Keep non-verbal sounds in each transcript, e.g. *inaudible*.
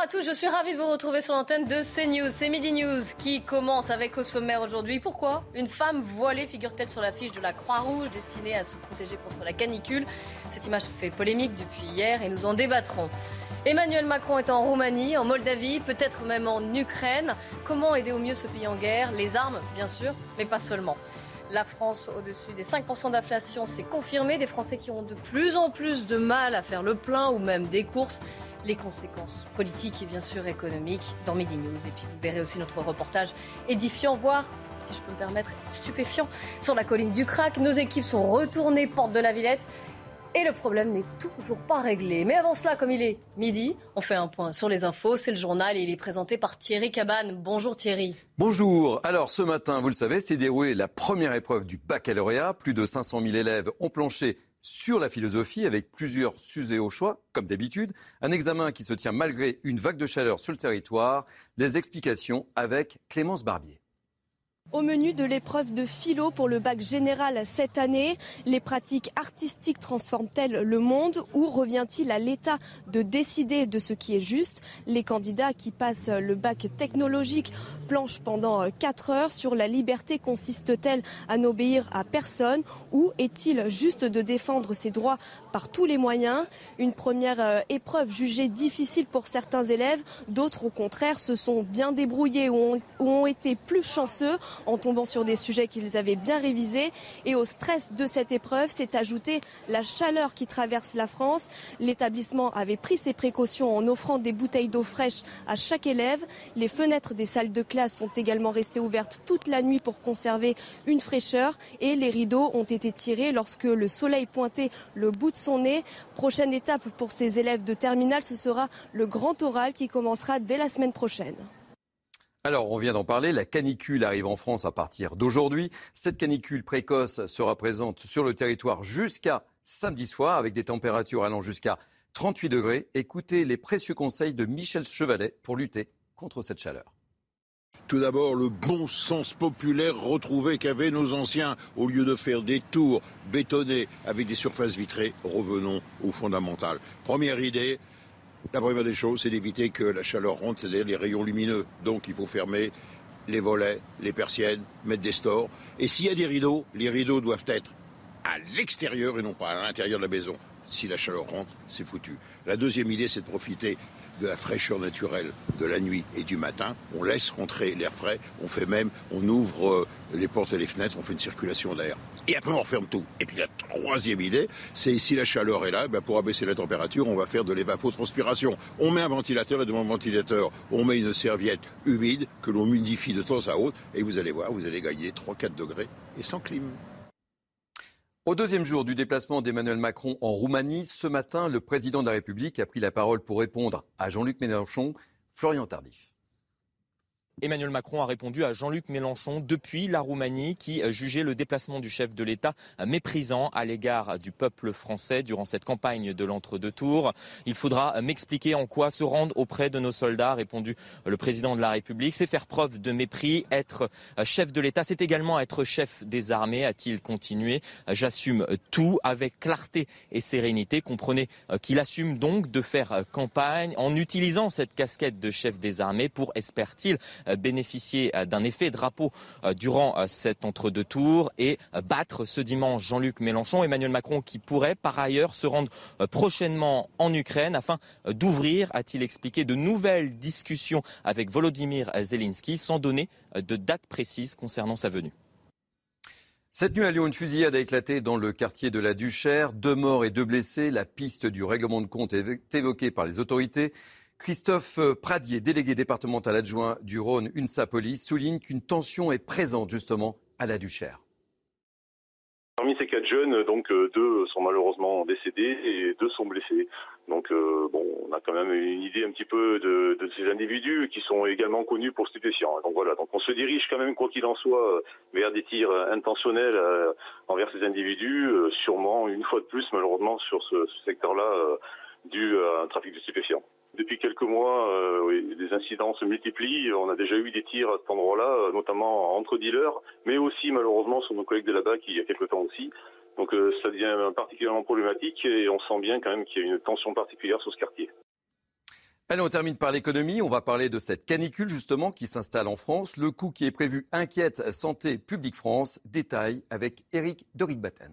Bonjour à tous, je suis ravie de vous retrouver sur l'antenne de CNews. C'est Midi News qui commence avec au sommaire aujourd'hui. Pourquoi Une femme voilée figure-t-elle sur l'affiche de la Croix-Rouge destinée à se protéger contre la canicule? Cette image fait polémique depuis hier et nous en débattrons. Emmanuel Macron est en Roumanie, en Moldavie, peut-être même en Ukraine. Comment aider au mieux ce pays en guerre? Les armes, bien sûr, mais pas seulement. La France au-dessus des 5% d'inflation, c'est confirmé. Des Français qui ont de plus en plus de mal à faire le plein ou même des courses les conséquences politiques et bien sûr économiques dans Midi News. Et puis vous verrez aussi notre reportage édifiant, voire, si je peux me permettre, stupéfiant sur la colline du Crac. Nos équipes sont retournées porte de la Villette. Et le problème n'est toujours pas réglé. Mais avant cela, comme il est midi, on fait un point sur les infos. C'est le journal et il est présenté par Thierry Cabane. Bonjour Thierry. Bonjour. Alors ce matin, vous le savez, c'est déroulée la première épreuve du baccalauréat. Plus de 500 000 élèves ont planché sur la philosophie avec plusieurs sujets au choix, comme d'habitude. Un examen qui se tient malgré une vague de chaleur sur le territoire. Des explications avec Clémence Barbier. Au menu de l'épreuve de philo pour le bac général cette année, les pratiques artistiques transforment-elles le monde ou revient-il à l'État de décider de ce qui est juste? Les candidats qui passent le bac technologique planchent pendant 4 heures sur la liberté consiste-t-elle à n'obéir à personne ou est-il juste de défendre ses droits par tous les moyens? Une première euh, épreuve jugée difficile pour certains élèves, d'autres au contraire se sont bien débrouillés ou ont été plus chanceux en tombant sur des sujets qu'ils avaient bien révisés. Et au stress de cette épreuve s'est ajoutée la chaleur qui traverse la France. L'établissement avait pris ses précautions en offrant des bouteilles d'eau fraîche à chaque élève. Les fenêtres des salles de classe sont également restées ouvertes toute la nuit pour conserver une fraîcheur et les rideaux ont été tirés lorsque le soleil pointait le bout de son nez. Prochaine étape pour ces élèves de terminale, ce sera le grand oral qui commencera dès la semaine prochaine. Alors, on vient d'en parler, la canicule arrive en France à partir d'aujourd'hui. Cette canicule précoce sera présente sur le territoire jusqu'à samedi soir avec des températures allant jusqu'à 38 degrés. Écoutez les précieux conseils de Michel Chevalet pour lutter contre cette chaleur. Tout d'abord, le bon sens populaire retrouvé qu'avaient nos anciens. Au lieu de faire des tours bétonnés avec des surfaces vitrées, revenons au fondamental. Première idée, la première des choses, c'est d'éviter que la chaleur rentre, c'est-à-dire les rayons lumineux. Donc il faut fermer les volets, les persiennes, mettre des stores. Et s'il y a des rideaux, les rideaux doivent être à l'extérieur et non pas à l'intérieur de la maison. Si la chaleur rentre, c'est foutu. La deuxième idée, c'est de profiter de la fraîcheur naturelle de la nuit et du matin. On laisse rentrer l'air frais. On fait même, on ouvre euh, les portes et les fenêtres, on fait une circulation d'air. Et après, on referme tout. Et puis la troisième idée, c'est si la chaleur est là, ben pour abaisser la température, on va faire de l'évapotranspiration. On met un ventilateur et devant le ventilateur, on met une serviette humide que l'on humidifie de temps à autre. Et vous allez voir, vous allez gagner 3-4 degrés et sans clim. Au deuxième jour du déplacement d'Emmanuel Macron en Roumanie, ce matin, le président de la République a pris la parole pour répondre à Jean-Luc Mélenchon, Florian Tardif. Emmanuel Macron a répondu à Jean-Luc Mélenchon depuis la Roumanie qui jugeait le déplacement du chef de l'État méprisant à l'égard du peuple français durant cette campagne de l'entre-deux tours. Il faudra m'expliquer en quoi se rendre auprès de nos soldats, a répondu le président de la République. C'est faire preuve de mépris. Être chef de l'État, c'est également être chef des armées, a-t-il continué. J'assume tout avec clarté et sérénité. Comprenez qu'il assume donc de faire campagne en utilisant cette casquette de chef des armées pour, espère-t-il, euh, bénéficier euh, d'un effet drapeau euh, durant cet entre-deux tours et battre ce dimanche Jean-Luc Mélenchon, Emmanuel Macron qui pourrait par ailleurs se rendre prochainement en Ukraine afin d'ouvrir, a-t-il expliqué, de nouvelles discussions avec Volodymyr Zelensky sans donner de date précise concernant sa venue. Cette nuit à Lyon, une fusillade a éclaté dans le quartier de la Duchère. Deux morts et deux blessés. La piste du règlement de compte est évoquée par les autorités. Christophe Pradier, délégué départemental adjoint du Rhône UNSA Police, souligne qu'une tension est présente justement à la Duchère. Parmi ces quatre jeunes, donc euh, deux sont malheureusement décédés et deux sont blessés. Donc euh, bon, on a quand même une idée un petit peu de, ces individus qui sont également connus pour stupéfiants. Donc voilà, donc on se dirige quand même quoi qu'il en soit vers des tirs intentionnels euh, envers ces individus, sûrement une fois de plus malheureusement sur ce, ce secteur-là dû à un trafic de stupéfiants. Depuis quelques mois, euh, oui, les incidents se multiplient. On a déjà eu des tirs à cet endroit-là, euh, notamment entre dealers, mais aussi malheureusement sur nos collègues de là-bas qui il y a quelques temps aussi. Donc euh, ça devient particulièrement problématique et on sent bien quand même qu'il y a une tension particulière sur ce quartier. Allez, on termine par l'économie. On va parler de cette canicule justement qui s'installe en France. Le coût qui est prévu inquiète Santé publique France. Détail avec Eric Doric-Batten.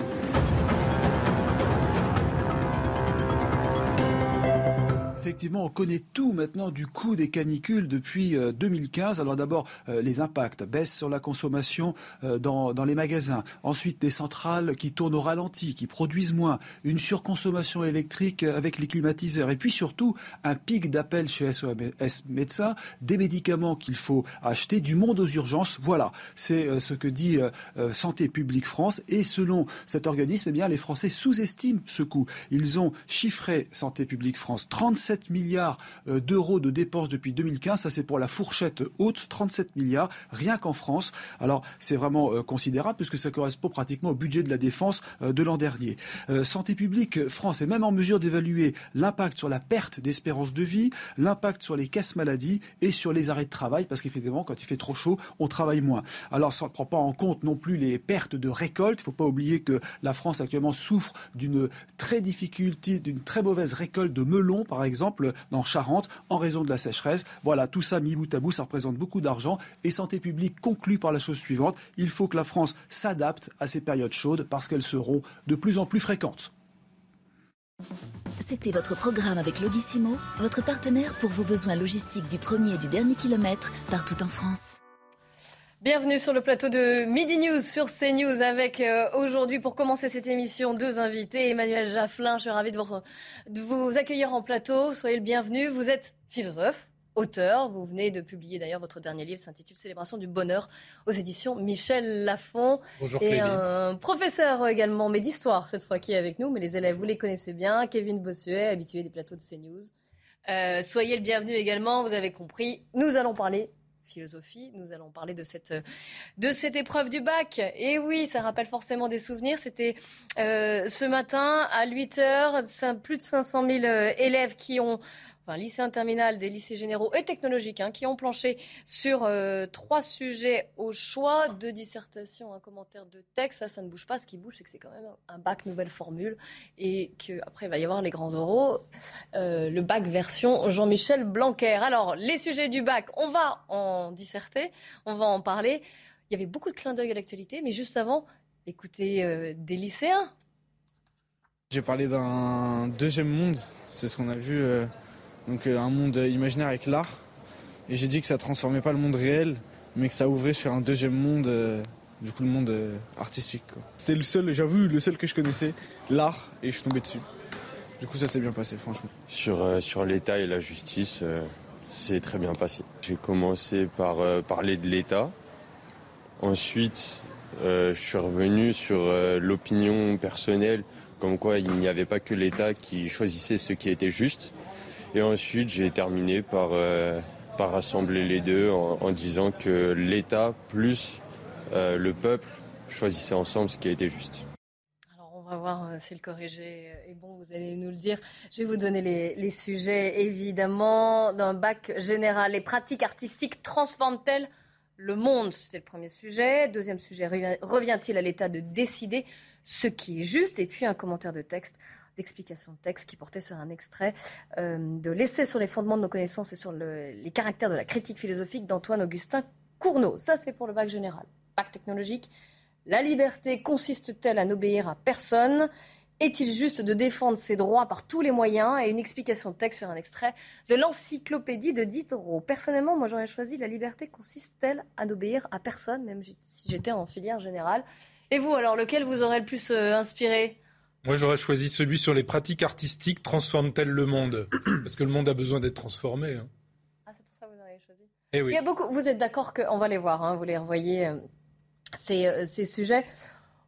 Effectivement, on connaît tout maintenant du coût des canicules depuis 2015. Euh, Alors d'abord, euh, les impacts, baisse sur la consommation euh, dans, dans, les magasins. Ensuite, des centrales qui tournent au ralenti, qui produisent moins. Une surconsommation électrique avec les climatiseurs. Et puis surtout, un pic d'appel chez SOS Médecins, des médicaments qu'il faut acheter, du monde aux urgences. Voilà, c'est ce que dit Santé publique France. Et selon cet organisme, eh bien, les Français sous-estiment ce coût. Ils ont chiffré Santé publique France 37 37 milliards euh, d'euros de dépenses depuis 2015. Ça, c'est pour la fourchette haute, 37 milliards, rien qu'en France. Alors, c'est vraiment euh, considérable puisque ça correspond pratiquement au budget de la défense euh, de l'an dernier. Santé publique France est même en mesure d'évaluer l'impact sur la perte d'espérance de vie, l'impact sur les caisses maladies et sur les arrêts de travail parce qu'effectivement, quand il fait trop chaud, on travaille moins. Alors, ça ne prend pas en compte non plus les pertes de récolte. Il ne faut pas oublier que la France actuellement souffre d'une très difficulté, d'une très mauvaise récolte de melons, par exemple exemple, dans Charente, en raison de la sécheresse. Voilà, tout ça mis bout à bout, ça représente beaucoup d'argent. Et Santé publique conclut par la chose suivante il faut que la France s'adapte à ces périodes chaudes parce qu'elles seront de plus en plus fréquentes. C'était votre programme avec Logissimo, votre partenaire pour vos besoins logistiques du premier et du dernier kilomètre partout en France. Bienvenue sur le plateau de Midi News sur CNews avec euh, aujourd'hui pour commencer cette émission deux invités. Emmanuel Jafflin, je suis ravie de vous, de vous accueillir en plateau. Soyez le bienvenu. Vous êtes philosophe, auteur. Vous venez de publier d'ailleurs votre dernier livre s'intitule Célébration du bonheur aux éditions Michel Lafon. Bonjour Et un professeur également, mais d'histoire cette fois qui est avec nous. Mais les élèves, vous les connaissez bien. Kevin Bossuet, habitué des plateaux de CNews. Euh, soyez le bienvenu également. Vous avez compris. Nous allons parler philosophie. Nous allons parler de cette, de cette épreuve du bac. Et oui, ça rappelle forcément des souvenirs. C'était euh, ce matin à 8 heures, plus de 500 000 euh, élèves qui ont enfin lycéens terminal, des lycées généraux et technologiques, hein, qui ont planché sur euh, trois sujets au choix, de dissertation, un commentaire de texte. Ça, ça ne bouge pas. Ce qui bouge, c'est que c'est quand même un bac nouvelle formule et qu'après, il va y avoir les grands oraux, euh, le bac version Jean-Michel Blanquer. Alors, les sujets du bac, on va en disserter, on va en parler. Il y avait beaucoup de clins d'œil à l'actualité, mais juste avant, écoutez euh, des lycéens. J'ai parlé d'un deuxième monde, c'est ce qu'on a vu donc euh, un monde imaginaire avec l'art. Et j'ai dit que ça transformait pas le monde réel, mais que ça ouvrait sur un deuxième monde, euh, du coup le monde euh, artistique. C'était le seul, j'avoue, le seul que je connaissais, l'art, et je suis tombé dessus. Du coup ça s'est bien passé, franchement. Sur, sur l'État et la justice, c'est très bien passé. J'ai commencé par parler de l'État. Ensuite, je suis revenu sur l'opinion personnelle, comme quoi il n'y avait pas que l'État qui choisissait ce qui était juste. Et ensuite, j'ai terminé par, euh, par rassembler les deux en, disant que l'État plus euh, le peuple choisissaient ensemble ce qui a été juste. Alors, on va voir euh, si le corrigé est bon, vous allez nous le dire. Je vais vous donner les, les sujets, évidemment, d'un bac général. Les pratiques artistiques transforment-elles le monde? C'est le premier sujet. Deuxième sujet, revient-il à l'État de décider ce qui est juste? Et puis un commentaire de texte d'explication de texte qui portait sur un extrait euh, de l'essai sur les fondements de nos connaissances et sur les caractères de la critique philosophique d'Antoine Augustin Cournot. Ça, c'est pour le bac général. Bac technologique. La liberté consiste-t-elle à n'obéir à personne? Est-il juste de défendre ses droits par tous les moyens? Et une explication de texte sur un extrait de l'encyclopédie de Diderot. Personnellement, moi j'aurais choisi la liberté consiste-t-elle à n'obéir à personne, même si j'étais en filière générale. Et vous, alors, lequel vous aurait le plus euh, inspiré? Moi, j'aurais choisi celui sur les pratiques artistiques transforment-elles le monde? *clears throat* Parce que le monde a besoin d'être transformé. Hein. Ah, c'est pour ça que vous auriez choisi. Eh oui. Il y a beaucoup. Vous êtes d'accord qu'on va les voir, hein, vous les revoyez euh, ces, euh, ces sujets.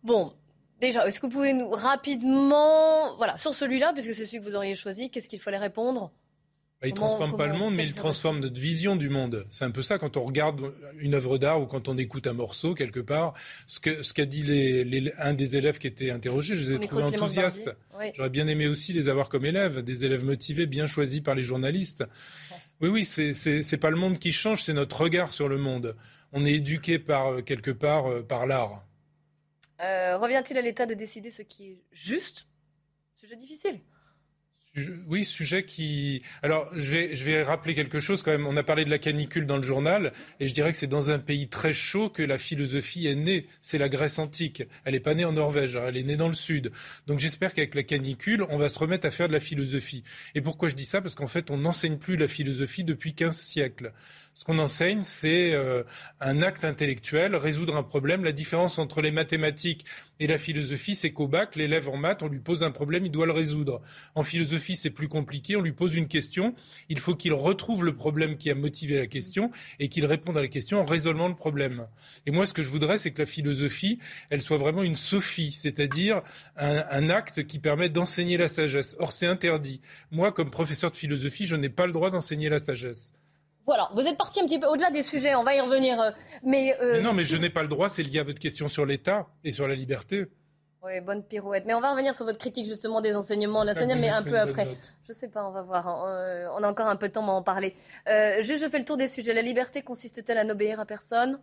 Bon, déjà, est-ce que vous pouvez nous rapidement, voilà, sur celui-là, puisque c'est celui que vous auriez choisi, qu'est-ce qu'il fallait répondre? Bah, il Comment- transforme pas le monde, mais il transforme notre vision du monde. C'est un peu ça quand on regarde une œuvre d'art ou quand on écoute un morceau quelque part. Ce qu'a dit les- les- un des élèves qui était interrogé, je les ai On trouvés enthousiastes. Oui. J'aurais bien aimé aussi les avoir comme élèves, des élèves motivés, bien choisis par les journalistes. Oui, oui, c'est pas le monde qui change, c'est notre regard sur le monde. On est éduqué par euh, quelque part euh, par l'art. Euh, Revient-il à l'État de décider ce qui est juste? Sujet difficile. Oui, sujet qui. Alors, je vais, je vais rappeler quelque chose quand même. On a parlé de la canicule dans le journal, et je dirais que c'est dans un pays très chaud que la philosophie est née. C'est la Grèce antique. Elle n'est pas née en Norvège, hein, elle est née dans le sud. Donc, j'espère qu'avec la canicule, on va se remettre à faire de la philosophie. Et pourquoi je dis ça? Parce qu'en fait, on n'enseigne plus la philosophie depuis 15 siècles. Ce qu'on enseigne, c'est euh, un acte intellectuel, résoudre un problème. La différence entre les mathématiques et la philosophie, c'est qu'au bac, l'élève en maths, on lui pose un problème, il doit le résoudre. En philosophie, c'est plus compliqué. On lui pose une question. Il faut qu'il retrouve le problème qui a motivé la question et qu'il réponde à la question en résolvant le problème. Et moi, ce que je voudrais, c'est que la philosophie, elle soit vraiment une sophie, c'est-à-dire un, un acte qui permet d'enseigner la sagesse. Or, c'est interdit. Moi, comme professeur de philosophie, je n'ai pas le droit d'enseigner la sagesse. Voilà, vous êtes parti un petit peu au-delà des sujets, on va y revenir. euh, Mais, euh, Mais non, mais je n'ai pas le droit, c'est lié à votre question sur l'État et sur la liberté. Oui, bonne pirouette. Mais on va revenir sur votre critique justement des enseignements l'enseignant, mais un peu après. note. Je sais pas, on va voir. hein. Euh, on a encore un peu de temps, va en parler. Euh, juste, je fais le tour des sujets. La liberté consiste-t-elle à n'obéir à personne?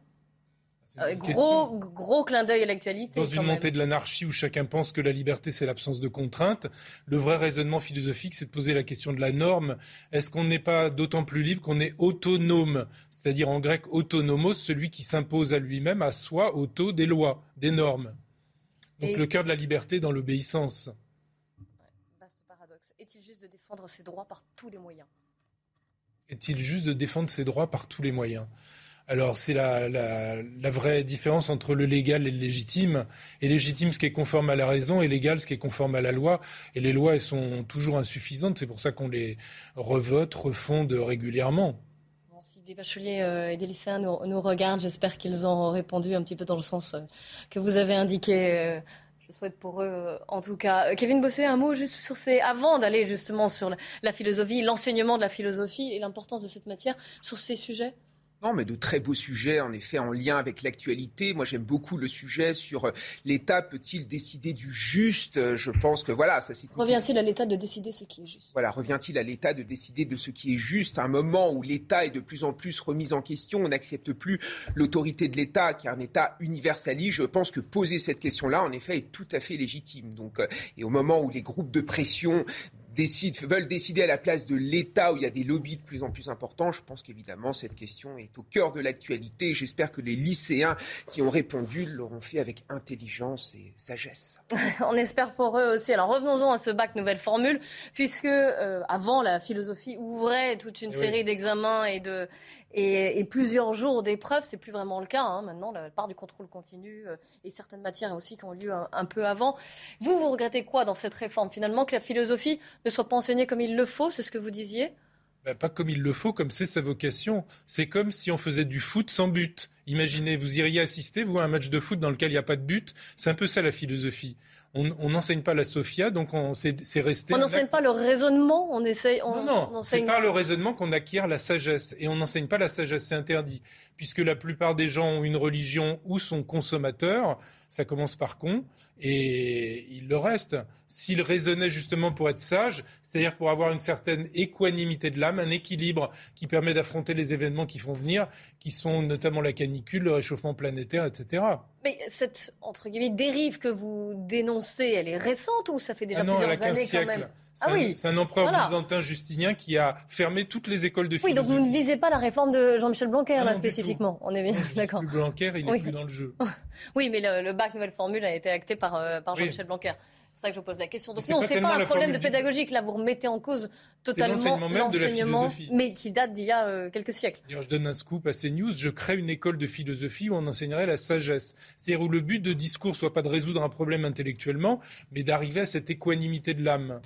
Euh, Gros, gros clin d'œil à l'actualité. Dans une même. montée de l'anarchie où chacun pense que la liberté, c'est l'absence de contraintes, le vrai raisonnement philosophique, c'est de poser la question de la norme. Est-ce qu'on n'est pas d'autant plus libre qu'on est autonome? C'est-à-dire en grec autonomos, celui qui s'impose à lui-même, à soi, auto, des lois, des normes. Donc Et- le cœur de la liberté dans l'obéissance. Vaste paradoxe. Est-il juste de défendre ses droits par tous les moyens? Est-il juste de défendre ses droits par tous les moyens? Alors c'est la, la, vraie différence entre le légal et le légitime. Et légitime, ce qui est conforme à la raison, et légal, ce qui est conforme à la loi. Et les lois, elles sont toujours insuffisantes. C'est pour ça qu'on les revote, refonde régulièrement. Si des bacheliers euh, et des lycéens nous, regardent, j'espère qu'ils ont répondu un petit peu dans le sens euh, que vous avez indiqué. euh, je souhaite pour eux, en tout cas. Kevin Bossuet, un mot juste sur ces, avant d'aller justement sur la philosophie, l'enseignement de la philosophie et l'importance de cette matière, sur ces sujets? Non, mais de très beaux sujets, en effet, en lien avec l'actualité. Moi, j'aime beaucoup le sujet sur euh, l'État peut-il décider du juste? Euh, Je pense que voilà, ça c'est. Revient-il à l'État de décider ce qui est juste? Voilà, revient-il à l'État de décider de ce qui est juste? À un moment où l'État est de plus en plus remis en question, on n'accepte plus l'autorité de l'État qui est un État universaliste. Je pense que poser cette question-là, en effet, est tout à fait légitime. Donc, euh, et au moment où les groupes de pression décident, veulent décider à la place de l'État où il y a des lobbies de plus en plus importants, je pense qu'évidemment cette question est au cœur de l'actualité. J'espère que les lycéens qui ont répondu l'auront fait avec intelligence et sagesse. *laughs* On espère pour eux aussi. Alors revenons-en à ce bac nouvelle formule, puisque euh, avant la philosophie ouvrait toute une Eh série d'examens et de et, et plusieurs jours d'épreuves. C'est plus vraiment le cas hein. maintenant. La part du contrôle continu euh, et certaines matières aussi qui ont lieu un, un peu avant. Vous, vous regrettez quoi dans cette réforme? Finalement que la philosophie ne soit pas enseignée comme il le faut C'est ce que vous disiez? Ben, pas comme il le faut, comme c'est sa vocation. C'est comme si on faisait du foot sans but. Imaginez, vous iriez assister, vous, à un match de foot dans lequel il n'y a pas de but. C'est un peu ça la philosophie. On n'enseigne pas la Sophia, donc on- c'est resté. On n'enseigne pas le raisonnement. On essaye. On, Non, non, on c'est par le raisonnement qu'on acquiert la sagesse. Et on n'enseigne pas la sagesse, c'est interdit. Puisque la plupart des gens ont une religion ou sont consommateurs, ça commence par con, et il le reste. S'ils raisonnaient justement pour être sages, c'est-à-dire pour avoir une certaine équanimité de l'âme, un équilibre qui permet d'affronter les événements qui font venir, qui sont notamment la canicule, le réchauffement planétaire, etc. Mais cette entre guillemets dérive que vous dénoncez, elle est récente ou ça fait déjà ah non, elle a plusieurs 15 années quand même C'est Ah un, oui. c'est un empereur Voilà. byzantin Justinien qui a fermé toutes les écoles de Oui, philosophie. donc vous ne visez pas la réforme de Jean-Michel Blanquer Ah là non, spécifiquement. On est bien d'accord. Blanquer, il n'est Oui. plus dans le jeu. *laughs* Oui, mais le, le bac nouvelle formule a été acté par, euh, par Oui. Jean-Michel Blanquer. C'est ça que je pose la question. Donc non, c'est pas un problème de pédagogique. Là, vous remettez en cause totalement l'enseignement, mais qui date d'il y a euh, quelques siècles. je donne un scoop à CNews. Je crée une école de philosophie où on enseignerait la sagesse. C'est-à-dire où le but de discours soit pas de résoudre un problème intellectuellement, mais d'arriver à cette équanimité de l'âme.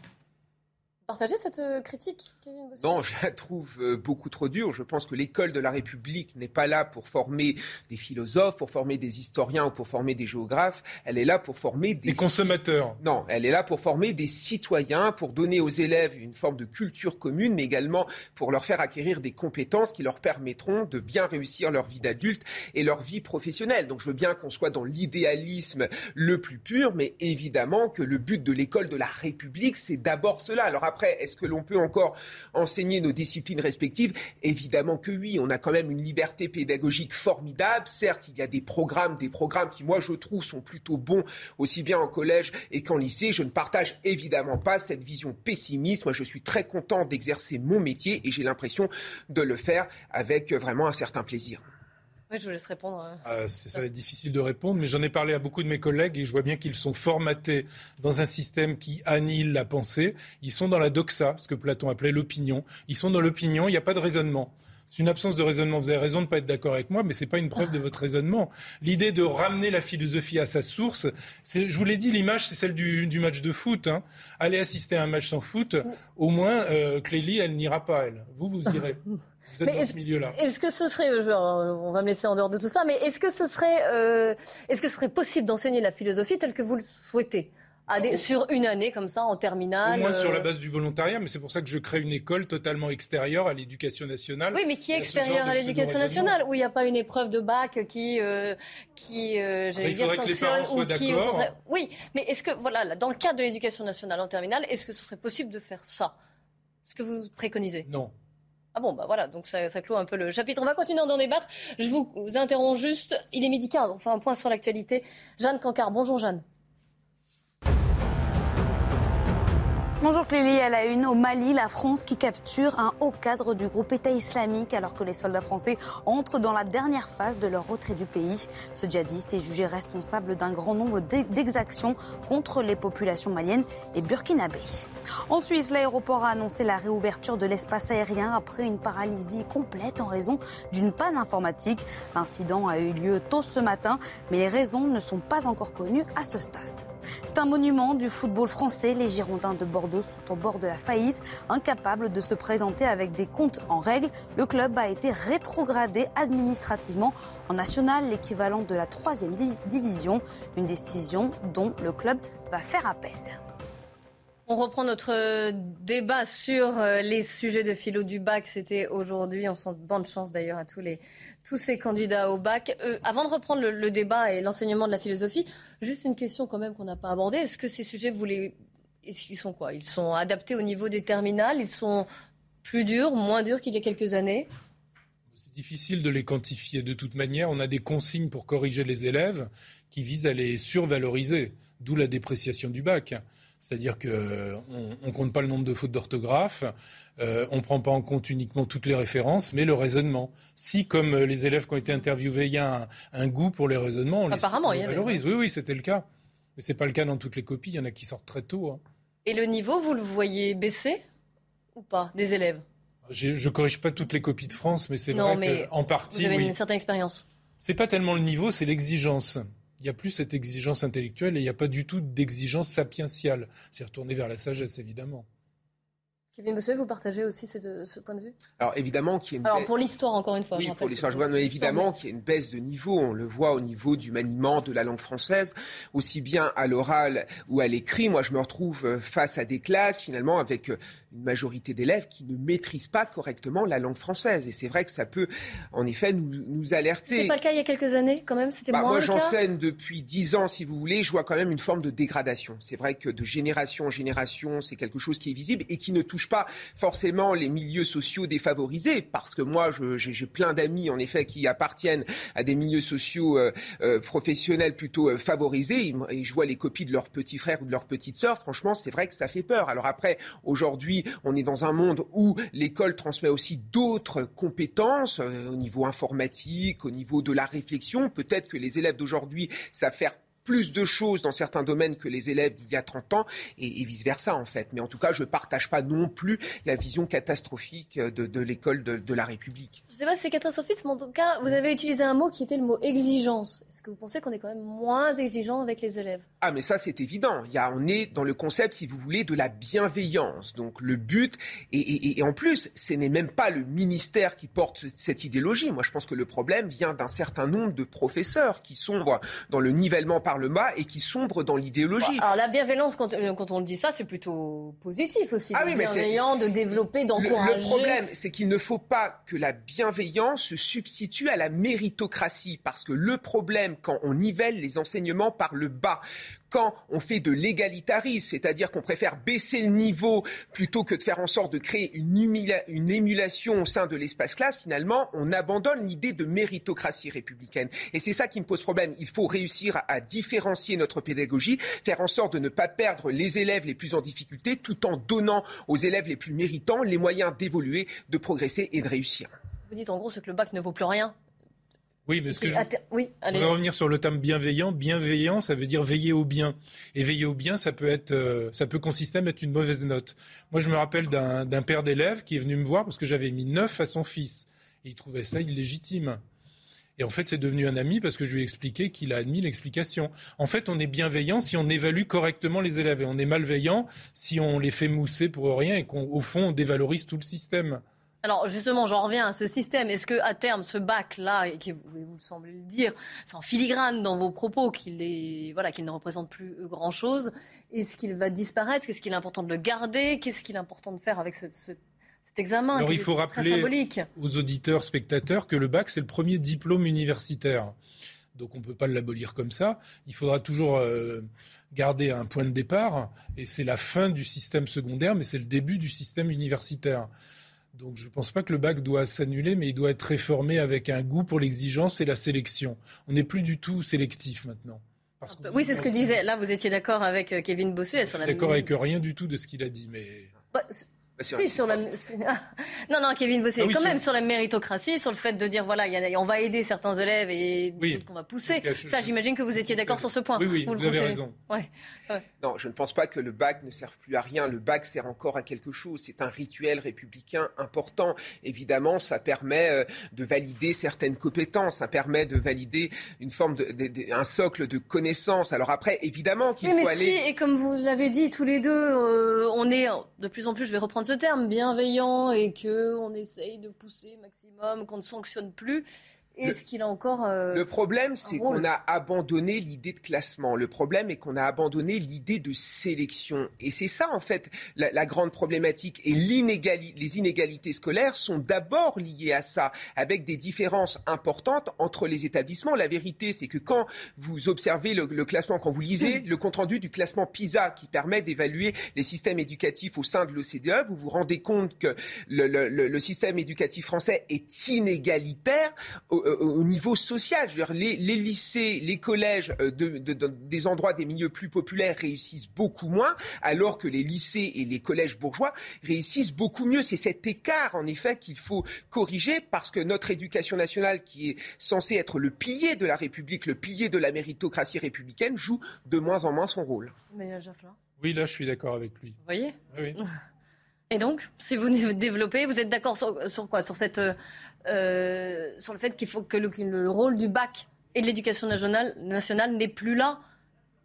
Partagez cette euh, critique, Kevin Non, je la trouve euh, beaucoup trop dure. Je pense que l'école de la République n'est pas là pour former des philosophes, pour former des historiens ou pour former des géographes. Elle est là pour former des... consommateurs. Non, elle est là pour former des citoyens, pour donner aux élèves une forme de culture commune, mais également pour leur faire acquérir des compétences qui leur permettront de bien réussir leur vie d'adulte et leur vie professionnelle. Donc je veux bien qu'on soit dans l'idéalisme le plus pur, mais évidemment que le but de l'école de la République, c'est d'abord cela. Alors après, est-ce que l'on peut encore enseigner nos disciplines respectives? Évidemment que oui. On a quand même une liberté pédagogique formidable. Certes, il y a des programmes, des programmes qui, moi, je trouve, sont plutôt bons, aussi bien en collège et qu'en lycée. Je ne partage évidemment pas cette vision pessimiste. Moi, je suis très content d'exercer mon métier et j'ai l'impression de le faire avec vraiment un certain plaisir je vous laisse répondre. Hein. Ah, ça va être difficile de répondre, mais j'en ai parlé à beaucoup de mes collègues et je vois bien qu'ils sont formatés dans un système qui annihile la pensée. Ils sont dans la doxa, ce que Platon appelait l'opinion. Ils sont dans l'opinion, il n'y a pas de raisonnement. C'est une absence de raisonnement. Vous avez raison de ne pas être d'accord avec moi, mais ce n'est pas une preuve de votre raisonnement. L'idée de ramener la philosophie à sa source, je vous l'ai dit, l'image, c'est celle du, match de foot. Hein. Allez assister à un match sans foot, au moins, euh, Clélie, elle n'ira pas, elle. Vous, vous irez. Vous êtes dans ce milieu-là. Est-ce que ce serait, on va me laisser en dehors de tout ça, mais est-ce que ce serait, euh, est-ce que ce serait possible d'enseigner la philosophie telle que vous le souhaitez? Sur une année comme ça en terminale. Au moins sur la euh, base du volontariat, mais c'est pour ça que je crée une école totalement extérieure à l'éducation nationale. Oui, mais qui est extérieure à l'éducation nationale Où il n'y a pas une épreuve de bac qui, euh, qui euh, j'allais dire, ou qui. Oui, mais est-ce que, voilà, dans le cadre de l'éducation nationale en terminale, est-ce que ce serait possible de faire ça? Ce que vous préconisez? Non. Ah bon, bah voilà, donc ça, ça clôt un peu le chapitre. On va continuer d'en débattre. Je vous interromps juste. Il est midi 15, on fait un point sur l'actualité. Jeanne Cancard, bonjour Jeanne. Bonjour Clélie, à la une au Mali, la France qui capture un haut cadre du groupe État islamique alors que les soldats français entrent dans la dernière phase de leur retrait du pays. Ce djihadiste est jugé responsable d'un grand nombre d'exactions contre les populations maliennes et burkinabées. En Suisse, l'aéroport a annoncé la réouverture de l'espace aérien après une paralysie complète en raison d'une panne informatique. L'incident a eu lieu tôt ce matin, mais les raisons ne sont pas encore connues à ce stade. C'est un monument du football français. Les Girondins de Bordeaux sont au bord de la faillite, incapables de se présenter avec des comptes en règle. Le club a été rétrogradé administrativement en national, l'équivalent de la troisième division, une décision dont le club va faire appel. On reprend notre euh, débat sur euh, les sujets de philo du bac. C'était aujourd'hui. On sent bonne chance d'ailleurs à tous, les, tous ces candidats au bac. Euh, avant de reprendre le, débat et l'enseignement de la philosophie, juste une question quand même qu'on n'a pas abordée. Est-ce que ces sujets, vous les... Qu'ils sont quoi? Ils sont adaptés au niveau des terminales? Ils sont plus durs, moins durs qu'il y a quelques années? C'est difficile de les quantifier. De toute manière, on a des consignes pour corriger les élèves qui visent à les survaloriser, d'où la dépréciation du bac. C'est-à-dire qu'on ne compte pas le nombre de fautes d'orthographe, euh, on ne prend pas en compte uniquement toutes les références, mais le raisonnement. Si, comme les élèves qui ont été interviewés, il y a un, goût pour les raisonnements, on Apparemment, les, valorise. Oui, oui, c'était le cas. Mais ce n'est pas le cas dans toutes les copies, il y en a qui sortent très tôt. Hein. Et le niveau, vous le voyez baisser ou pas des élèves? Je ne corrige pas toutes les copies de France, mais c'est vrai qu'en partie. Vous avez une certaine expérience. C'est pas tellement le niveau, c'est l'exigence il n'y a plus cette exigence intellectuelle et il n'y a pas du tout d'exigence sapientiale. C'est retourné vers la sagesse, évidemment. Kevin Bossuet, vous partagez aussi ce point de vue? Alors évidemment qu'il y a une Alors pour l'histoire encore une fois. Oui, pour l'histoire, je vois, mais évidemment qu'il y a une baisse de niveau. On le voit au niveau du maniement de la langue française, aussi bien à l'oral ou à l'écrit. Moi, je me retrouve euh, face à des classes finalement avec euh, une majorité d'élèves qui ne maîtrisent pas correctement la langue française. Et c'est vrai que ça peut, en effet, nous, nous alerter. C'était pas le cas il y a quelques années, quand même? C'était bah, Moi, j'enseigne depuis dix ans, si vous voulez. Je vois quand même une forme de dégradation. C'est vrai que de génération en génération, c'est quelque chose qui est visible et qui ne touche pas forcément les milieux sociaux défavorisés. Parce que moi, j'ai plein d'amis, en effet, qui appartiennent à des milieux sociaux euh, euh, professionnels plutôt euh, favorisés. Et je vois les copies de leurs petits frères ou de leurs petites sœurs. Franchement, c'est vrai que ça fait peur. Alors après, aujourd'hui, on est dans un monde où l'école transmet aussi d'autres compétences au niveau informatique, au niveau de la réflexion. Peut-être que les élèves d'aujourd'hui savent faire plus de choses dans certains domaines que les élèves d'il y a 30 ans et, vice-versa en fait. Mais en tout cas, je ne partage pas non plus la vision catastrophique de, l'école de, la République. Je ne sais pas si c'est catastrophique, mais en tout cas, vous avez utilisé un mot qui était le mot exigence. Est-ce que vous pensez qu'on est quand même moins exigeant avec les élèves? Ah mais ça c'est évident. Il y a, on est dans le concept, si vous voulez, de la bienveillance. Donc le but, et, et en plus, ce n'est même pas le ministère qui porte cette idéologie. Moi je pense que le problème vient d'un certain nombre de professeurs qui sombrent dans le nivellement par le bas et qui sombrent dans l'idéologie. Alors la bienveillance, quand, euh, quand on dit ça, c'est plutôt positif aussi. Ah bienveillant, de développer, d'encourager. Le, le problème, c'est qu'il ne faut pas que la bienveillance se substitue à la méritocratie, parce que le problème, quand on nivelle les enseignements par le bas, quand on fait de l'égalitarisme, c'est-à-dire qu'on préfère baisser le niveau plutôt que de faire en sorte de créer une, émulation au sein de l'espace classe, finalement, on abandonne l'idée de méritocratie républicaine. Et c'est ça qui me pose problème. Il faut réussir à, différencier notre pédagogie, faire en sorte de ne pas perdre les élèves les plus en difficulté, tout en donnant aux élèves les plus méritants les moyens d'évoluer, de progresser et de réussir. Vous dites en gros que le bac ne vaut plus rien oui, mais ce que je oui, allez. revenir sur le terme bienveillant. Bienveillant, ça veut dire veiller au bien. Et veiller au bien, ça peut être, euh, ça peut consister à mettre une mauvaise note. Moi, je me rappelle d'un père d'élève qui est venu me voir parce que j'avais mis neuf à son fils. Et il trouvait ça illégitime. Et en fait, c'est devenu un ami parce que je lui ai expliqué qu'il a admis l'explication. En fait, on est bienveillant si on évalue correctement les élèves et on est malveillant si on les fait mousser pour rien et qu'au fond, on dévalorise tout le système. Alors justement, j'en reviens à ce système. Est-ce que à terme, ce bac-là, et qui vous, vous semblez le dire, c'est en filigrane dans vos propos qu'il est, voilà, qu'il ne représente plus grand-chose. Est-ce qu'il va disparaître? Qu'est-ce qu'il est important de le garder? Qu'est-ce qu'il est important de faire avec ce, cet examen Alors il faut rappeler aux auditeurs, spectateurs que le bac c'est le premier diplôme universitaire. Donc on ne peut pas l'abolir comme ça. Il faudra toujours euh, garder un point de départ, et c'est la fin du système secondaire, mais c'est le début du système universitaire. Donc je ne pense pas que le bac doit s'annuler, mais il doit être réformé avec un goût pour l'exigence et la sélection. On n'est plus du tout sélectif maintenant. oui, c'est ce que disait. Là, vous étiez d'accord avec euh, Kevin Bossuet sur la. D'accord avec rien du tout de ce qu'il a dit, mais. Bah, bah, si, sur la... *laughs* non, non, Kevin Bossé, ah quand même sur la méritocratie, sur le fait de dire, voilà, on va aider certains élèves et d'autres qu'on va pousser. Ça, j'imagine que vous étiez d'accord sur ce point. Oui, oui, vous, avez raison. Non, je ne pense pas que le bac ne serve plus à rien. Le bac sert encore à quelque chose. C'est un rituel républicain important. Évidemment, ça permet euh, de valider certaines compétences. Ça permet de valider une forme de, un socle de connaissances. Alors après, évidemment qu'il faut mais aller... Si, et comme vous l'avez dit tous les deux, euh, on est de plus en plus, je vais reprendre ce terme, bienveillant et que on essaye de pousser maximum, qu'on ne sanctionne plus. Est-ce qu'il a encore. Euh, le problème, c'est qu'on a abandonné l'idée de classement. Le problème est qu'on a abandonné l'idée de sélection. Et c'est ça, en fait, la, grande problématique. Et les inégalités scolaires sont d'abord liées à ça, avec des différences importantes entre les établissements. La vérité, c'est que quand vous observez le, classement, quand vous lisez le compte-rendu du classement PISA, qui permet d'évaluer les systèmes éducatifs au sein de l'OCDE, vous vous rendez compte que le, le système éducatif français est inégalitaire au, niveau social. Je veux dire, les, lycées, les collèges euh, de, des endroits des milieux plus populaires réussissent beaucoup moins, alors que les lycées et les collèges bourgeois réussissent beaucoup mieux. C'est cet écart, en effet, qu'il faut corriger parce que notre éducation nationale, qui est censée être le pilier de la République, le pilier de la méritocratie républicaine, joue de moins en moins son rôle. Mais euh, oui, là, je suis d'accord avec lui. Vous voyez? Oui. Et donc, si vous développez, vous êtes d'accord sur, sur, quoi? Sur cette euh, euh, sur le fait qu'il faut que le, rôle du bac et de l'éducation nationale, nationale n'est plus là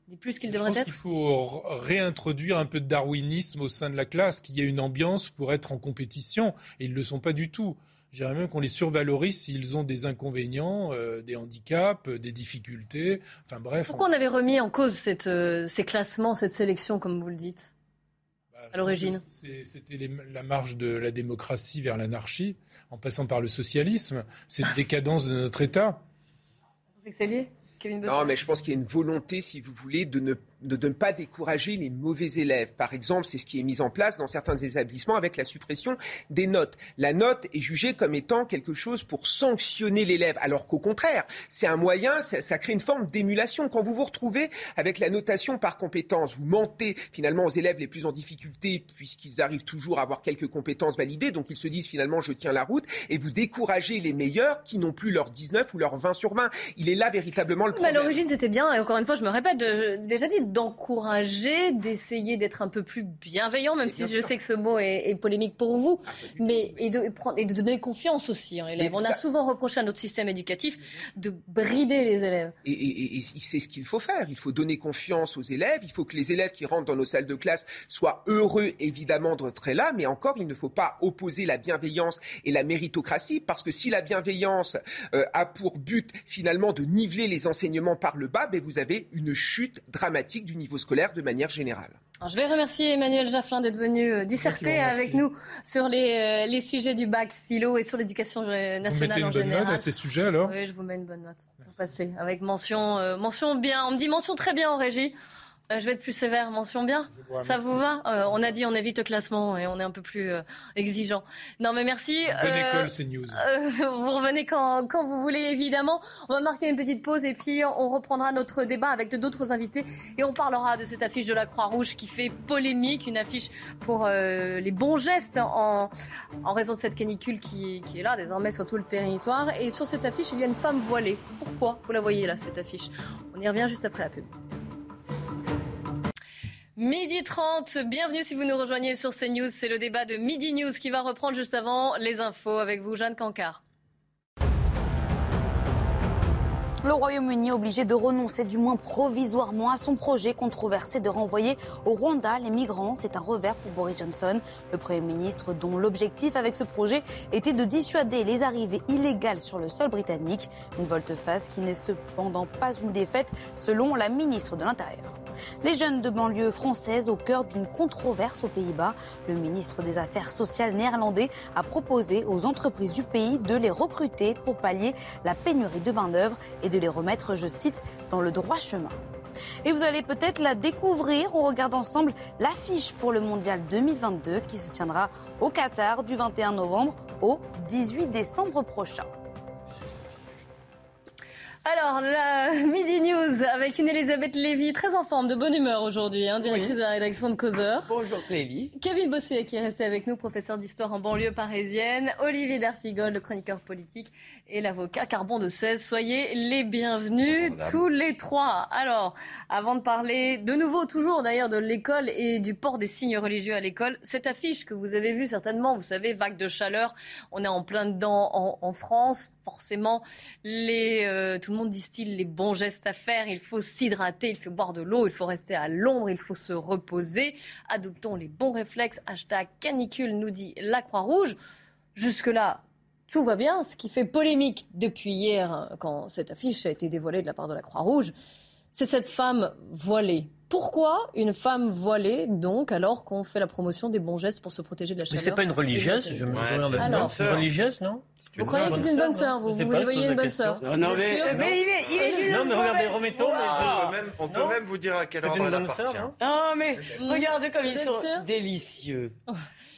n'est plus ce qu'il devrait être. Je pense qu'il faut réintroduire un peu de darwinisme au sein de la classe, qu'il y ait une ambiance pour être en compétition, et ils ne le sont pas du tout. J'irais même qu'on les survalorise s'ils ont des inconvénients, euh, des handicaps, des difficultés. Enfin bref. Pourquoi on, avait remis en cause cette, euh, ces classements, cette sélection, comme vous le dites, bah, à l'origine C'était la marge de la démocratie vers l'anarchie en passant par le socialisme. C'est une décadence de notre État. Non, mais je pense qu'il y a une volonté, si vous voulez, de ne, de, ne pas décourager les mauvais élèves. Par exemple, c'est ce qui est mis en place dans certains établissements avec la suppression des notes. La note est jugée comme étant quelque chose pour sanctionner l'élève, alors qu'au contraire, c'est un moyen, ça, ça, crée une forme d'émulation. Quand vous vous retrouvez avec la notation par compétence, vous mentez finalement aux élèves les plus en difficulté, puisqu'ils arrivent toujours à avoir quelques compétences validées, donc ils se disent finalement je tiens la route, et vous découragez les meilleurs qui n'ont plus leur 19 ou leur 20 sur 20. Il est là véritablement le Mais à l'origine, c'était bien, et encore une fois, je me répète, de- déjà dit, d'encourager, d'essayer d'être un peu plus bienveillant, même si je sais que ce mot est, est polémique pour vous, mais et de, et de donner confiance aussi à l'élève. Mais On a souvent reproché à notre système éducatif de brider les élèves. Et, et- et- et c'est ce qu'il faut faire. Il faut donner confiance aux élèves. Il faut que les élèves qui rentrent dans nos salles de classe soient heureux, évidemment, d'être là. Mais encore, il ne faut pas opposer la bienveillance et la méritocratie, parce que si la bienveillance euh, a pour but finalement de niveler les enseignements par le bas, ben, vous avez une chute dramatique du niveau scolaire de manière générale. Alors, je vais remercier Emmanuel Jafflin d'être venu euh, disserter avec nous sur les, euh, les sujets du bac philo et sur l'éducation euh, Vous nationale mettez en une bonne général. note à ces sujets alors Oui, je vous mets une bonne note. Vous passez avec mention, euh, mention bien. On me dit mention très bien en régie. Euh, je vais être plus sévère, mention bien. Ça vous va Euh, On a dit on évite le classement et on est un peu plus euh, exigeant. Non mais merci. Bonne école, c'est news. *laughs* vous revenez quand, quand vous voulez, évidemment. On va marquer une petite pause et puis on reprendra notre débat avec d'autres invités et on parlera de cette affiche de la Croix-Rouge qui fait polémique, une affiche pour les bons gestes en, en raison de cette canicule qui, qui est là désormais sur tout le territoire. Et sur cette affiche, il y a une femme voilée. Pourquoi Vous la voyez là, cette affiche? On y revient juste après la pub. Midi 30, bienvenue si vous nous rejoignez sur CNews. C'est le débat de Midi News qui va reprendre juste avant les infos avec vous, Jeanne Cancard. Le Royaume-Uni est obligé de renoncer, du moins provisoirement, à son projet controversé de renvoyer au Rwanda les migrants. C'est un revers pour Boris Johnson, le Premier ministre dont l'objectif avec ce projet était de dissuader les arrivées illégales sur le sol britannique. Une volte-face qui n'est cependant pas une défaite, selon la ministre de l'Intérieur. Les jeunes de banlieue française au cœur d'une controverse aux Pays-Bas. Le ministre des Affaires sociales néerlandais a proposé aux entreprises du pays de les recruter pour pallier la pénurie de main-d'œuvre et de les remettre, je cite, dans le droit chemin. Et vous allez peut-être la découvrir. On regarde ensemble l'affiche pour le mondial 2022 qui se tiendra au Qatar du 21 novembre au 18 décembre prochain. Alors, la *laughs* Midi News avec une Elisabeth Lévy, très en forme, de bonne humeur aujourd'hui, hein, directrice de la rédaction de Causeur. Bonjour Clélie. Kevin Bossuet qui est resté avec nous, professeur d'histoire en banlieue parisienne. Olivier D'Artigol, le chroniqueur politique et l'avocat Carbon de 16. Soyez les bienvenus, tous les trois. Alors, avant de parler de nouveau, toujours d'ailleurs, de l'école et du port des signes religieux à l'école, cette affiche que vous avez vue certainement, vous savez, vague de chaleur, on est en plein dedans en, en France. Forcément, les, euh, tout le monde distille les bons gestes à faire. Il faut s'hydrater, il faut boire de l'eau, il faut rester à l'ombre, il faut se reposer. Adoptons les bons réflexes. Hashtag canicule, nous dit la Croix-Rouge. Jusque-là, tout va bien. Ce qui fait polémique depuis hier, hein, quand cette affiche a été dévoilée de la part de la Croix-Rouge, c'est cette femme voilée. Pourquoi une femme voilée, donc, alors qu'on fait la promotion des bons gestes pour se protéger de la Mais chaleur c'est pas une religieuse, je me regarde la Alors, c'est une religieuse, non Vous croyez que c'est une bonne sœur Vous, vous une bonne sœur Non, non, mais- mais il est- il est d'une Non, mais regardez, remettons, mais je- On peut même, on peut même vous dire à quelle C'est heure une elle bonne sœur, appartient. non Ah, mais regardez comme ils sont délicieux.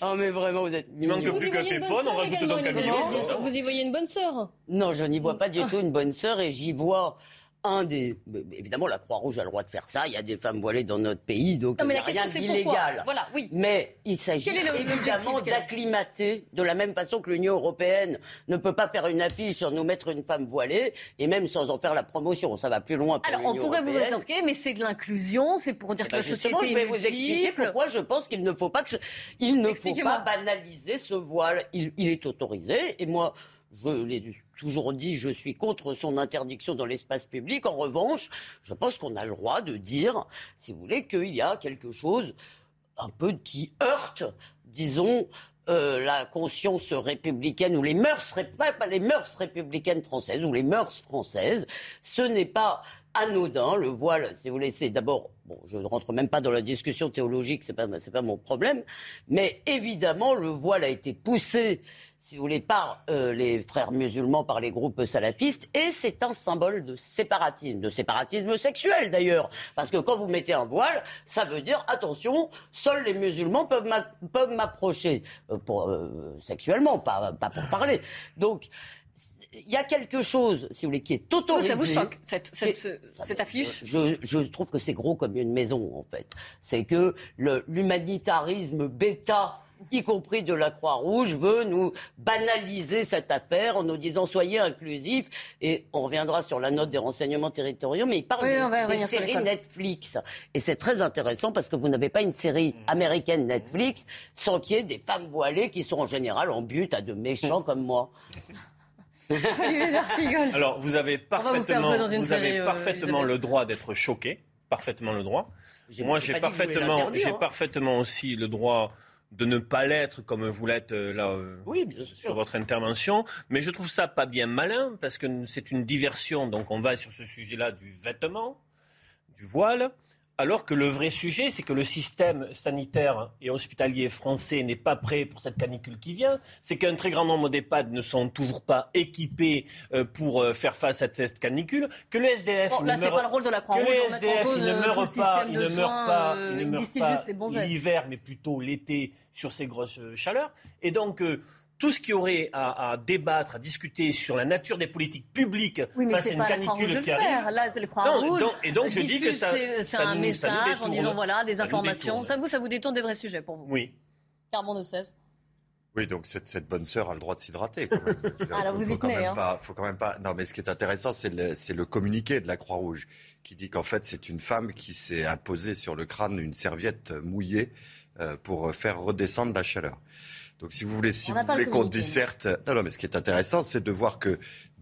Oh, mais vraiment, vous êtes Il manque plus Vous y que voyez une bonne Pépone, on sœur rajoute Camille. Lesbier. Vous y voyez une bonne sœur? Non, je n'y vois pas du tout une bonne sœur et j'y vois un des. Évidemment, la Croix-Rouge a le droit de faire ça. Il y a des femmes voilées dans notre pays, donc Non, mais il n'y a rien d'illégal. Voilà, oui. Mais il s'agit évidemment d'acclimater, de la même façon que l'Union européenne ne peut pas faire une affiche sur nous mettre une femme voilée, et même sans en faire la promotion. Ça va plus loin pour Alors, on pourrait vous rétorquer, mais c'est de l'inclusion, c'est pour dire Eh que ben, la justement, société je vais est vous expliquer pourquoi je pense qu'il ne faut pas que ce- il ne faut pas banaliser ce voile. Il, il est autorisé et moi. Je l'ai toujours dit, je suis contre son interdiction dans l'espace public. En revanche, je pense qu'on a le droit de dire, si vous voulez, qu'il y a quelque chose un peu qui heurte, disons, euh, la conscience républicaine ou les mœurs, pas, les mœurs républicaines françaises ou les mœurs françaises. Ce n'est pas anodin, le voile, si vous voulez, c'est d'abord, bon, je ne rentre même pas dans la discussion théologique, c'est pas, pas mon problème, mais évidemment, le voile a été poussé, si vous voulez, par euh, les frères musulmans, par les groupes salafistes, et c'est un symbole de séparatisme, de séparatisme sexuel d'ailleurs, parce que quand vous mettez un voile, ça veut dire, attention, seuls les musulmans peuvent m'a- peuvent m'approcher, euh, euh, sexuellement, pas, pas pour parler. Donc, il y a quelque chose, si vous voulez, qui est Oh, autorisé. ça vous choque, cette, cette, Qui est- cette affiche je, je trouve que c'est gros comme une maison, en fait. C'est que l'humanitarisme bêta y compris de la Croix-Rouge, veut nous banaliser cette affaire en nous disant soyez inclusifs. Et on reviendra sur la note des renseignements territoriaux, mais il parle Oui, de- des séries. Netflix. Et c'est très intéressant parce que vous n'avez pas une série américaine Netflix sans qu'il y ait des femmes voilées qui sont en général en but à de méchants comme moi. *laughs* Alors, vous avez vous parfaitement, une vous avez série, euh, parfaitement le droit d'être choqué, parfaitement le droit. Moi, j'ai parfaitement, j'ai hein. parfaitement aussi le droit de ne pas l'être comme vous l'êtes euh, là euh, Oui, bien sûr. sur votre intervention. Mais je trouve ça pas bien malin parce que c'est une diversion. Donc, on va sur ce sujet-là du vêtement, du voile. Alors que le vrai sujet, c'est que le système sanitaire et hospitalier français n'est pas prêt pour cette canicule qui vient. C'est qu'un très grand nombre d'EHPAD ne sont toujours pas équipés euh, pour euh, faire face à cette canicule. Que le SDF Bon, là, ne meurt- pas le rôle de la que les SDF, cause ils ne le pas, de ne soins. pas, ne l'hiver, mais plutôt l'été sur ces grosses euh, chaleurs. Et donc, tout ce qui aurait à, à débattre, à discuter sur la nature des politiques publiques Oui, mais face à une pas canicule le qui arrive. Là, c'est le Non, Croix-Rouge. donc- et donc, je dis que ça- c'est- un nous- ça nous message en disant voilà, des Ça informations. Ça vous, ça vous détourne des vrais sujets pour vous. Oui. Carbon de 16. Oui, donc cette, cette bonne sœur a le droit de s'hydrater. quand même. *laughs* Ah, faut- vous faut y quand tenez, même hein. pas- faut quand même pas. Non, mais ce qui est intéressant, c'est le, c'est le communiqué de la Croix-Rouge qui dit qu'en fait, c'est une femme qui s'est imposée sur le crâne une serviette mouillée euh, pour faire redescendre la chaleur. Donc, si vous voulez, si vous voulez qu'on disserte, non, non, mais ce qui est intéressant, c'est de voir que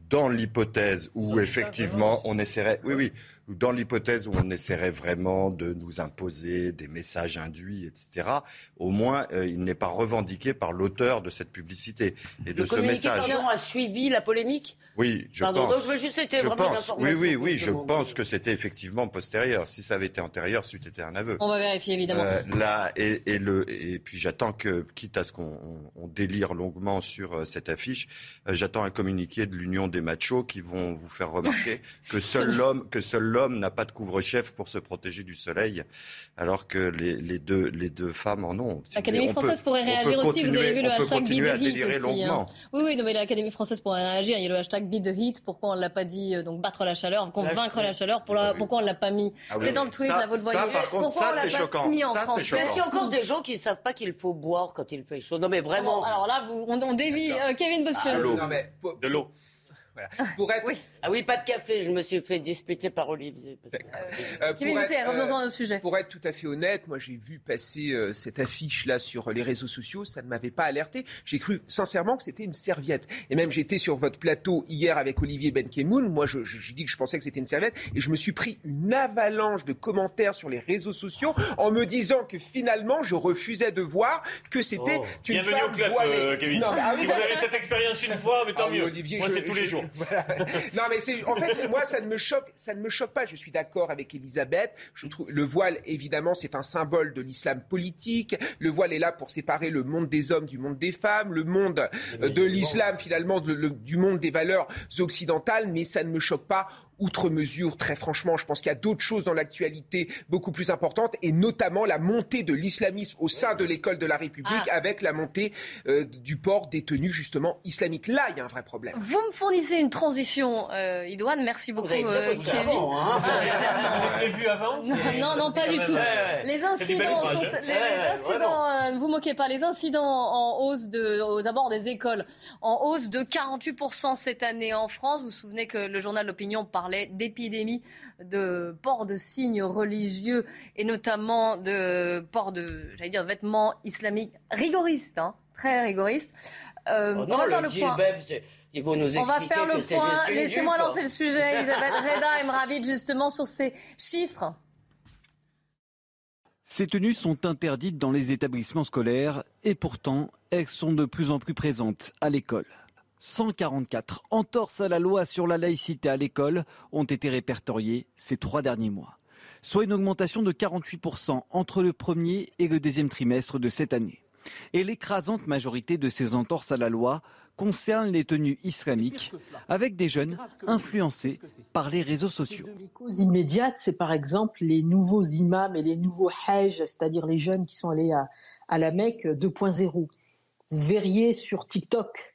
dans l'hypothèse où effectivement on essaierait, oui, oui, ou dans l'hypothèse où on essaierait vraiment de nous imposer des messages induits, etc. Au moins, euh, il n'est pas revendiqué par l'auteur de cette publicité et de Le ce message. pardon, a suivi la polémique? Oui, je Pardon, pense. donc je veux juste, c'était Je vraiment pense. Oui, oui, que oui, je pense que c'était effectivement postérieur. Si ça avait été antérieur, c'eût été un aveu. On va vérifier, évidemment. Euh, là, et, et le, et puis j'attends que, quitte à ce qu'on on- on délire longuement sur euh, cette affiche, euh, j'attends un communiqué de l'Union des machos qui vont vous faire remarquer *laughs* que seul l'homme, que seul l'homme n'a pas de couvre-chef pour se protéger du soleil, alors que les, les deux, les deux femmes en ont. Si L'Académie française peut- pourrait réagir aussi. Vous avez vu le hashtag Be the Heat aussi. hein. Oui, oui, non, mais l'Académie française pourrait réagir. Il y a le hashtag Be the Heat. Pourquoi on ne l'a pas dit euh, Donc battre la chaleur, convaincre la chaleur. Pour la- Pourquoi on ne l'a pas mis Ah oui, C'est dans le tweet, Ça- là, vous le ça, voyez. par contre, Pourquoi ça, c'est choquant. Ça, c'est français choquant. Est-ce qu'il y a encore des gens qui ne savent pas qu'il faut boire quand il fait chaud Non, mais vraiment. Alors là, vous, on, on dévie. Euh, Kevin Bossuet. Mais pour- De l'eau. voilà. Pour être, Ah oui, pas de café, je me suis fait disputer par Olivier. parce que- euh, Kevin pour être, revenons-en euh, sujet. Pour être tout à fait honnête, moi j'ai vu passer euh, cette affiche là sur les réseaux sociaux, ça ne m'avait pas alerté. J'ai cru sincèrement que c'était une serviette. Et même j'étais sur votre plateau hier avec Olivier Benkemoun. Moi je- je- j'ai dit que je pensais que c'était une serviette et je me suis pris une avalanche de commentaires sur les réseaux sociaux en me disant que finalement je refusais de voir que c'était Oh. une Bienvenue femme au club, voilée. euh, Kevin. Non, ah oui, si vous avez cette expérience une fois, mais tant ah mieux. Olivier, Moi, je- c'est tous les je- jours. *laughs* voilà. Non, mais c'est en fait *laughs* moi ça ne me choque, ça ne me choque pas. Je suis d'accord avec Elisabeth. Je trouve le voile évidemment c'est un symbole de l'islam politique. Le voile est là pour séparer le monde des hommes du monde des femmes, le monde euh, de l'islam finalement de- le- du monde des valeurs occidentales. Mais ça ne me choque pas. Outre mesure, très franchement, je pense qu'il y a d'autres choses dans l'actualité beaucoup plus importantes, et notamment la montée de l'islamisme au sein de l'école de la République, Ah. avec la montée euh, du port des tenues justement islamiques. Là, il y a un vrai problème. Vous me fournissez une transition, euh, Idoine. Merci beaucoup, euh, Kevin. avant, hein. Vous avez prévu avant Non, non, pas du tout. Ouais. Les incidents, sont- hein. les, Ouais, les ouais, incidents, euh, ne vous moquez pas, les incidents en hausse de, aux abords des écoles, en hausse de 48% cette année en France. Vous vous souvenez que le journal L'Opinion parlait d'épidémie de port de signes religieux et notamment de port de, j'allais dire, vêtements islamiques rigoristes, hein, très rigoristes. Euh, Oh on va faire le le point. ils vont nous expliquer On va faire le point. Laissez-moi lancer le sujet. Elisabeth Reda et Mravit justement sur ces chiffres. Ces tenues sont interdites dans les établissements scolaires et pourtant, elles sont de plus en plus présentes à l'école. 144 entorses à la loi sur la laïcité à l'école ont été répertoriées ces trois derniers mois, soit une augmentation de 48% entre le premier et le deuxième trimestre de cette année. Et l'écrasante majorité de ces entorses à la loi concerne les tenues islamiques, avec des jeunes influencés par les réseaux sociaux. Les causes immédiates, c'est par exemple les nouveaux imams et les nouveaux hajj, c'est-à-dire les jeunes qui sont allés à, à la Mecque 2.0. Vous verriez sur TikTok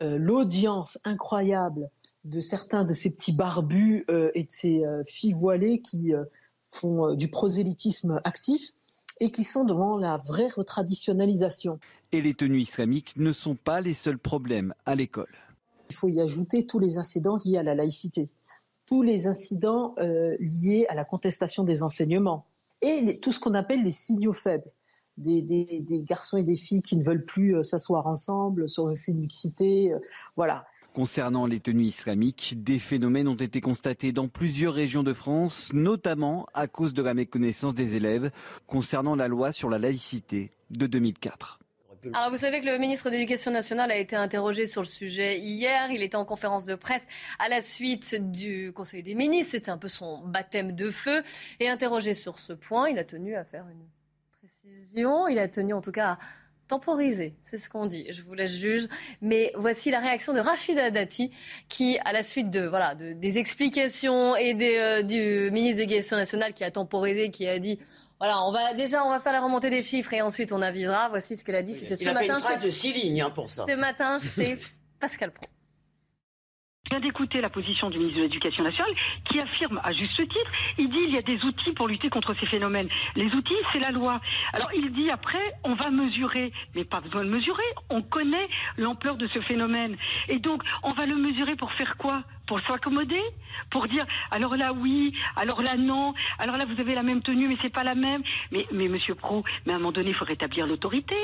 l'audience incroyable de certains de ces petits barbus euh, et de ces euh, filles voilées qui euh, font euh, du prosélytisme actif et qui sont devant la vraie retraditionnalisation. Et les tenues islamiques ne sont pas les seuls problèmes à l'école. Il faut y ajouter tous les incidents liés à la laïcité, tous les incidents euh, liés à la contestation des enseignements et tout ce qu'on appelle les signaux faibles. Des, garçons et des filles qui ne veulent plus euh, s'asseoir ensemble, sur le film mixité, euh, voilà. Concernant les tenues islamiques, des phénomènes ont été constatés dans plusieurs régions de France, notamment à cause de la méconnaissance des élèves concernant la loi sur la laïcité de 2004. Alors vous savez que le ministre de l'Éducation nationale a été interrogé sur le sujet hier. Il était en conférence de presse à la suite du Conseil des ministres. C'était un peu son baptême de feu. Et interrogé sur ce point, il a tenu à faire une précision. Il a tenu en tout cas à temporiser, c'est ce qu'on dit. Je vous laisse juge. Mais voici la réaction de Rachida Dati, qui, à la suite de, voilà, des explications et euh, du ministre de l'Éducation nationale qui a temporisé, qui a dit voilà, on va déjà on va faire la remontée des chiffres et ensuite on avisera. Voici ce qu'elle a dit. C'était ce matin. Fait une de six lignes hein, pour ça. Ce matin chez *laughs* Pascal Pro. Je viens d'écouter la position du ministre de l'Éducation nationale qui affirme à juste titre, il dit il y a des outils pour lutter contre ces phénomènes. Les outils, c'est la loi. Alors il dit après, on va mesurer, mais pas besoin de mesurer, on connaît l'ampleur de ce phénomène. Et donc, on va le mesurer pour faire quoi? Pour s'accommoder, pour dire alors là oui, alors là non, alors là vous avez la même tenue mais c'est pas la même. Mais Monsieur Pro, mais à un moment donné il faut rétablir l'autorité.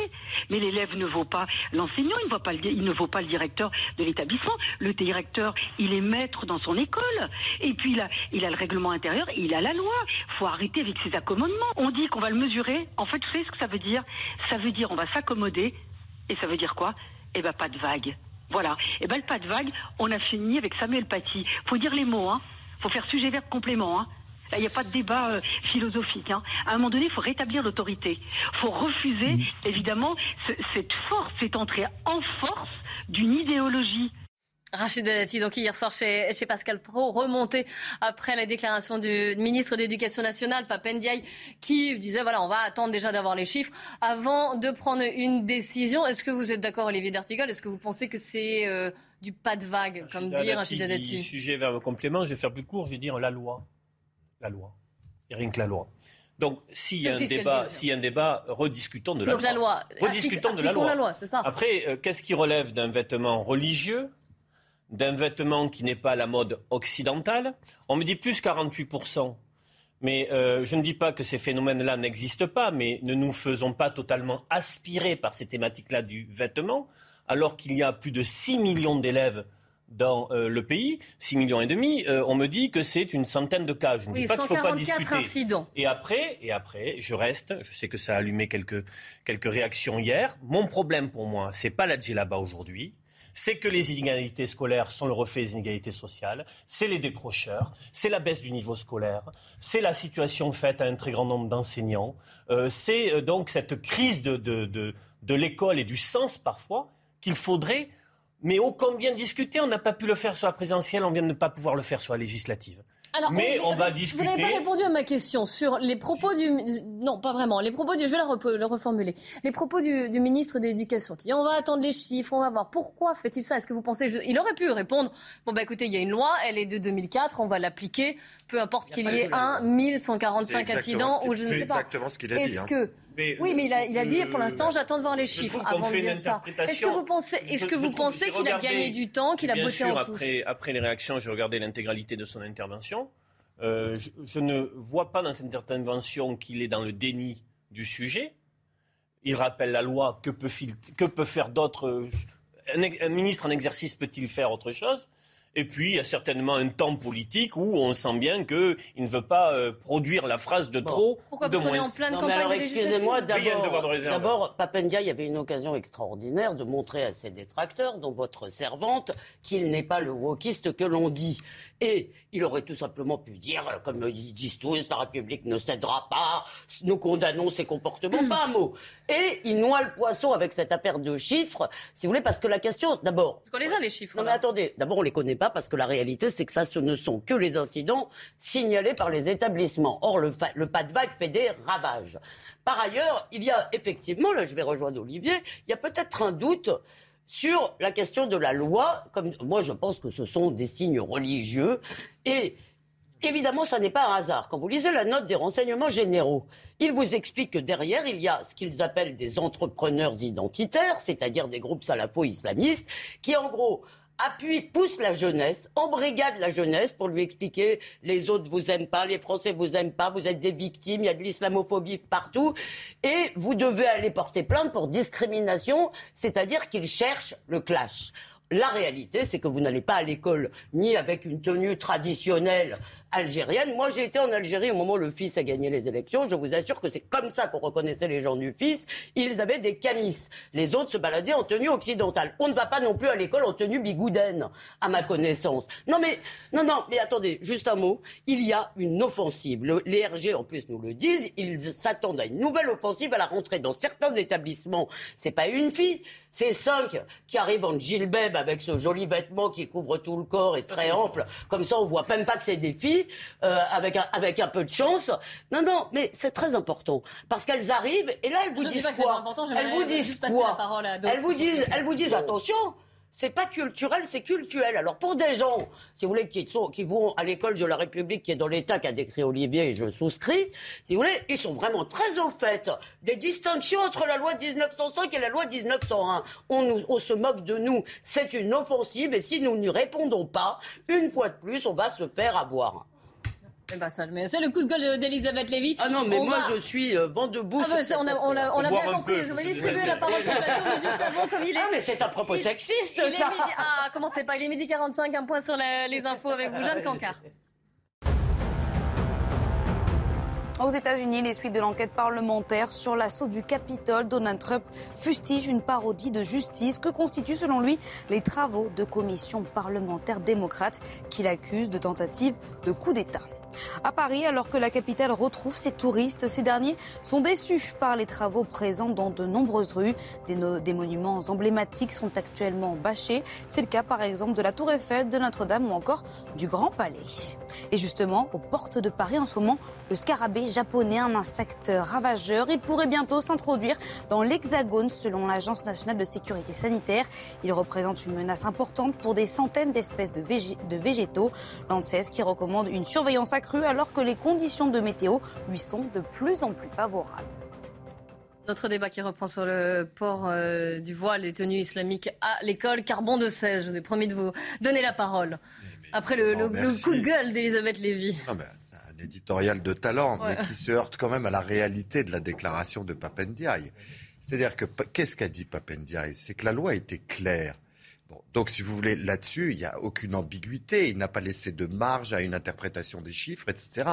Mais l'élève ne vaut pas l'enseignant, il ne vaut pas le, il directeur de l'établissement. Le directeur il est maître dans son école et puis il a il a le règlement intérieur, il a la loi. Faut arrêter avec ces accommodements. On dit qu'on va le mesurer. En fait, vous savez ce que ça veut dire? Ça veut dire on va s'accommoder et ça veut dire quoi? Eh ben pas de vague. Voilà. Et eh ben le pas de vague, on a fini avec Samuel Paty. Faut dire les mots, hein. Faut faire sujet verbe complément, hein. Il n'y a pas de débat euh, philosophique. Hein. À un moment donné, il faut rétablir l'autorité. Il faut refuser, mmh. évidemment, cette force, cette entrée en force d'une idéologie Rachid Dati, donc hier soir chez, chez, Pascal Pro, remonté après la déclaration du ministre de l'Éducation nationale, Papendiaï, qui disait voilà, on va attendre déjà d'avoir les chiffres avant de prendre une décision. Est-ce que vous êtes d'accord, Olivier D'Artigol Est-ce que vous pensez que c'est euh, du pas de vague, comme dit Rachid Dati Sujet vers complément, je vais faire plus court, je vais dire la loi. La loi. Il n'y a rien que la loi. Donc, s'il y a un débat, s'il y a un débat, rediscutons de la Donc, loi. La loi. Rediscutons de la loi. La loi ça. Après, euh, qu'est-ce qui relève d'un vêtement religieux? D'un vêtement qui n'est pas la mode occidentale. On me dit plus 48%. Mais euh, je ne dis pas que ces phénomènes-là n'existent pas, mais ne nous faisons pas totalement aspirer par ces thématiques-là du vêtement, alors qu'il y a plus de 6 millions d'élèves dans euh, le pays, 6 millions et demi, euh, on me dit que c'est une centaine de cas. Je ne dis pas qu'il ne faut pas discuter. Incidents. Et après, et après, je reste, je sais que ça a allumé quelques, quelques réactions hier. Mon problème pour moi, c'est pas la djellaba aujourd'hui, c'est que les inégalités scolaires sont le reflet des inégalités sociales, c'est les décrocheurs, c'est la baisse du niveau scolaire, c'est la situation faite à un très grand nombre d'enseignants, euh, c'est euh, donc cette crise de, de l'école et du sens parfois qu'il faudrait, mais ô combien discuter, on n'a pas pu le faire sur la présidentielle, on vient de ne pas pouvoir le faire sur la législative mais on, va discuter. Vous n'avez pas répondu à ma question sur les propos du. Non, pas vraiment. Les propos du. Je vais le reformuler. Les propos du, ministre de l'Éducation qui dit on va attendre les chiffres, on va voir. Pourquoi fait-il ça? Est-ce que vous pensez. Il aurait pu répondre bon, bah écoutez, il y a une loi, elle est de 2004, on va l'appliquer, peu importe qu'il y ait un 1145 incidents ou je ne sais pas. C'est exactement ce qu'il a dit. Est-ce hein. que. oui, mais il a, il a dit pour l'instant, j'attends de voir les chiffres avant de dire ça. Est-ce que vous pensez, est-ce que vous pensez qu'il a gagné du temps, qu'il a botté en touche après, après les réactions, j'ai regardé l'intégralité de son intervention. Euh, je, ne vois pas dans cette intervention qu'il est dans le déni du sujet. Il rappelle la loi. Que peut, que peut faire d'autre un, ministre en exercice peut-il faire autre chose? Et puis, il y a certainement un temps politique où on sent bien qu'il ne veut pas euh, produire la phrase de trop Pourquoi? de Parce qu'on est en pleine campagne alors, excusez-moi, d'abord, d'abord Papendia, il y avait une occasion extraordinaire de montrer à ses détracteurs, dont votre servante, qu'il n'est pas le wokiste que l'on dit. Et il aurait tout simplement pu dire, comme ils disent tous, la République ne cédera pas, nous condamnons ces comportements, pas un mot. Et il noie le poisson avec cette affaire de chiffres, si vous voulez, parce que la question, d'abord... Parce qu'on les a, les chiffres. Non, mais attendez, d'abord, on les connaît pas, parce que la réalité, c'est que ça, ce ne sont que les incidents signalés par les établissements. Or, le, le pas de vague fait des ravages. Par ailleurs, il y a effectivement, là je vais rejoindre Olivier, il y a peut-être un doute sur la question de la loi, comme moi je pense que ce sont des signes religieux et Évidemment, ça n'est pas un hasard. Quand vous lisez la note des renseignements généraux, ils vous expliquent que derrière, il y a ce qu'ils appellent des entrepreneurs identitaires, c'est-à-dire des groupes salafo-islamistes, qui en gros appuie, pousse la jeunesse, embrigade la jeunesse pour lui expliquer les autres vous aiment pas, les Français vous aiment pas, vous êtes des victimes, il y a de l'islamophobie partout, et vous devez aller porter plainte pour discrimination, c'est-à-dire qu'ils cherchent le clash. La réalité, c'est que vous n'allez pas à l'école ni avec une tenue traditionnelle algérienne. Moi, j'ai été en Algérie au moment où le fils a gagné les élections. Je vous assure que c'est comme ça qu'on reconnaissait les gens du fils. Ils avaient des camis. Les autres se baladaient en tenue occidentale. On ne va pas non plus à l'école en tenue bigoudaine, à ma connaissance. Non, mais, non, non, mais attendez, juste un mot. Il y a une offensive. les RG, en plus, nous le disent. Ils s'attendent à une nouvelle offensive à la rentrée dans certains établissements. C'est pas une fille, c'est cinq qui arrivent en gilbeb avec ce joli vêtement qui couvre tout le corps et très ample. Comme ça, on voit même pas que c'est des filles, euh, avec, un, avec un peu de chance. Non, non, mais c'est très important. Parce qu'elles arrivent et là, elles vous disent quoi Elles vous disent quoi Elles vous disent, elles vous disent attention c'est pas culturel, c'est cultuel. Alors pour des gens, si vous voulez, qui, sont, qui vont à l'école de la République, qui est dans l'état qu'a décrit Olivier, et je souscris, si vous voulez, ils sont vraiment très au fait des distinctions entre la loi 1905 et la loi 1901. On, nous, on se moque de nous, c'est une offensive, et si nous n'y répondons pas, une fois de plus, on va se faire avoir. Eh ben, mais c'est le coup de gueule d'Elisabeth Lévy. Ah non, mais moi je suis euh, vent debout. Ah on a, on a, on a bien compris. Je vais distribuer la parole sur le plateau, mais juste *laughs* avant, comme il est. Ah, mais c'est un propos sexiste, ça. Midi... Ah, commencez pas. Il est midi 45, un point sur les infos avec vous, Jeanne *laughs* Cancard. Aux États-Unis, les suites de l'enquête parlementaire sur l'assaut du Capitole, Donald Trump fustige une parodie de justice que constituent selon lui les travaux de commissions parlementaires démocrates qu'il accuse de tentative de coup d'État. À Paris, alors que la capitale retrouve ses touristes, ces derniers sont déçus par les travaux présents dans de nombreuses rues. Des, monuments emblématiques sont actuellement bâchés. C'est le cas par exemple de la Tour Eiffel, de Notre-Dame ou encore du Grand Palais. Et justement, aux portes de Paris en ce moment, le scarabée japonais, un insecte ravageur, il pourrait bientôt s'introduire dans l'Hexagone selon l'Agence nationale de sécurité sanitaire. Il représente une menace importante pour des centaines d'espèces de, de végétaux. L'ANSES qui recommande une surveillance alors que les conditions de météo lui sont de plus en plus favorables. Notre débat qui reprend sur le port euh, du voile des tenues islamiques à l'école. Carbon de 16, je vous ai promis de vous donner la parole. Après le, coup de gueule d'Elisabeth Lévy. un éditorial de talent, mais qui se heurte quand même à la réalité de la déclaration de Papendiaï. C'est-à-dire que qu'est-ce qu'a dit Papendiaï? C'est que la loi était claire donc, si vous voulez, là-dessus, il n'y a aucune ambiguïté. Il n'a pas laissé de marge à une interprétation des chiffres, etc.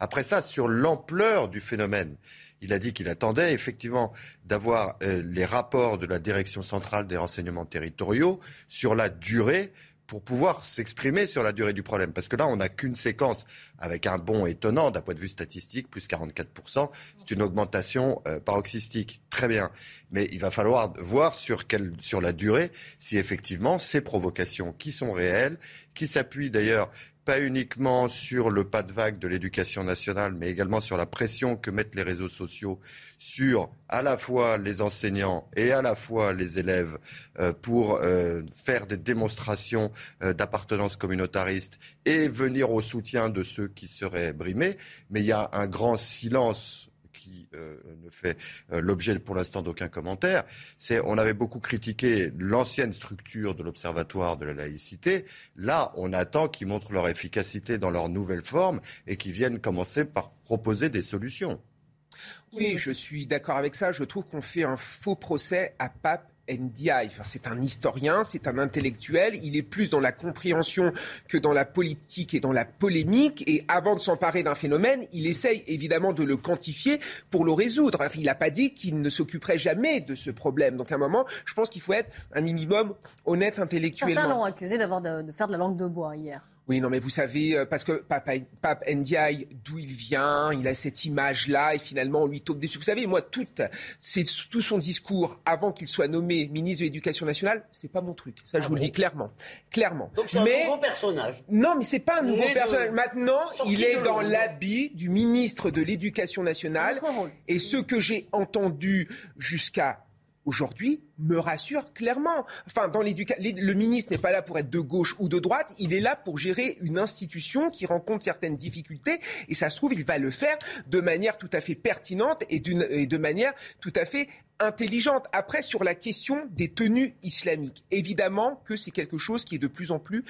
Après ça, sur l'ampleur du phénomène, il a dit qu'il attendait effectivement d'avoir euh, les rapports de la Direction centrale des renseignements territoriaux sur la durée pour pouvoir s'exprimer sur la durée du problème. Parce que là, on n'a qu'une séquence avec un bond étonnant d'un point de vue statistique, plus 44%. C'est une augmentation euh, paroxystique. Très bien. Mais il va falloir voir sur, quelle, sur la durée si effectivement ces provocations qui sont réelles, qui s'appuient d'ailleurs pas uniquement sur le pas de vague de l'éducation nationale, mais également sur la pression que mettent les réseaux sociaux sur à la fois les enseignants et à la fois les élèves euh, pour euh, faire des démonstrations euh, d'appartenance communautariste et venir au soutien de ceux qui seraient brimés. Mais il y a un grand silence euh, ne fait euh, l'objet pour l'instant d'aucun commentaire. C'est, on avait beaucoup critiqué l'ancienne structure de l'Observatoire de la laïcité. Là, on attend qu'ils montrent leur efficacité dans leur nouvelle forme et qu'ils viennent commencer par proposer des solutions. Oui, je suis d'accord avec ça. Je trouve qu'on fait un faux procès à Pape Ndiaye. C'est un historien, c'est un intellectuel. Il est plus dans la compréhension que dans la politique et dans la polémique. Et avant de s'emparer d'un phénomène, il essaye évidemment de le quantifier pour le résoudre. il n'a pas dit qu'il ne s'occuperait jamais de ce problème. Donc, à un moment, je pense qu'il faut être un minimum honnête intellectuellement. Certains l'ont accusé d'avoir de faire de la langue de bois hier. Oui, non, mais vous savez, euh, parce que Pape, Ndiaye, d'où il vient, il a cette image-là, et finalement, on lui tombe dessus. Vous savez, moi, tout, tout son discours, avant qu'il soit nommé ministre de l'Éducation nationale, c'est pas mon truc. Ça, je ah vous le dis clairement. Clairement. Donc, c'est un nouveau personnage. Non, mais c'est pas un nouveau personnage. Maintenant, il est dans l'habit du ministre de l'Éducation nationale. Et ce que j'ai entendu jusqu'à aujourd'hui, me rassure clairement. Enfin, dans l'éducation, le ministre n'est pas là pour être de gauche ou de droite, il est là pour gérer une institution qui rencontre certaines difficultés et ça se trouve, il va le faire de manière tout à fait pertinente et, et de manière tout à fait intelligente. Après, sur la question des tenues islamiques, évidemment que c'est quelque chose qui est de plus en plus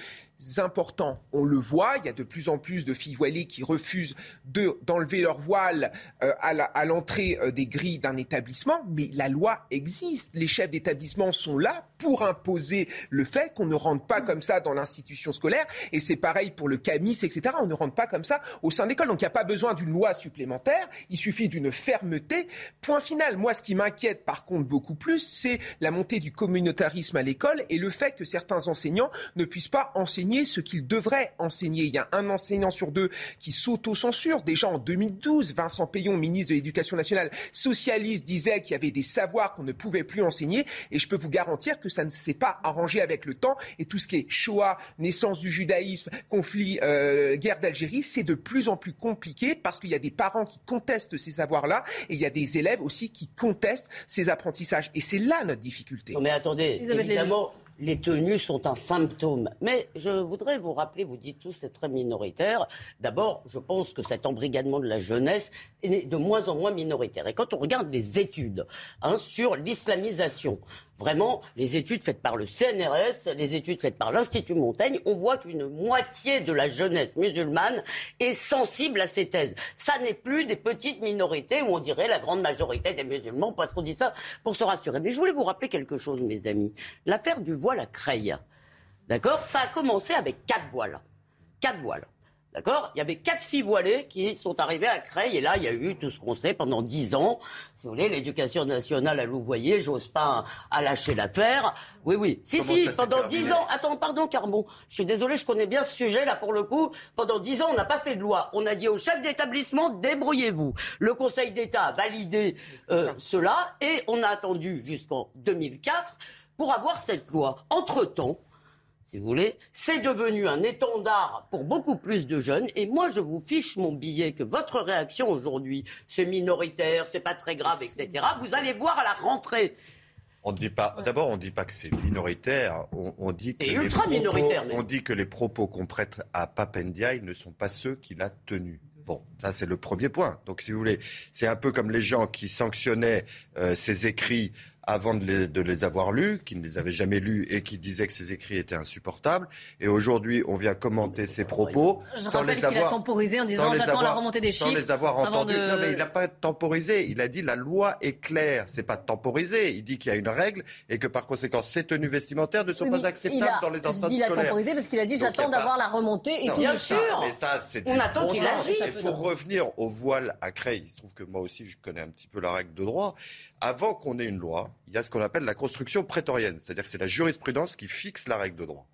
important. On le voit, il y a de plus en plus de filles voilées qui refusent d'enlever leur voile euh, à l'entrée euh, des grilles d'un établissement, mais la loi existe. Les chefs d'établissement sont là pour imposer le fait qu'on ne rentre pas comme ça dans l'institution scolaire, et c'est pareil pour le CAMIS, etc. On ne rentre pas comme ça au sein d'école. Donc il n'y a pas besoin d'une loi supplémentaire, il suffit d'une fermeté. Point final. Moi, ce qui m'inquiète par contre beaucoup plus, c'est la montée du communautarisme à l'école et le fait que certains enseignants ne puissent pas enseigner ce qu'ils devraient enseigner. Il y a un enseignant sur deux qui s'auto-censure. Déjà en 2012, Vincent Payon, ministre de l'Éducation nationale socialiste, disait qu'il y avait des savoirs qu'on ne pouvait plus enseigner. Et je peux vous garantir que ça ne s'est pas arrangé avec le temps. Et tout ce qui est Shoah, naissance du judaïsme, conflit, euh, guerre d'Algérie, c'est de plus en plus compliqué parce qu'il y a des parents qui contestent ces savoirs-là et il y a des élèves aussi qui contestent ces apprentissages. Et c'est là notre difficulté. Non mais attendez, évidemment, les tenues sont un symptôme. Mais je voudrais vous rappeler, vous dites tous c'est très minoritaire. D'abord, je pense que cet embrigadement de la jeunesse est de moins en moins minoritaire. Et quand on regarde les études hein, sur l'islamisation, Vraiment, les études faites par le CNRS, les études faites par l'Institut Montaigne, on voit qu'une moitié de la jeunesse musulmane est sensible à ces thèses. Ça n'est plus des petites minorités où on dirait la grande majorité des musulmans, parce qu'on dit ça pour se rassurer. Mais je voulais vous rappeler quelque chose, mes amis. L'affaire du voile à Creil, d'accord Ça a commencé avec quatre voiles. Quatre voiles. D'accord? Il y avait quatre filles voilées qui sont arrivées à Creil et là, il y a eu tout ce qu'on sait pendant dix ans. Si vous voulez, l'éducation nationale a louvoyé, j'ose pas à lâcher l'affaire. Oui, oui. Si, si, pendant dix ans. Attends, pardon, Carbon. Je suis désolé, je connais bien ce sujet là pour le coup. Pendant dix ans, on n'a pas fait de loi. On a dit au chef d'établissement, débrouillez-vous. Le Conseil d'État a validé euh, cela et on a attendu jusqu'en 2004 pour avoir cette loi. Entre-temps, si vous voulez, c'est devenu un étendard pour beaucoup plus de jeunes. Et moi, je vous fiche mon billet que votre réaction aujourd'hui, c'est minoritaire, c'est pas très grave, etc. Vous allez voir à la rentrée. On dit pas. D'abord, on ne dit pas que c'est minoritaire. On, dit que les propos, minoritaire, on dit que les propos qu'on prête à Papendiaï ne sont pas ceux qu'il a tenus. Bon, ça c'est le premier point. Donc, si vous voulez, c'est un peu comme les gens qui sanctionnaient euh, ces écrits avant de les, avoir lus, qui ne les avaient jamais lus et qui disaient que ces écrits étaient insupportables. Et aujourd'hui, on vient commenter ses propos sans les avoir temporisé en disant j'attends la remontée des chiffres. Sans les avoir entendus. Non, mais il n'a pas temporisé. Il a dit la loi est claire. C'est pas temporisé. Il dit qu'il y a une règle et que par conséquent, ces tenues vestimentaires ne sont pas acceptables dans les enceintes il scolaires. Il a temporisé parce qu'il a dit j'attends d'avoir la remontée et tout. Bien sûr. Mais ça, c'est on attend qu'il agisse. Il faut revenir au voile à Creil. Il se trouve que moi aussi, je connais un petit peu la règle de droit avant qu'on ait une loi, il y a ce qu'on appelle la construction prétorienne, c'est-à-dire que c'est la jurisprudence qui fixe la règle de droit.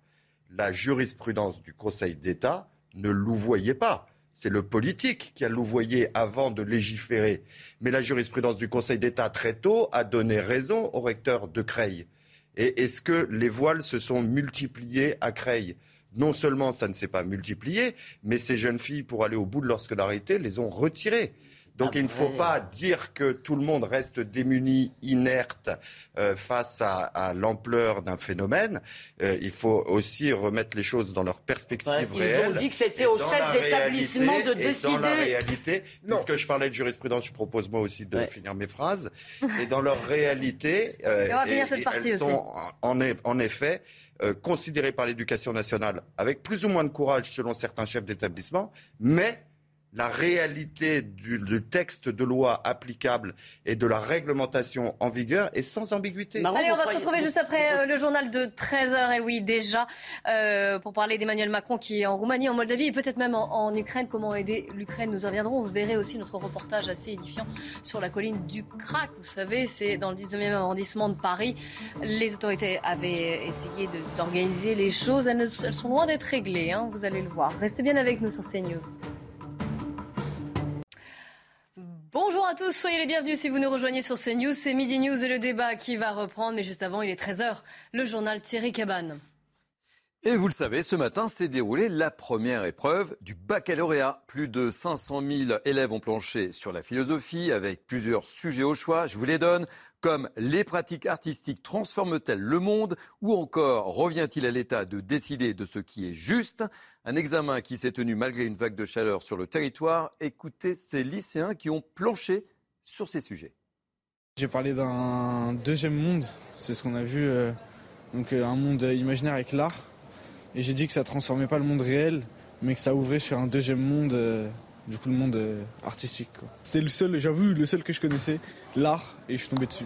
La jurisprudence du Conseil d'État ne louvoyait pas. C'est le politique qui a louvoyé avant de légiférer. Mais la jurisprudence du Conseil d'État très tôt a donné raison au recteur de Creil. Et est-ce que les voiles se sont multipliées à Creil? Non seulement ça ne s'est pas multiplié, mais ces jeunes filles, pour aller au bout de leur scolarité, les ont retirées. Donc il ne faut pas dire que tout le monde reste démuni, inerte euh, face à, l'ampleur d'un phénomène. Euh, il faut aussi remettre les choses dans leur perspective réelle. Ils ont dit que c'était au chef d'établissement de décider. dans la réalité, puisque je parlais de jurisprudence, je propose moi aussi de finir mes phrases. Et dans leur réalité, euh, elles sont en, en effet considérées par l'éducation nationale avec plus ou moins de courage selon certains chefs d'établissement, mais la réalité du, texte de loi applicable et de la réglementation en vigueur est sans ambiguïté. Allez, on va se retrouver juste après euh, le journal de 13h, et oui, déjà, euh, pour parler d'Emmanuel Macron qui est en Roumanie, en Moldavie et peut-être même en, Ukraine. Comment aider l'Ukraine Nous en reviendrons. Vous verrez aussi notre reportage assez édifiant sur la colline du Crac. Vous savez, c'est dans le 19e arrondissement de Paris. Les autorités avaient essayé d'organiser les choses. Elles, sont loin d'être réglées, hein, vous allez le voir. Restez bien avec nous sur CNews. Bonjour à tous, soyez les bienvenus si vous nous rejoignez sur CNews. C'est Midi News et le débat qui va reprendre. Mais juste avant, il est 13h. Le journal Thierry Cabane. Et vous le savez, ce matin s'est déroulée la première épreuve du baccalauréat. Plus de 500 000 élèves ont planché sur la philosophie avec plusieurs sujets au choix. Je vous les donne, comme les pratiques artistiques transforment-elles le monde ou encore revient-il à l'État de décider de ce qui est juste? Un examen qui s'est tenu malgré une vague de chaleur sur le territoire. Écoutez ces lycéens qui ont planché sur ces sujets. J'ai parlé d'un deuxième monde, c'est ce qu'on a vu, euh, donc euh, un monde imaginaire avec l'art. Et j'ai dit que ça transformait pas le monde réel, mais que ça ouvrait sur un deuxième monde, euh, du coup le monde euh, artistique. C'était le seul, j'avoue, le seul que je connaissais, l'art, et je suis tombé dessus.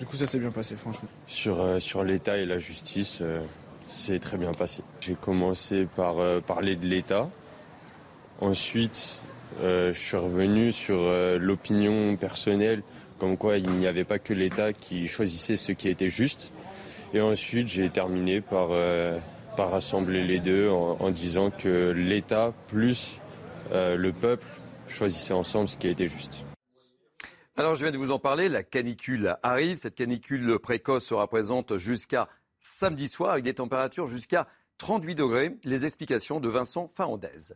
Du coup ça s'est bien passé franchement. Sur, euh, sur l'État et la justice, c'est très bien passé. J'ai commencé par parler de l'État. Ensuite, je suis revenu sur l'opinion personnelle, comme quoi il n'y avait pas que l'État qui choisissait ce qui était juste. Et ensuite, j'ai terminé par, par rassembler les deux en, en disant que l'État plus euh, le peuple choisissaient ensemble ce qui était juste. Alors, je viens de vous en parler, la canicule arrive. Cette canicule précoce sera présente jusqu'à samedi soir avec des températures jusqu'à 38 degrés. Les explications de Vincent Farandez.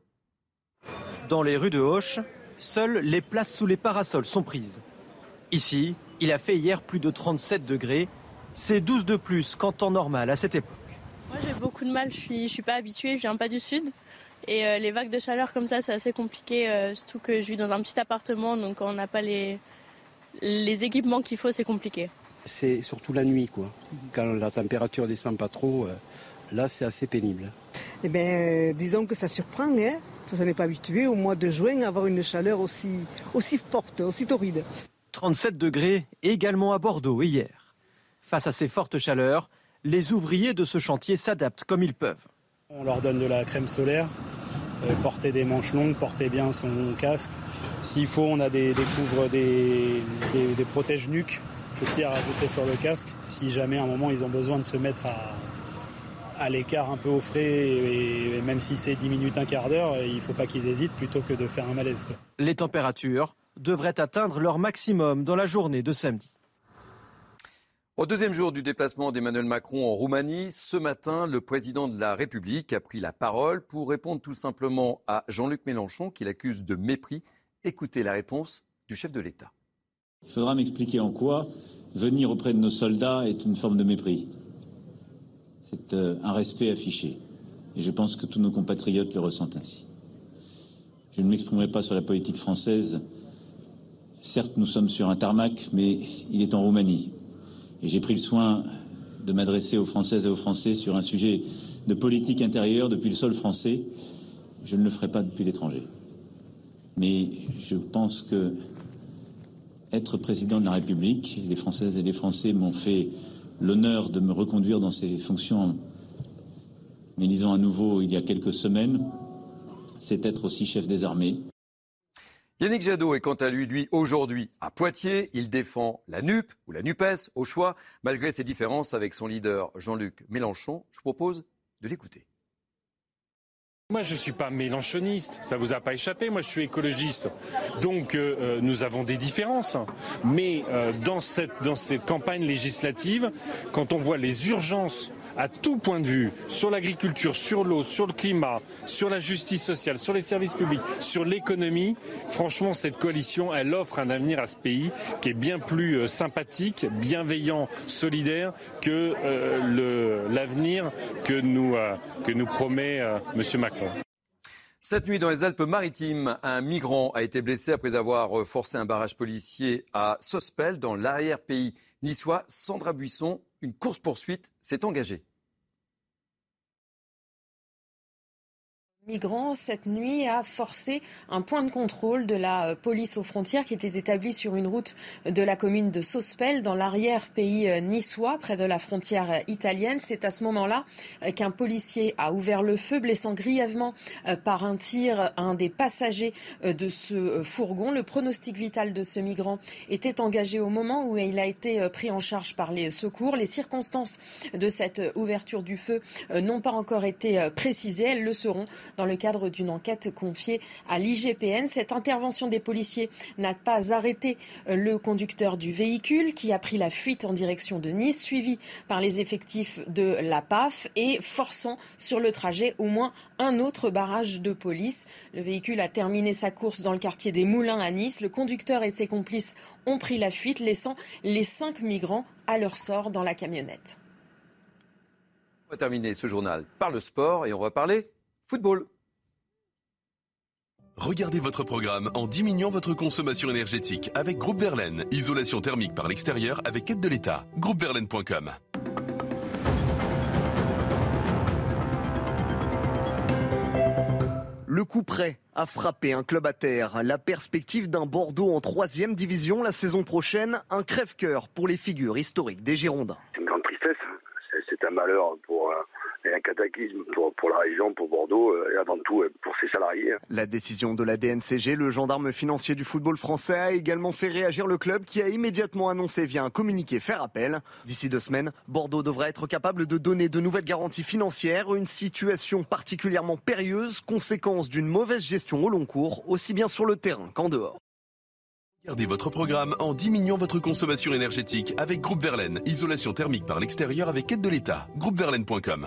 Dans les rues de Hoche, seules les places sous les parasols sont prises. Ici, il a fait hier plus de 37 degrés. C'est 12 de plus qu'en temps normal à cette époque. Moi j'ai beaucoup de mal, je suis, je suis pas habituée, je viens pas du sud. Et euh, les vagues de chaleur comme ça, c'est assez compliqué, euh, surtout que je vis dans un petit appartement, donc quand on n'a pas les, les équipements qu'il faut, c'est compliqué. C'est surtout la nuit, quoi. Quand la température descend pas trop, euh, là c'est assez pénible. Eh bien, disons que ça surprend, hein. On n'est pas habitué au mois de juin à avoir une chaleur aussi, aussi forte, aussi torride. 37 degrés également à Bordeaux hier. Face à ces fortes chaleurs, les ouvriers de ce chantier s'adaptent comme ils peuvent. On leur donne de la crème solaire, euh, porter des manches longues, porter bien son casque. S'il faut, on a des, des couvres, des, des, des protèges nuques aussi à rajouter sur le casque. Si jamais à un moment ils ont besoin de se mettre à, à l'écart un peu au frais, et, et même si c'est 10 minutes, un quart d'heure, il ne faut pas qu'ils hésitent plutôt que de faire un malaise. Quoi. Les températures devraient atteindre leur maximum dans la journée de samedi. Au deuxième jour du déplacement d'Emmanuel Macron en Roumanie, ce matin, le président de la République a pris la parole pour répondre tout simplement à Jean-Luc Mélenchon, qu'il accuse de mépris. Écoutez la réponse du chef de l'État. Il faudra m'expliquer en quoi venir auprès de nos soldats est une forme de mépris. C'est euh, un respect affiché. Et je pense que tous nos compatriotes le ressentent ainsi. Je ne m'exprimerai pas sur la politique française. Certes, nous sommes sur un tarmac, mais il est en Roumanie. J'ai pris le soin de m'adresser aux Françaises et aux Français sur un sujet de politique intérieure depuis le sol français. Je ne le ferai pas depuis l'étranger. Mais je pense que être président de la République, les Françaises et les Français m'ont fait l'honneur de me reconduire dans ces fonctions m'élisant à nouveau il y a quelques semaines, c'est être aussi chef des armées. Yannick Jadot est quant à lui, lui, aujourd'hui à Poitiers. Il défend la NUP ou la NUPES au choix, malgré ses différences avec son leader Jean-Luc Mélenchon. Je propose de l'écouter. Moi, je ne suis pas mélanchoniste, ça vous a pas échappé. Moi, je suis écologiste. Donc, euh, nous avons des différences. Mais euh, dans, cette, dans cette campagne législative, quand on voit les urgences à tout point de vue, sur l'agriculture, sur l'eau, sur le climat, sur la justice sociale, sur les services publics, sur l'économie, franchement, cette coalition, elle offre un avenir à ce pays qui est bien plus euh, sympathique, bienveillant, solidaire que euh, l'avenir que nous, euh, que nous promet M. Macron. Cette nuit, dans les Alpes-Maritimes, un migrant a été blessé après avoir forcé un barrage policier à Sospel, dans l'arrière-pays niçois. Sandra Buisson, une course-poursuite s'est engagée. Migrant cette nuit a forcé un point de contrôle de la police aux frontières qui était établi sur une route de la commune de Sospel dans l'arrière-pays niçois près de la frontière italienne. C'est à ce moment-là qu'un policier a ouvert le feu blessant grièvement par un tir un des passagers de ce fourgon. Le pronostic vital de ce migrant était engagé au moment où il a été pris en charge par les secours. Les circonstances de cette ouverture du feu n'ont pas encore été précisées. Elles le seront dans le cadre d'une enquête confiée à l'IGPN. Cette intervention des policiers n'a pas arrêté euh, le conducteur du véhicule qui a pris la fuite en direction de Nice, suivi par les effectifs de la PAF et forçant sur le trajet au moins un autre barrage de police. Le véhicule a terminé sa course dans le quartier des Moulins à Nice. Le conducteur et ses complices ont pris la fuite, laissant les cinq migrants à leur sort dans la camionnette. On va terminer ce journal par le sport et on va parler football. Regardez votre programme en diminuant votre consommation énergétique avec Groupe Verlaine. Isolation thermique par l'extérieur avec aide de l'État. Groupeverlaine.com. Le coup prêt a frappé un club à terre. La perspective d'un Bordeaux en troisième division la saison prochaine, un crève-cœur pour les figures historiques des Girondins. C'est une grande tristesse. C'est un malheur pour, et un cataclysme pour, la région, pour Bordeaux euh, et avant tout euh, pour ses salariés. La décision de la DNCG, le gendarme financier du football français, a également fait réagir le club qui a immédiatement annoncé via un communiqué faire appel. D'ici deux semaines, Bordeaux devrait être capable de donner de nouvelles garanties financières, une situation particulièrement périlleuse, conséquence d'une mauvaise gestion au long cours, aussi bien sur le terrain qu'en dehors. Regardez votre programme en diminuant votre consommation énergétique avec Groupe Verlaine. Isolation thermique par l'extérieur avec aide de l'État. Groupeverlaine.com.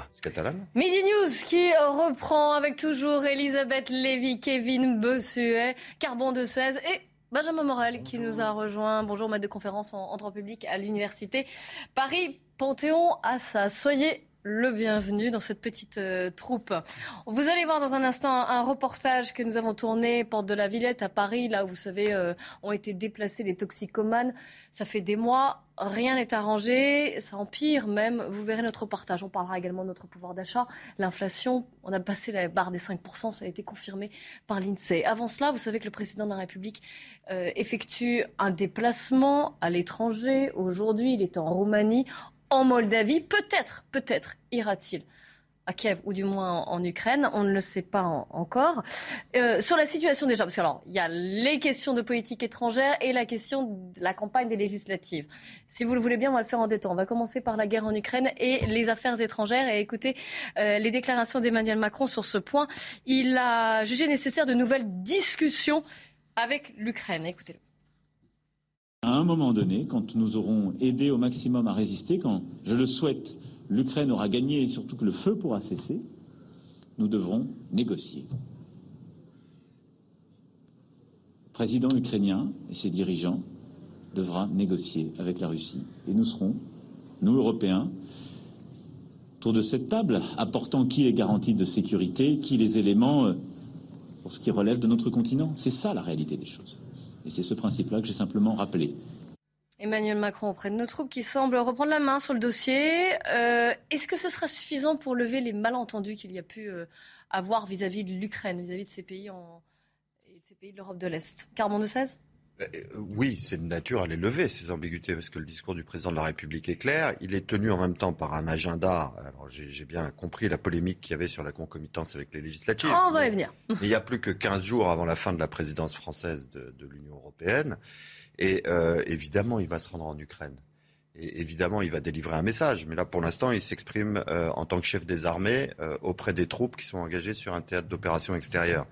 Midi News qui reprend avec toujours Elisabeth Lévy, Kevin Bossuet, Carbon de 16 et Benjamin Morel qui nous a rejoint. Bonjour, maître de conférence en, en droit public à l'université Paris Panthéon Assas. Soyez le bienvenu dans cette petite euh, troupe. Vous allez voir dans un instant un, reportage que nous avons tourné porte de la Villette à Paris, là où vous savez euh, ont été déplacés les toxicomanes. Ça fait des mois, rien n'est arrangé, ça empire même. Vous verrez notre reportage. On parlera également de notre pouvoir d'achat, l'inflation. On a passé la barre des 5%, ça a été confirmé par l'INSEE. Avant cela, vous savez que le président de la République euh, effectue un déplacement à l'étranger. Aujourd'hui, il est en Roumanie en Moldavie. Peut-être, peut-être ira-t-il à Kiev ou du moins en, Ukraine, on ne le sait pas encore. Euh, sur la situation déjà, parce que il y a les questions de politique étrangère et la question de la campagne des législatives. Si vous le voulez bien, on va le faire en temps. On va commencer par la guerre en Ukraine et les affaires étrangères et écouter euh, les déclarations d'Emmanuel Macron sur ce point. Il a jugé nécessaire de nouvelles discussions avec l'Ukraine. Écoutez-le. À un moment donné, quand nous aurons aidé au maximum à résister, quand, je le souhaite, l'Ukraine aura gagné et surtout que le feu pourra cesser, nous devrons négocier. Le président ukrainien et ses dirigeants devra négocier avec la Russie. Et nous serons, nous Européens, autour de cette table, apportant qui les garanties de sécurité, qui les éléments euh, pour ce qui relève de notre continent. C'est ça la réalité des choses. Et c'est ce principe-là que j'ai simplement rappelé. Emmanuel Macron auprès de nos troupes qui semble reprendre la main sur le dossier. Euh, est-ce que ce sera suffisant pour lever les malentendus qu'il y a pu euh, avoir vis-à-vis de l'Ukraine, vis-à-vis de ces pays, et de, ces pays de l'Europe de l'Est? Carbon de 16 euh, oui, c'est de nature à les lever, ces ambiguïtés, parce que le discours du président de la République est clair. Il est tenu en même temps par un agenda. Alors, j'ai bien compris la polémique qu'il y avait sur la concomitance avec les législatives. Oh, on va y venir. il n'y a plus que 15 jours avant la fin de la présidence française de, de l'Union européenne. Et euh, évidemment, il va se rendre en Ukraine. Et évidemment, il va délivrer un message. Mais là, pour l'instant, il s'exprime euh, en tant que chef des armées euh, auprès des troupes qui sont engagées sur un théâtre d'opération extérieure.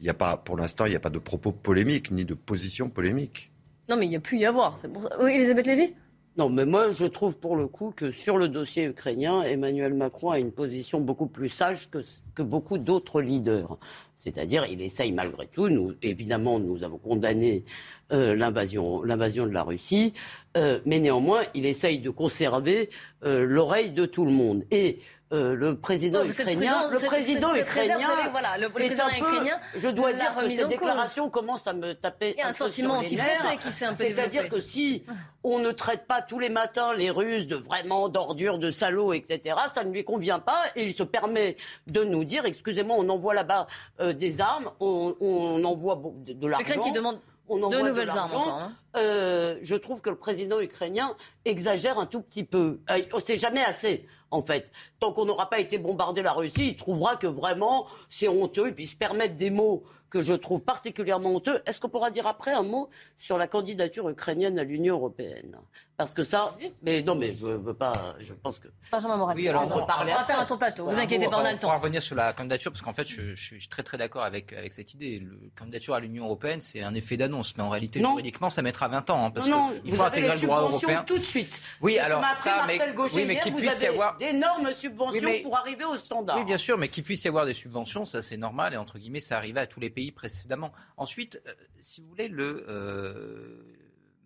Il n'y a pas, pour l'instant, il n'y a pas de propos polémiques ni de position polémique. Non, mais il n'y a plus y avoir. Pour ça. Oui, Elisabeth Lévy? Non, mais moi, je trouve pour le coup que sur le dossier ukrainien, Emmanuel Macron a une position beaucoup plus sage que, que beaucoup d'autres leaders. C'est-à-dire, il essaye malgré tout, nous, évidemment, nous avons condamné euh, l'invasion, l'invasion de la Russie, euh, mais néanmoins, il essaye de conserver euh, l'oreille de tout le monde. Et euh, le président Non, cette ukrainien, prudence, le cette- président cette- cette ukrainien, voilà, le- le est président un peu- ukrainien je dois dire que cause. déclarations commencent à me taper Il y a un sentiment anti-français qui s'est un peu C'est-à-dire que si on ne traite pas tous les matins les Russes de vraiment d'ordures, de salauds, etc., ça ne lui convient pas et il se permet de nous dire, excusez-moi, on envoie là-bas euh, des armes, on, on envoie de, de l'argent. Qui demande on de nouvelles armes encore, hein. Euh, je trouve que le président ukrainien exagère un tout petit peu. Euh, c'est jamais assez, en fait. Tant qu'on n'aura pas été bombardé la Russie, il trouvera que vraiment c'est honteux et puis se permettre des mots que je trouve particulièrement honteux. Est-ce qu'on pourra dire après un mot sur la candidature ukrainienne à l'Union européenne? Parce que ça, mais non, mais je veux pas. Je pense que. Benjamin Morel. Oui, alors, on, va, on va faire un ton plateau. Vous inquiétez pas, on a le temps. On va revenir sur la candidature parce qu'en fait, je, je, suis très très d'accord avec avec cette idée. La candidature à l'Union européenne, c'est un effet d'annonce, mais en réalité, non. juridiquement, ça mettra 20 ans, hein, parce non, qu'il faut intégrer le droit européen tout de suite. Oui, alors ça, mais, oui, mais qu'il puisse y avoir d'énormes subventions oui, mais... pour arriver au standard. Oui, bien sûr, mais qu'il puisse y avoir des subventions, ça c'est normal et entre guillemets, ça arrivait à tous les pays précédemment. Ensuite, euh, si vous voulez, le euh,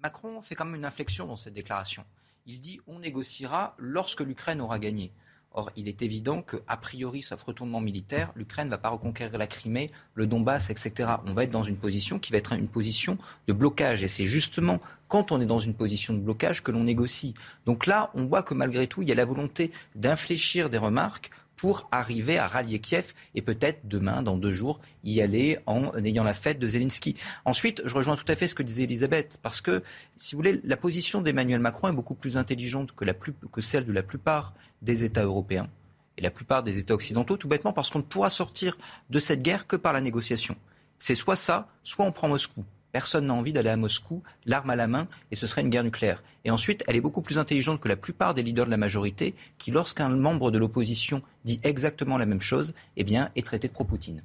Macron fait quand même une inflexion dans cette déclaration. Il dit on négociera lorsque l'Ukraine aura gagné. Or, il est évident qu'a priori, sauf retournement militaire, l'Ukraine ne va pas reconquérir la Crimée, le Donbass, etc. On va être dans une position qui va être une position de blocage. Et c'est justement quand on est dans une position de blocage que l'on négocie. Donc là, on voit que malgré tout, il y a la volonté d'infléchir des remarques pour arriver à rallier Kiev et peut-être demain, dans deux jours, y aller en ayant la fête de Zelensky. Ensuite, je rejoins tout à fait ce que disait Elisabeth, parce que, si vous voulez, la position d'Emmanuel Macron est beaucoup plus intelligente que, celle de la plupart des États européens et la plupart des États occidentaux, tout bêtement parce qu'on ne pourra sortir de cette guerre que par la négociation. C'est soit ça, soit on prend Moscou. Personne n'a envie d'aller à Moscou, l'arme à la main, et ce serait une guerre nucléaire. Et ensuite, elle est beaucoup plus intelligente que la plupart des leaders de la majorité, qui, lorsqu'un membre de l'opposition dit exactement la même chose, eh bien, est traité de pro-Poutine.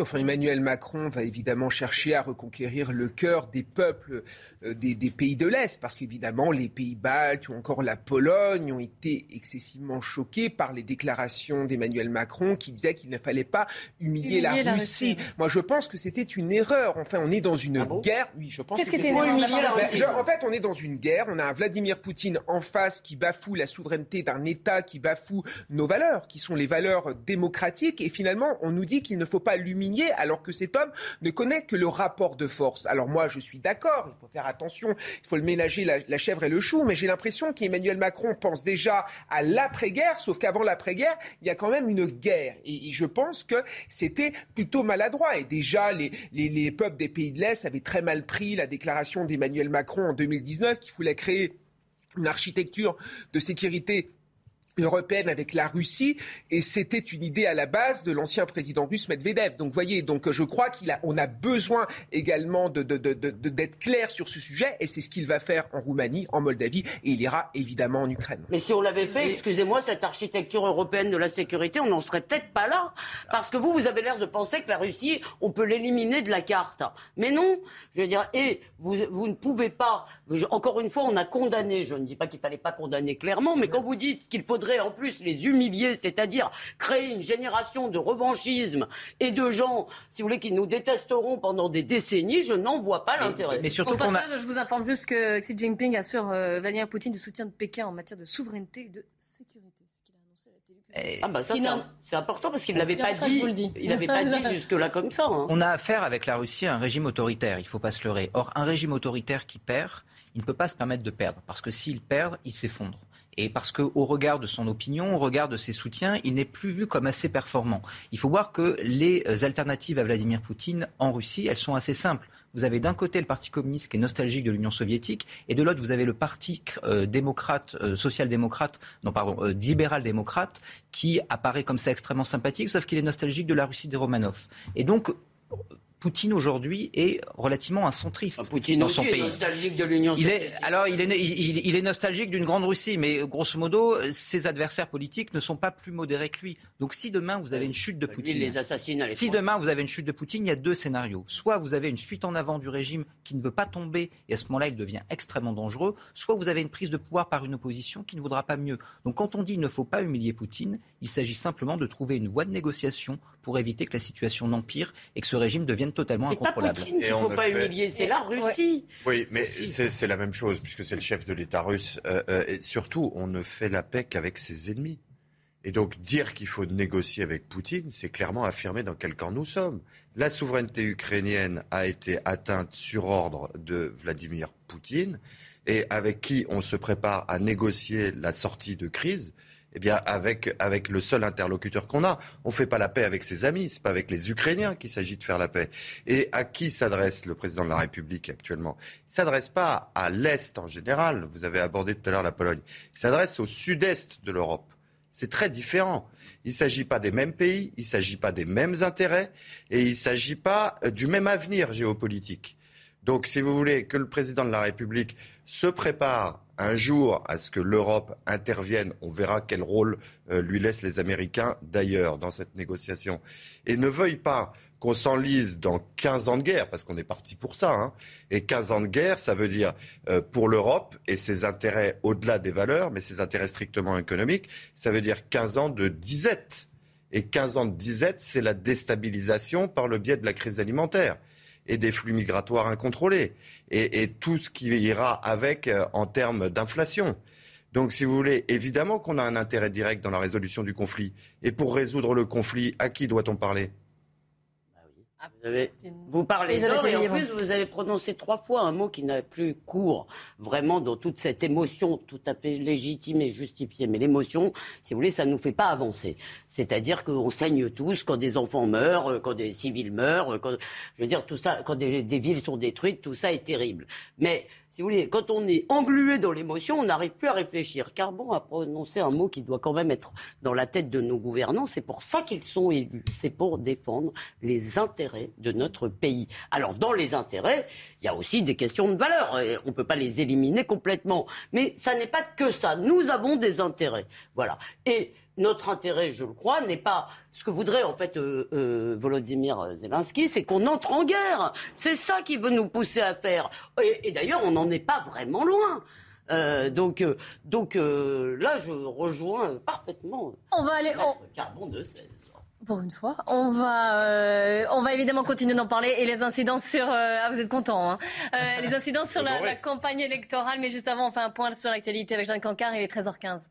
Enfin, Emmanuel Macron va évidemment chercher à reconquérir le cœur des peuples euh, des, des, pays de l'Est, parce qu'évidemment, les pays baltes ou encore la Pologne ont été excessivement choqués par les déclarations d'Emmanuel Macron qui disait qu'il ne fallait pas humilier, humilier la, Russie. la, Russie. Moi, je pense que c'était une erreur. Enfin, on est dans une ah bon? guerre. Oui, je pense. Qu'est-ce que qui était Russie En fait, on est dans une guerre. On a un Vladimir Poutine en face qui bafoue la souveraineté d'un État, qui bafoue nos valeurs, qui sont les valeurs démocratiques. Et finalement, on nous dit qu'il ne faut pas l'humilier alors que cet homme ne connaît que le rapport de force. Alors moi, je suis d'accord, il faut faire attention, il faut le ménager la, chèvre et le chou, mais j'ai l'impression qu'Emmanuel Macron pense déjà à l'après-guerre, sauf qu'avant l'après-guerre, il y a quand même une guerre. Et, je pense que c'était plutôt maladroit. Et déjà, les, les, les peuples des pays de l'Est avaient très mal pris la déclaration d'Emmanuel Macron en 2019 qui voulait créer une architecture de sécurité européenne avec la Russie et c'était une idée à la base de l'ancien président russe Medvedev. Donc voyez, donc je crois qu'il a, on a besoin également de, de, de, d'être clair sur ce sujet et c'est ce qu'il va faire en Roumanie, en Moldavie et il ira évidemment en Ukraine. Mais si on l'avait fait, excusez-moi, cette architecture européenne de la sécurité, on n'en serait peut-être pas là parce que vous, vous avez l'air de penser que la Russie, on peut l'éliminer de la carte. Mais non, je veux dire, et vous, vous ne pouvez pas. Encore une fois, on a condamné. Je ne dis pas qu'il fallait pas condamner clairement, mais quand vous dites qu'il faudrait en plus les humilier, c'est-à-dire créer une génération de revanchisme et de gens, si vous voulez, qui nous détesteront pendant des décennies, je n'en vois pas l'intérêt. Mais surtout Au passage, a... je vous informe juste que Xi Jinping assure euh, Vladimir Poutine du soutien de Pékin en matière de souveraineté et de sécurité. Ah bah ça c'est important parce qu'il ne l'avait pas dit. *laughs* Il n'avait pas dit jusque là comme ça. Hein. On a affaire avec la Russie à un régime autoritaire. Il ne faut pas se leurrer. Or un régime autoritaire qui perd, il ne peut pas se permettre de perdre parce que s'il perd, il s'effondre et parce qu'au regard de son opinion, au regard de ses soutiens, il n'est plus vu comme assez performant. Il faut voir que les alternatives à Vladimir Poutine en Russie, elles sont assez simples. Vous avez d'un côté le Parti communiste qui est nostalgique de l'Union soviétique, et de l'autre vous avez le Parti euh, démocrate, euh, social-démocrate, non pardon, euh, libéral-démocrate, qui apparaît comme ça extrêmement sympathique, sauf qu'il est nostalgique de la Russie des Romanov. Et donc Poutine aujourd'hui est relativement un centriste Poutine dans son aussi pays. Est nostalgique de l'Union il est, alors il est, il, il est nostalgique d'une grande Russie, mais grosso modo, ses adversaires politiques ne sont pas plus modérés que lui. Donc si demain vous avez une chute de Poutine, il les assassine à si demain vous avez une chute de Poutine, il y a deux scénarios. Soit vous avez une fuite en avant du régime qui ne veut pas tomber et à ce moment-là il devient extrêmement dangereux. Soit vous avez une prise de pouvoir par une opposition qui ne voudra pas mieux. Donc quand on dit il ne faut pas humilier Poutine, il s'agit simplement de trouver une voie de négociation pour éviter que la situation n'empire et que ce régime devienne totalement incontrôlable. C'est pas Poutine qu'il ne faut pas fait... humilier, c'est la Russie. Oui, mais c'est la même chose puisque c'est le chef de l'État russe. Euh, euh, et surtout, on ne fait la paix qu'avec ses ennemis. Et donc dire qu'il faut négocier avec Poutine, c'est clairement affirmer dans quel camp nous sommes. La souveraineté ukrainienne a été atteinte sur ordre de Vladimir Poutine et avec qui on se prépare à négocier la sortie de crise eh bien, avec, avec le seul interlocuteur qu'on a. On ne fait pas la paix avec ses amis, c'est pas avec les Ukrainiens qu'il s'agit de faire la paix. Et à qui s'adresse le président de la République actuellement? Il s'adresse pas à l'Est en général, vous avez abordé tout à l'heure la Pologne, il s'adresse au sud-est de l'Europe. C'est très différent. Il ne s'agit pas des mêmes pays, il ne s'agit pas des mêmes intérêts et il ne s'agit pas euh, du même avenir géopolitique. Donc, si vous voulez que le président de la République se prépare un jour à ce que l'Europe intervienne, on verra quel rôle euh, lui laissent les Américains d'ailleurs dans cette négociation, et ne veuille pas qu'on s'enlise dans 15 ans de guerre, parce qu'on est parti pour ça. Hein. Et 15 ans de guerre, ça veut dire euh, pour l'Europe et ses intérêts au-delà des valeurs, mais ses intérêts strictement économiques, ça veut dire 15 ans de disette. Et 15 ans de disette, c'est la déstabilisation par le biais de la crise alimentaire et des flux migratoires incontrôlés et, tout ce qui ira avec euh, en termes d'inflation. Donc, si vous voulez, évidemment qu'on a un intérêt direct dans la résolution du conflit. Et pour résoudre le conflit, à qui doit-on parler? Vous, avez, vous parlez d'or et en plus vous avez prononcé trois fois un mot qui n'a plus cours vraiment dans toute cette émotion tout à fait légitime et justifiée. Mais l'émotion, si vous voulez, ça ne nous fait pas avancer. C'est-à-dire qu'on saigne tous quand des enfants meurent, quand des civils meurent, quand, je veux dire tout ça, quand des, des villes sont détruites, tout ça est terrible. Mais si vous voulez, quand on est englué dans l'émotion, on n'arrive plus à réfléchir. Carbon a prononcé un mot qui doit quand même être dans la tête de nos gouvernants. C'est pour ça qu'ils sont élus. C'est pour défendre les intérêts de notre pays. Alors, dans les intérêts, il y a aussi des questions de valeur. On ne peut pas les éliminer complètement. Mais ça n'est pas que ça. Nous avons des intérêts. Voilà. Et notre intérêt, je le crois, n'est pas ce que voudrait en fait euh, euh, Volodymyr Zelensky, c'est qu'on entre en guerre. C'est ça qui veut nous pousser à faire. Et, d'ailleurs, on n'en est pas vraiment loin. Euh, donc, donc là, je rejoins parfaitement. On va aller. On... Carbon de 16. Pour une fois, on va, on va évidemment continuer d'en parler et les incidences sur. ah, vous êtes content, hein Les incidences sur la, la, campagne électorale, mais juste avant, on fait un point sur l'actualité avec Jean Cancard. Il est 13h15.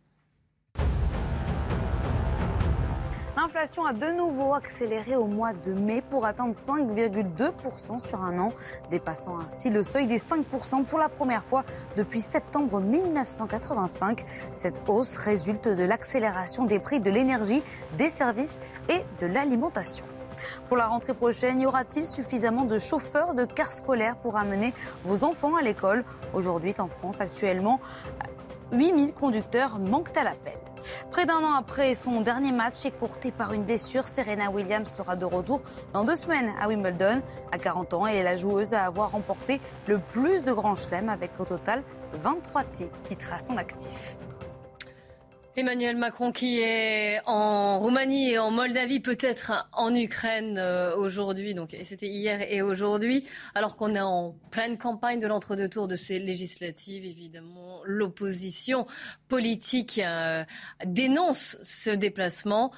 L'inflation a de nouveau accéléré au mois de mai pour atteindre 5,2% sur un an, dépassant ainsi le seuil des 5% pour la première fois depuis septembre 1985. Cette hausse résulte de l'accélération des prix de l'énergie, des services et de l'alimentation. Pour la rentrée prochaine, y aura-t-il suffisamment de chauffeurs de cars scolaires pour amener vos enfants à l'école? Aujourd'hui, en France, actuellement, 8000 conducteurs manquent à l'appel. Près d'un an après son dernier match écourté par une blessure, Serena Williams sera de retour dans deux semaines à Wimbledon. À 40 ans, elle est la joueuse à avoir remporté le plus de grands chelems avec au total 23 titres à son actif. Emmanuel Macron qui est en Roumanie et en Moldavie, peut-être en Ukraine euh, aujourd'hui, donc c'était hier et aujourd'hui, alors qu'on est en pleine campagne de l'entre-deux tours de ces législatives, évidemment, l'opposition politique euh, dénonce ce déplacement.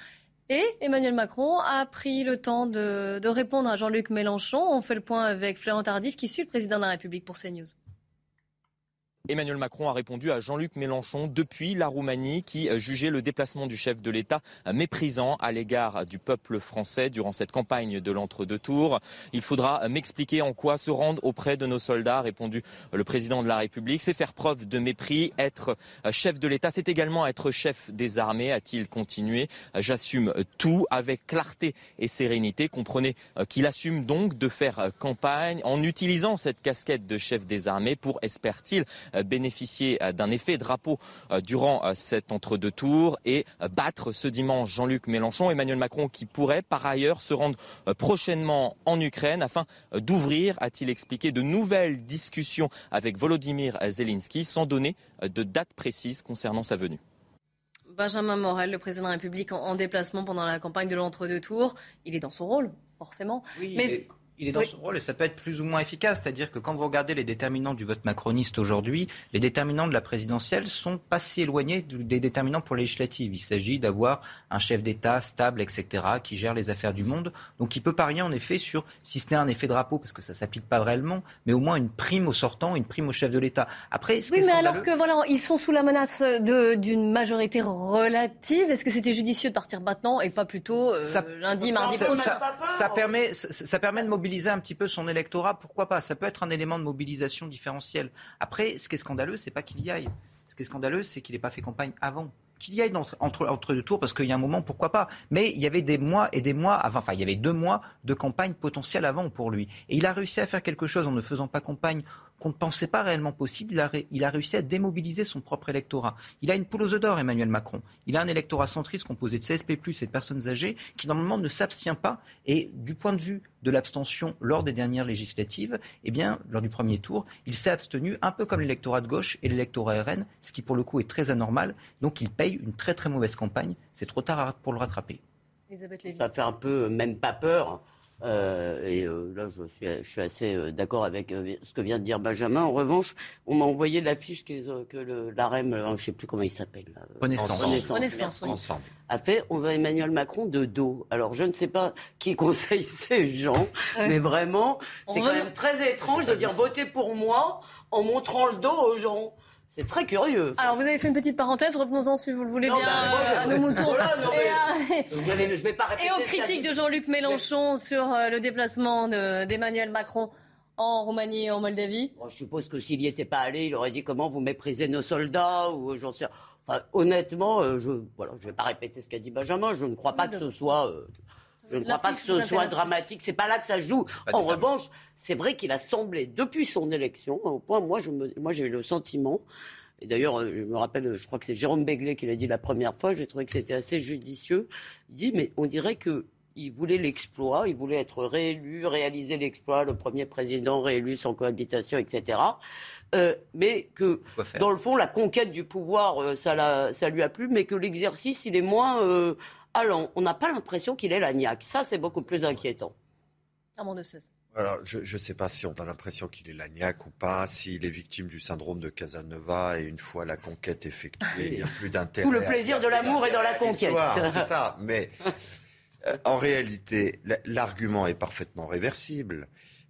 Et Emmanuel Macron a pris le temps de, de répondre à Jean-Luc Mélenchon. On fait le point avec Florent Tardif qui suit le président de la République pour CNews. Emmanuel Macron a répondu à Jean-Luc Mélenchon depuis la Roumanie qui euh, jugeait le déplacement du chef de l'État euh, méprisant à l'égard du peuple français durant cette campagne de l'entre-deux tours. Il faudra euh, m'expliquer en quoi se rendre auprès de nos soldats, a répondu le président de la République. C'est faire preuve de mépris. Être chef de l'État, c'est également être chef des armées, a-t-il continué. J'assume tout avec clarté et sérénité. Comprenez qu'il assume donc de faire campagne en utilisant cette casquette de chef des armées pour, espère-t-il, bénéficier euh, d'un effet drapeau euh, durant cet entre-deux tours et battre ce dimanche Jean-Luc Mélenchon, Emmanuel Macron qui pourrait par ailleurs se rendre prochainement en Ukraine afin d'ouvrir, a-t-il expliqué, de nouvelles discussions avec Volodymyr Zelensky sans donner de date précise concernant sa venue. Benjamin Morel, le président de la République, en déplacement pendant la campagne de l'entre-deux tours. Il est dans son rôle, forcément. mais il est dans ce rôle et ça peut être plus ou moins efficace. C'est-à-dire que quand vous regardez les déterminants du vote macroniste aujourd'hui, les déterminants de la présidentielle sont pas si éloignés des déterminants pour les législatives. Il s'agit d'avoir un chef d'État stable, etc., qui gère les affaires du monde. Donc il peut parier en effet sur, si ce n'est un effet drapeau, parce que ça s'applique pas réellement, mais au moins une prime au sortant, une prime au chef de l'État. Après, ce oui, mais alors que voilà, ils sont sous la menace d'une majorité relative, est-ce que c'était judicieux de partir maintenant et pas plutôt euh, lundi, mardi ça, ça, ça, permet, ça permet de mobiliser mobiliser un petit peu son électorat, pourquoi pas? Ça peut être un élément de mobilisation différentiel. Après, ce qui est scandaleux, c'est pas qu'il y aille. Ce qui est scandaleux, c'est qu'il n'ait pas fait campagne avant qu'il y aille entre, entre, deux tours, parce qu'il y a un moment, pourquoi pas. Mais il y avait des mois et des mois avant, enfin, il y avait deux mois de campagne potentielle avant pour lui. Et il a réussi à faire quelque chose en ne faisant pas campagne qu'on ne pensait pas réellement possible. Il a, il a, réussi à démobiliser son propre électorat. Il a une poule aux œufs d'or, Emmanuel Macron. Il a un électorat centriste composé de CSP+, et de personnes âgées qui, normalement, ne s'abstient pas. Et du point de vue de l'abstention lors des dernières législatives, eh bien, lors du premier tour, il s'est abstenu, un peu comme l'électorat de gauche et l'électorat RN, ce qui, pour le coup, est très anormal. Donc, il paye une très, très mauvaise campagne. C'est trop tard pour le rattraper. Ça fait un peu même pas peur euh, et euh, là, je suis, je suis assez euh, d'accord avec ce que vient de dire Benjamin. En revanche, on m'a envoyé l'affiche que, que l'AREM, je ne sais plus comment il s'appelle. Renaissance. Renaissance, A fait, on va Emmanuel Macron de dos. Alors, je ne sais pas qui *laughs* conseille ces gens, mais vraiment, c'est quand même très étrange de dire votez pour moi en montrant le dos aux gens. C'est très curieux. Alors, vous avez fait une petite parenthèse, revenons-en si vous le voulez bien à nos moutons. et, aux critiques de Jean-Luc Mélenchon sur euh, le déplacement d'Emmanuel Macron en Roumanie et en Moldavie Je suppose que s'il n'y était pas allé, il aurait dit comment vous méprisez nos soldats ou j'en sais. Enfin, honnêtement, euh, je voilà, je vais pas répéter ce qu'a dit Benjamin. Je ne crois pas que ce soit. Euh, je ne crois pas que ce soit dramatique. C'est pas là que ça joue. en revanche, c'est vrai qu'il a semblé, depuis son élection, au point, moi, je me, moi, j'ai eu le sentiment, et d'ailleurs, euh, je me rappelle, je crois que c'est Jérôme Begley qui l'a dit la première fois, j'ai trouvé que c'était assez judicieux. Il dit, mais on dirait que il voulait l'exploit, il voulait être réélu, réaliser l'exploit, le premier président réélu sans cohabitation, etc. Euh, mais que, dans le fond, la conquête du pouvoir, euh, ça, ça lui a plu, mais que l'exercice, il est moins euh, allant. On n'a pas l'impression qu'il est la niaque. Ça, c'est beaucoup plus inquiétant. Armand de 16. Alors, je ne sais pas si on a l'impression qu'il est lagnac ou pas, s'il est victime du syndrome de Casanova et une fois la conquête effectuée, il n'y a plus d'intérêt. Tout le plaisir de l'amour et dans la conquête. C'est ça, mais euh, en réalité, l'argument est parfaitement réversible.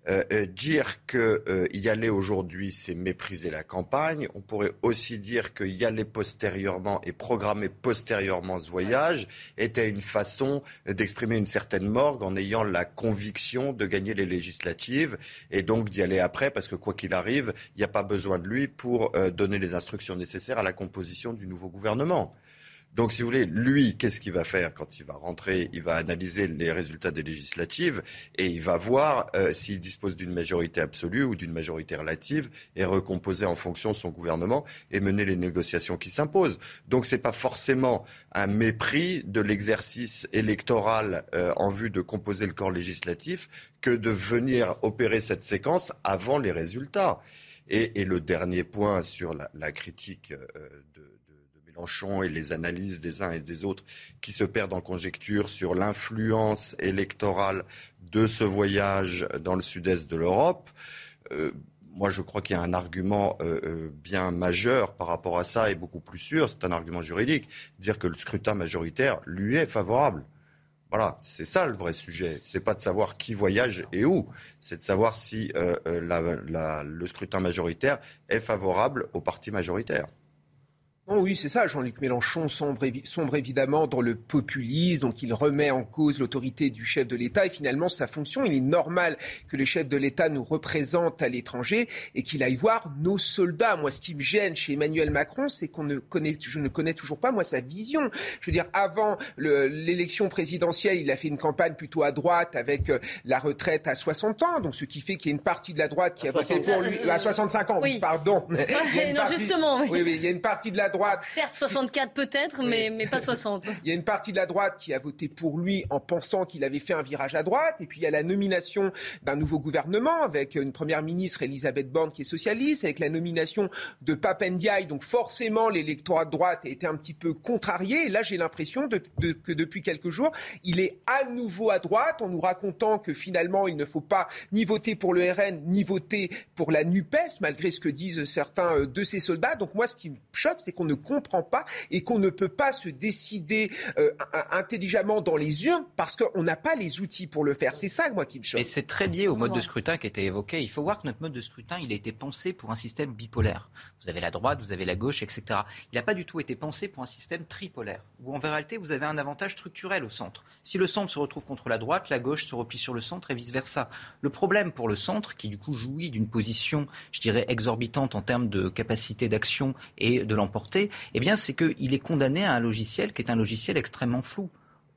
Euh, euh, dire qu'il euh, y aller aujourd'hui, c'est mépriser la campagne. On pourrait aussi dire que y aller postérieurement et programmer postérieurement ce voyage était une façon d'exprimer une certaine morgue en ayant la conviction de gagner les législatives et donc d'y aller après parce que quoi qu'il arrive, il n'y a pas besoin de lui pour donner les instructions nécessaires à la composition du nouveau gouvernement. Donc, si vous voulez, lui, qu'est-ce qu'il va faire quand il va rentrer? Il va analyser les résultats des législatives et il va voir euh, s'il dispose d'une majorité absolue ou d'une majorité relative et recomposer en fonction son gouvernement et mener les négociations qui s'imposent. Donc, ce n'est pas forcément un mépris de l'exercice électoral euh, en vue de composer le corps législatif que de venir opérer cette séquence avant les résultats. Et, le dernier point sur la, critique euh, et les analyses des uns et des autres qui se perdent en conjecture sur l'influence électorale de ce voyage dans le sud-est de l'Europe. Euh, moi, je crois qu'il y a un argument euh, euh, bien majeur par rapport à ça et beaucoup plus sûr, c'est un argument juridique, dire que le scrutin majoritaire lui est favorable. Voilà, c'est ça le vrai sujet. C'est pas de savoir qui voyage et où, c'est de savoir si le scrutin majoritaire est favorable au parti majoritaire oui, c'est ça. Jean-Luc Mélenchon sombre, sombre, évidemment dans le populisme, donc il remet en cause l'autorité du chef de l'État et finalement sa fonction. Il est normal que le chef de l'État nous représente à l'étranger et qu'il aille voir nos soldats. Moi, ce qui me gêne chez Emmanuel Macron, c'est qu'on ne connaît, je ne connais toujours pas moi sa vision. Je veux dire, avant l'élection présidentielle, il a fait une campagne plutôt à droite avec euh, la retraite à 60 ans, donc ce qui fait qu'il y a une partie de la droite qui a voté pour lui à 65 ans. Oui. Pardon. non, justement. Oui. oui, il y a une partie de la droite Certes, 64 peut-être, mais, mais pas 60. *laughs* il y a une partie de la droite qui a voté pour lui en pensant qu'il avait fait un virage à droite. Et puis il y a la nomination d'un nouveau gouvernement avec une première ministre, Elisabeth Borne, qui est socialiste, avec la nomination de Papendiaï. Donc forcément, l'électorat de droite a été un petit peu contrarié. Et là, j'ai l'impression de, que depuis quelques jours, il est à nouveau à droite en nous racontant que finalement, il ne faut pas ni voter pour le RN, ni voter pour la NUPES, malgré ce que disent certains de ses soldats. Donc moi, ce qui me choque, c'est qu'on ne comprend pas et qu'on ne peut pas se décider euh, intelligemment dans les urnes parce qu'on n'a pas les outils pour le faire. C'est ça, moi, qui me choque. Et c'est très lié au mode de scrutin qui a été évoqué. Il faut voir que notre mode de scrutin, il a été pensé pour un système bipolaire. Vous avez la droite, vous avez la gauche, etc. Il n'a pas du tout été pensé pour un système tripolaire, où en réalité, vous avez un avantage structurel au centre. Si le centre se retrouve contre la droite, la gauche se replie sur le centre et vice-versa. Le problème pour le centre, qui du coup jouit d'une position, je dirais, exorbitante en termes de capacité d'action et de eh bien, c'est qu'il est condamné à un logiciel qui est un logiciel extrêmement flou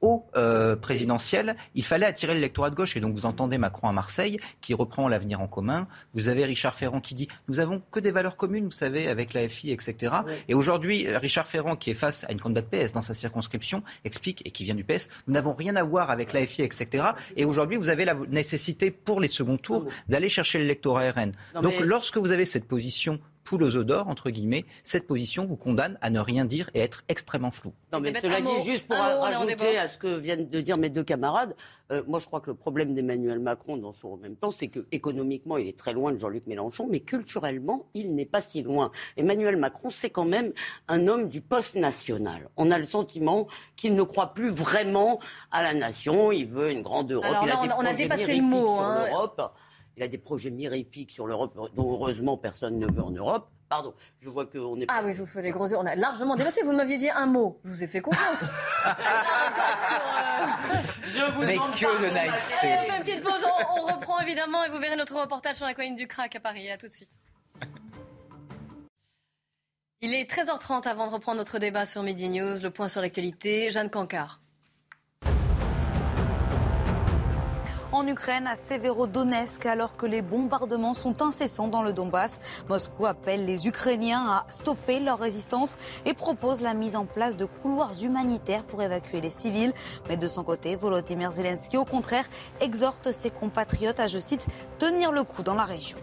au euh, présidentiel, il fallait attirer l'électorat de gauche. Et donc vous entendez Macron à Marseille qui reprend l'avenir en commun. Vous avez Richard Ferrand qui dit nous avons que des valeurs communes, vous savez, avec la FI, etc. Et aujourd'hui, Richard Ferrand, qui est face à une candidate PS dans sa circonscription, explique, et qui vient du PS, nous n'avons rien à voir avec la FI, etc. Et aujourd'hui, vous avez la nécessité pour les seconds tours d'aller chercher l'électorat RN. Donc lorsque vous avez cette position poule aux odeurs, entre guillemets, cette position vous condamne à ne rien dire et être extrêmement flou. Non, mais cela dit, juste pour rajouter à ce que viennent de dire mes deux camarades, euh, moi je crois que le problème d'Emmanuel Macron dans son même temps, c'est que économiquement il est très loin de Jean-Luc Mélenchon, mais culturellement il n'est pas si loin. Emmanuel Macron, c'est quand même un homme du poste national. On a le sentiment qu'il ne croit plus vraiment à la nation, il veut une grande Europe. Alors il là, a des on a dépassé le mot, hein. Il a des projets mirifiques sur l'Europe dont heureusement personne ne veut en Europe. Pardon, je vois qu'on est. Ah oui, je vous fais les gros yeux. On a largement dépassé. Vous m'aviez dit un mot. Je vous ai fait confiance. *laughs* Je vous Mais demande que de naïveté. Allez, on fait une petite pause. On, on reprend évidemment et vous verrez notre reportage sur la colline du crack à Paris. À tout de suite. Il est 13h30 avant de reprendre notre débat sur Midi News. Le point sur l'actualité. Jeanne Cancard. En Ukraine, à Severodonetsk, alors que les bombardements sont incessants dans le Donbass, Moscou appelle les Ukrainiens à stopper leur résistance et propose la mise en place de couloirs humanitaires pour évacuer les civils. Mais de son côté, Volodymyr Zelensky, au contraire, exhorte ses compatriotes à, je cite, tenir le coup dans la région.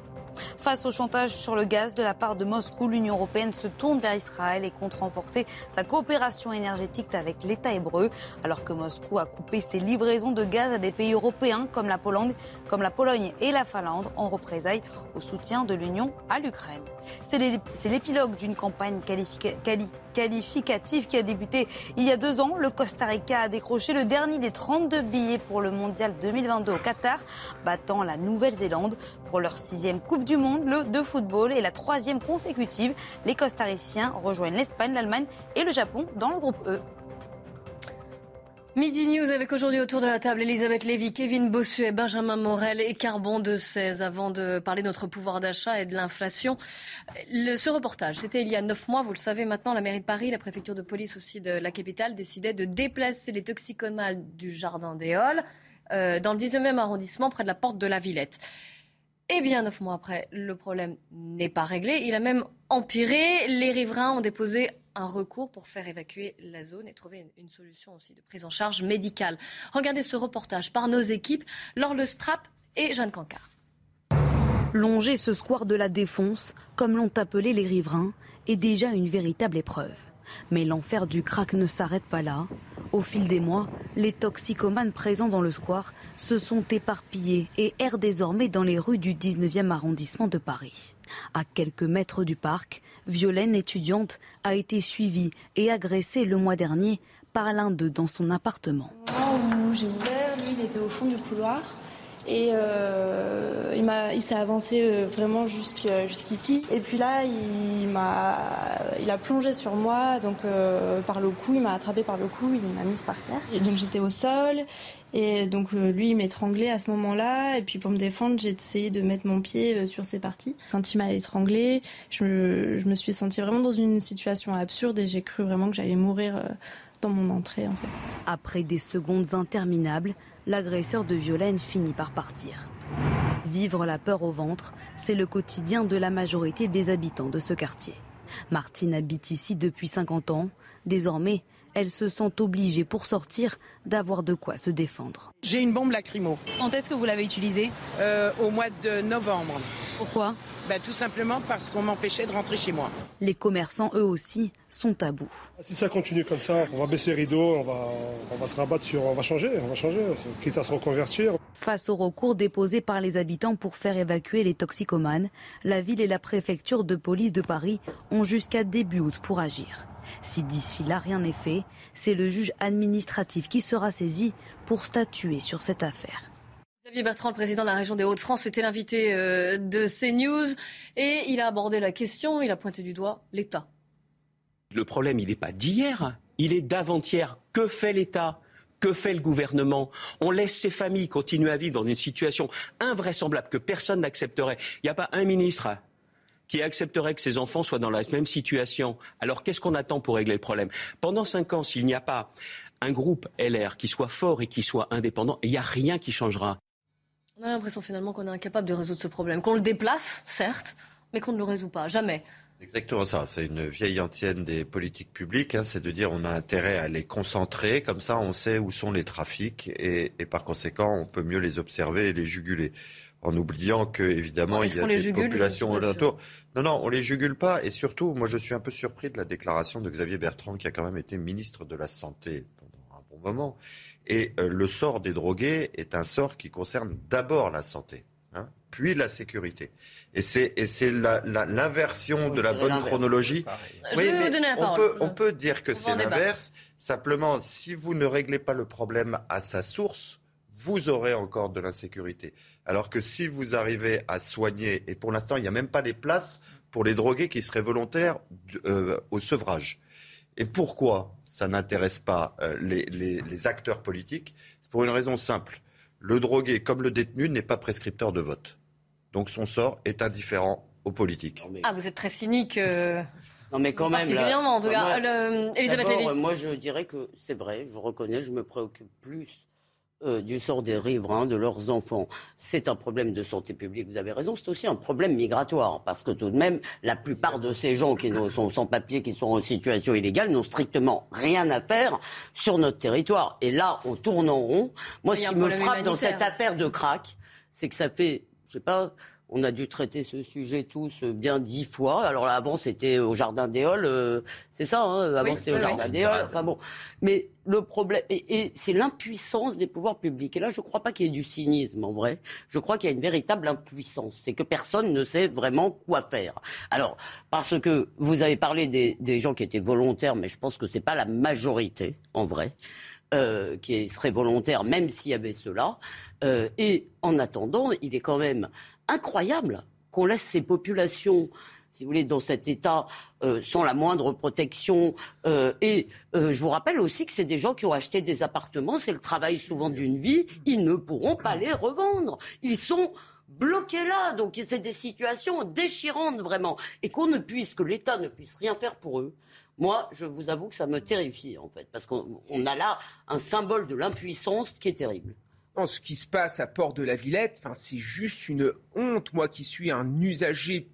Face au chantage sur le gaz de la part de Moscou, l'Union européenne se tourne vers Israël et compte renforcer sa coopération énergétique avec l'État hébreu, alors que Moscou a coupé ses livraisons de gaz à des pays européens comme la Pologne, et la Finlande en représailles au soutien de l'Union à l'Ukraine. C'est l'é- c'est l'épilogue d'une campagne qualifica- quali- qualificative qui a débuté il y a deux ans. Le Costa Rica a décroché le dernier des 32 billets pour le Mondial 2022 au Qatar, battant la Nouvelle-Zélande pour leur sixième Coupe du Monde le- de football et la troisième consécutive. Les Costariciens rejoignent l'Espagne, l'Allemagne et le Japon dans le groupe E. Midi News avec aujourd'hui autour de la table Elisabeth Lévy, Kevin Bossuet, Benjamin Morel et Carbon de 16 avant de parler de notre pouvoir d'achat et de l'inflation. Ce reportage, c'était il y a neuf mois, vous le savez maintenant, la mairie de Paris, la préfecture de police aussi de la capitale décidait de déplacer les toxicomanes du jardin des Halles euh, dans le 19e arrondissement près de la porte de la Villette. Eh bien, neuf mois après, le problème n'est pas réglé. Il a même empiré. Les riverains ont déposé un recours pour faire évacuer la zone et trouver une, solution aussi de prise en charge médicale. Regardez ce reportage par nos équipes, Laure Le Strap et Jeanne Cancard. Longer ce square de la Défense, comme l'ont appelé les riverains, est déjà une véritable épreuve. Mais l'enfer du crack ne s'arrête pas là. Au fil des mois, les toxicomanes présents dans le square se sont éparpillés et errent désormais dans les rues du 19e arrondissement de Paris. À quelques mètres du parc, Violaine, étudiante, a été suivie et agressée le mois dernier par l'un d'eux dans son appartement. J'ai ouvert, lui, il était au fond du couloir. Et euh, il, m'a- il s'est avancé euh, vraiment jusqu'ici. Et puis là, il, m'a, il a plongé sur moi, donc euh, par le cou, il m'a attrapé par le cou, il m'a mise par terre. Et donc j'étais au sol, et donc euh, lui, il m'étranglait à ce moment-là. Et puis pour me défendre, j'ai essayé de mettre mon pied euh, sur ses parties. Quand il m'a étranglé, je me, je me suis sentie vraiment dans une situation absurde et j'ai cru vraiment que j'allais mourir euh, dans. Après des secondes interminables, l'agresseur de Violaine finit par partir. Vivre la peur au ventre, c'est le quotidien de la majorité des habitants de ce quartier. Martine habite ici depuis 50 ans. Désormais, elle se sent obligée pour sortir d'avoir de quoi se défendre. J'ai une bombe lacrymo. Quand est-ce que vous l'avez utilisée Euh, au mois de novembre. Pourquoi? Bah, Tout simplement parce qu'on m'empêchait de rentrer chez moi. Les commerçants, eux aussi, sont à bout. Si ça continue comme ça, on va baisser les rideaux, on va, on va se rabattre sur, on va changer, on va changer, quitte à se reconvertir. Face au recours déposé par les habitants pour faire évacuer les toxicomanes, la ville et la préfecture de police de Paris ont jusqu'à début août pour agir. Si d'ici là rien n'est fait, c'est le juge administratif qui sera saisi pour statuer sur cette affaire. Xavier Bertrand, le président de la région des Hauts-de-France, était l'invité euh, de CNews et il a abordé la question, il a pointé du doigt l'État. Le problème, il n'est pas d'hier, il est d'avant-hier. Que fait l'État? Que fait le gouvernement? On laisse ces familles continuer à vivre dans une situation invraisemblable que personne n'accepterait. Il n'y a pas un ministre qui accepterait que ses enfants soient dans la même situation. Alors qu'est-ce qu'on attend pour régler le problème? Pendant cinq ans, s'il n'y a pas un groupe LR qui soit fort et qui soit indépendant, il n'y a rien qui changera. On a l'impression finalement qu'on est incapable de résoudre ce problème, qu'on le déplace, certes, mais qu'on ne le résout pas, jamais. Exactement ça. C'est une vieille antienne des politiques publiques. Hein, c'est de dire on a intérêt à les concentrer. Comme ça, on sait où sont les trafics et, et par conséquent, on peut mieux les observer et les juguler. En oubliant que, évidemment, il y a des jugule, populations alentours. Non, non, on les jugule pas. Et surtout, moi, je suis un peu surpris de la déclaration de Xavier Bertrand, qui a quand même été ministre de la Santé pendant un bon moment. Et euh, le sort des drogués est un sort qui concerne d'abord la santé puis la sécurité. Et c'est l'inversion de la bonne chronologie. Oui, on peut on peut dire que c'est l'inverse. Simplement, si vous ne réglez pas le problème à sa source, vous aurez encore de l'insécurité. Alors que si vous arrivez à soigner, et pour l'instant, il n'y a même pas les places pour les drogués qui seraient volontaires euh, au sevrage. Et pourquoi ça n'intéresse pas euh, les, les, les acteurs politiques? C'est pour une raison simple. Le drogué, comme le détenu, n'est pas prescripteur de vote. Donc son sort est indifférent aux politiques. Ah, vous êtes très cynique. Euh, non, mais quand même. Particulièrement, en tout cas. Elisabeth Lévy. Moi, je dirais que c'est vrai, je reconnais, je me préoccupe plus euh, du sort des riverains, de leurs enfants. C'est un problème de santé publique, vous avez raison. C'est aussi un problème migratoire, parce que tout de même, la plupart de ces gens qui sont sans papier, qui sont en situation illégale, n'ont strictement rien à faire sur notre territoire. Et là, on tourne en rond. Moi, ce qui me frappe dans cette affaire de crack, c'est que ça fait je sais pas, on a dû traiter ce sujet tous bien dix fois. Alors là, avant, c'était au Jardin des Halles, euh, c'est ça, hein avant c'était au Jardin des Halles. Enfin bon, mais le problème, et, c'est l'impuissance des pouvoirs publics. Et là, je ne crois pas qu'il y ait du cynisme, en vrai. Je crois qu'il y a une véritable impuissance. C'est que personne ne sait vraiment quoi faire. Alors, parce que vous avez parlé des, des gens qui étaient volontaires, mais je pense que c'est pas la majorité, en vrai. Euh, qui serait volontaire, même s'il y avait cela. Euh, et en attendant, il est quand même incroyable qu'on laisse ces populations si vous voulez, dans cet état euh, sans la moindre protection. et je vous rappelle aussi que c'est des gens qui ont acheté des appartements, c'est le travail souvent d'une vie, ils ne pourront pas les revendre. Ils sont bloqués là, donc c'est des situations déchirantes vraiment. Et qu'on ne puisse, que l'État ne puisse rien faire pour eux. Moi, je vous avoue que ça me terrifie, en fait, parce qu'on a là un symbole de l'impuissance qui est terrible ce qui se passe à Port de la Villette, c'est juste une honte. Moi qui suis un usager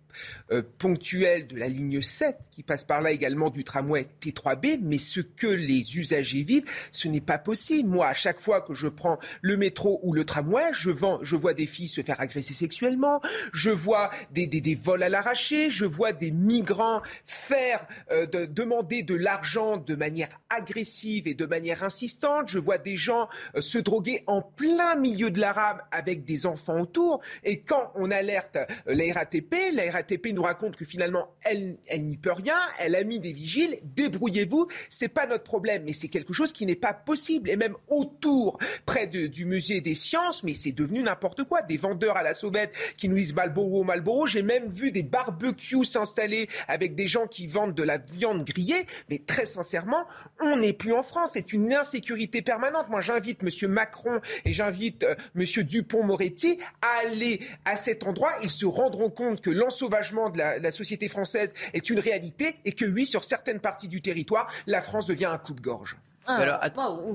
euh, ponctuel de la ligne 7 qui passe par là également du tramway T3B, mais ce que les usagers vivent, ce n'est pas possible. Moi, à chaque fois que je prends le métro ou le tramway, je, vois des filles se faire agresser sexuellement, je vois des, des, vols à l'arraché, je vois des migrants faire euh, de, demander de l'argent de manière agressive et de manière insistante, je vois des gens euh, se droguer en plein milieu de la rame avec des enfants autour, et quand on alerte la RATP, la RATP ATP nous raconte que finalement, elle, elle n'y peut rien, elle a mis des vigiles, débrouillez-vous, c'est pas notre problème, mais c'est quelque chose qui n'est pas possible. Et même autour, près du musée des sciences, mais c'est devenu n'importe quoi. Des vendeurs à la sauvette qui nous disent Malboro, Malboro. J'ai même vu des barbecues s'installer avec des gens qui vendent de la viande grillée. Mais très sincèrement, on n'est plus en France. C'est une insécurité permanente. Moi, j'invite M. Macron et j'invite euh, M. Dupont-Moretti à aller à cet endroit. Ils se rendront compte que l'ensauvagement de la, société française est une réalité et que oui, sur certaines parties du territoire, la France devient un coupe-gorge. Ah, Alors,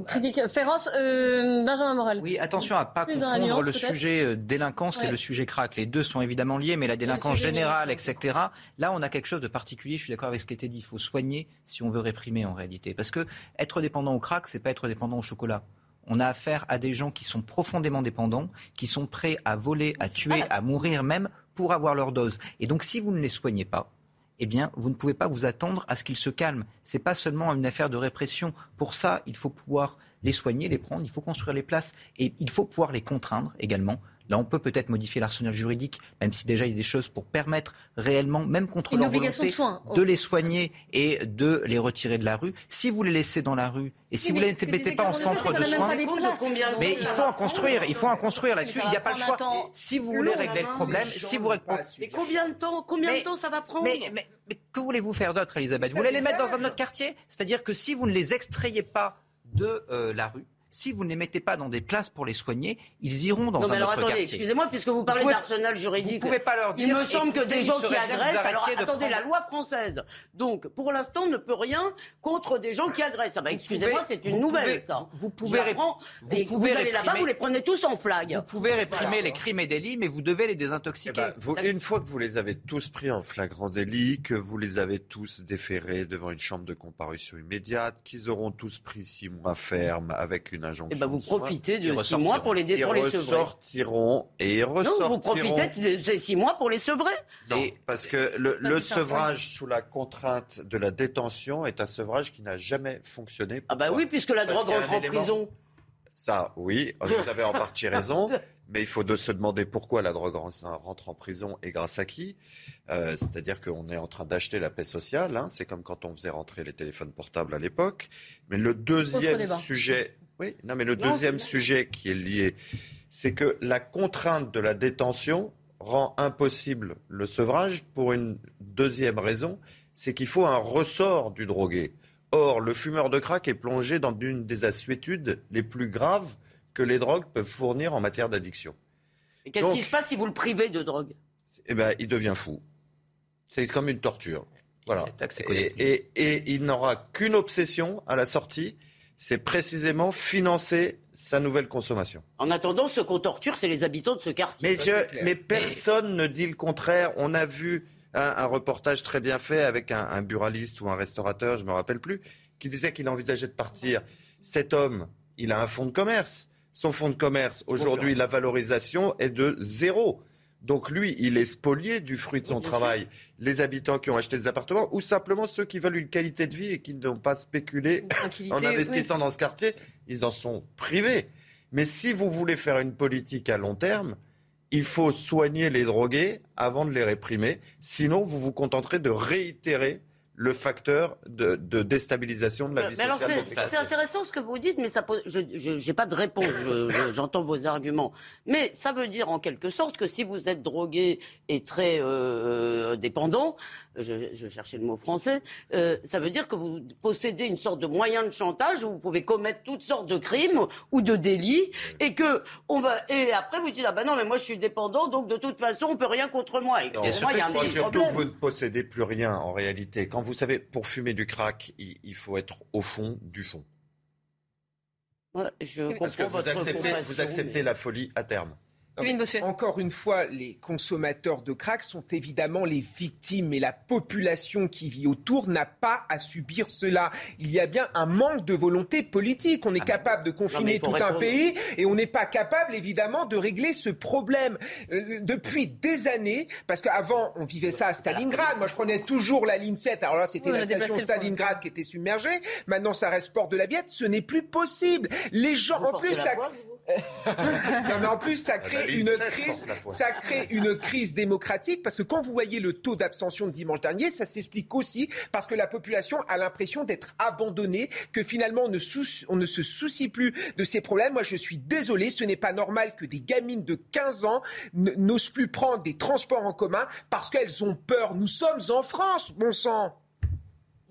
critique féroce, euh, Benjamin Morel. Oui, attention à pas confondre le sujet euh, délinquance et le sujet crack. Les deux sont évidemment liés, mais la délinquance générale, etc. Là, on a quelque chose de particulier. Je suis d'accord avec ce qui a été dit. Il faut soigner si on veut réprimer en réalité, parce que être dépendant au crack, c'est pas être dépendant au chocolat. On a affaire à des gens qui sont profondément dépendants, qui sont prêts à voler, à tuer, à mourir même pour avoir leur dose. Et donc, si vous ne les soignez pas, eh bien, vous ne pouvez pas vous attendre à ce qu'ils se calment. Ce n'est pas seulement une affaire de répression. Pour ça, il faut pouvoir les soigner, les prendre, il faut construire les places et il faut pouvoir les contraindre également Là, on peut peut-être modifier l'arsenal juridique, même si déjà il y a des choses pour permettre réellement, même contre leur volonté, de, de, les soigner et de les retirer de la rue. Si vous les laissez dans la rue et si vous ne les mettez pas en centre de soins, mais il faut en construire, il faut en construire là-dessus. Il n'y a pas le choix. Si vous voulez régler le problème, si vous mais combien de temps, combien de temps ça va prendre mais, que voulez-vous faire d'autre, Elisabeth? Vous voulez les mettre dans un autre quartier? C'est-à-dire que si vous ne les extrayez pas de euh, la rue, Si vous ne les mettez pas dans des places pour les soigner, ils iront dans non, mais un alors autre attendez, quartier. excusez-moi, puisque vous parlez d'arsenal juridique. Vous pouvez pas leur dire. Il me semble que des gens qui agressent. Alors attendez, prendre- la loi française. Donc, pour l'instant, ne peut rien contre des gens qui agressent. Ah bah, excusez-moi, c'est une nouvelle, pouvez- ça. vous pouvez ré- vous pouvez vous allez là-bas, réprimer- vous les prenez tous en flag. Vous pouvez réprimer les crimes et délits, mais vous devez les désintoxiquer. Eh ben, vous- une fois que vous les avez tous pris en flagrant délit, que vous les avez tous déférés devant une chambre de comparution immédiate, qu'ils auront tous pris six mois ferme avec une injonction. Eh ben, vous profitez de six mois pour les dé- pour les Ils ressortiront et ils Non, ressortiront. vous profitez de ces six mois pour les sevrer. Non, parce que le, sevrage sous la contrainte de la détention est un sevrage qui n'a jamais fonctionné. Ah bah oui, puisque la drogue rentre en élément- prison. Ça, oui, vous *laughs* avez en partie raison, mais il faut de se demander pourquoi la drogue ren- rentre en prison et grâce à qui. Euh, C'est-à-dire qu'on est en train d'acheter la paix sociale, hein, c'est comme quand on faisait rentrer les téléphones portables à l'époque. Mais le deuxième sujet, oui, non, mais le Non, deuxième sujet qui est lié, c'est que la contrainte de la détention rend impossible le sevrage pour une deuxième raison, c'est qu'il faut un ressort du drogué. Or, le fumeur de crack est plongé dans une des assuétudes les plus graves que les drogues peuvent fournir en matière d'addiction. Et qu'est-ce qui se passe si vous le privez de drogue? Eh ben, il devient fou. C'est comme une torture. Voilà. taxes Et, et- et il n'aura qu'une obsession à la sortie, c'est précisément financer sa nouvelle consommation. En attendant, ce qu'on torture, c'est les habitants de ce quartier. Mais, je- mais personne ne dit le contraire. On a vu un, un reportage très bien fait avec un, un buraliste ou un restaurateur, je ne me rappelle plus, qui disait qu'il envisageait de partir. Cet homme, il a un fonds de commerce. Son fonds de commerce, aujourd'hui, la valorisation est de zéro. Donc lui, il est spolié du fruit de son travail. Les habitants qui ont acheté des appartements ou simplement ceux qui veulent une qualité de vie et qui n'ont pas spéculé en investissant oui. dans ce quartier, ils en sont privés. Mais si vous voulez faire une politique à long terme, il faut soigner les drogués avant de les réprimer. Sinon, vous vous contenterez de réitérer le facteur de, de déstabilisation de la vie Mais alors, sociale. c'est intéressant ce que vous dites, mais ça pose, je n'ai pas de réponse. Je- je- J'entends vos arguments. Mais ça veut dire en quelque sorte que si vous êtes drogué et très euh, dépendant, je, je cherchais le mot français, euh, ça veut dire que vous possédez une sorte de moyen de chantage où vous pouvez commettre toutes sortes de crimes ou de délits et que on va et après vous dites ah ben non mais moi je suis dépendant donc de toute façon on peut rien contre moi. Et Non, moi il y a un surtout problème. que vous ne possédez plus rien en réalité. Quand vous savez, pour fumer du crack, il, il faut être au fond du fond. Je Parce que vous votre acceptez, compassion, vous acceptez mais- la folie à terme. Encore une fois, les consommateurs de crack sont évidemment les victimes, mais la population qui vit autour n'a pas à subir cela. Il y a bien un manque de volonté politique. On est capable de Ah, Non, mais confiner tout un pays et on n'est pas capable, évidemment, de régler ce problème. Euh, depuis des années, parce qu'avant, on vivait ça à Stalingrad. Moi, je prenais toujours la ligne 7. Alors là, c'était Oui, la station. Stalingrad qui était submergée. Maintenant, ça reste port de la Viette. Ce n'est plus possible. Les gens, Vous en plus, ça... non mais en plus ça crée une 7 crise, ça crée une crise démocratique parce que quand vous voyez le taux d'abstention de dimanche dernier, ça s'explique aussi parce que la population a l'impression d'être abandonnée, que finalement on ne, on ne se soucie plus de ces problèmes. Moi je suis désolé, ce n'est pas normal que des gamines de 15 ans n'osent plus prendre des transports en commun parce qu'elles ont peur. Nous sommes en France, bon sang.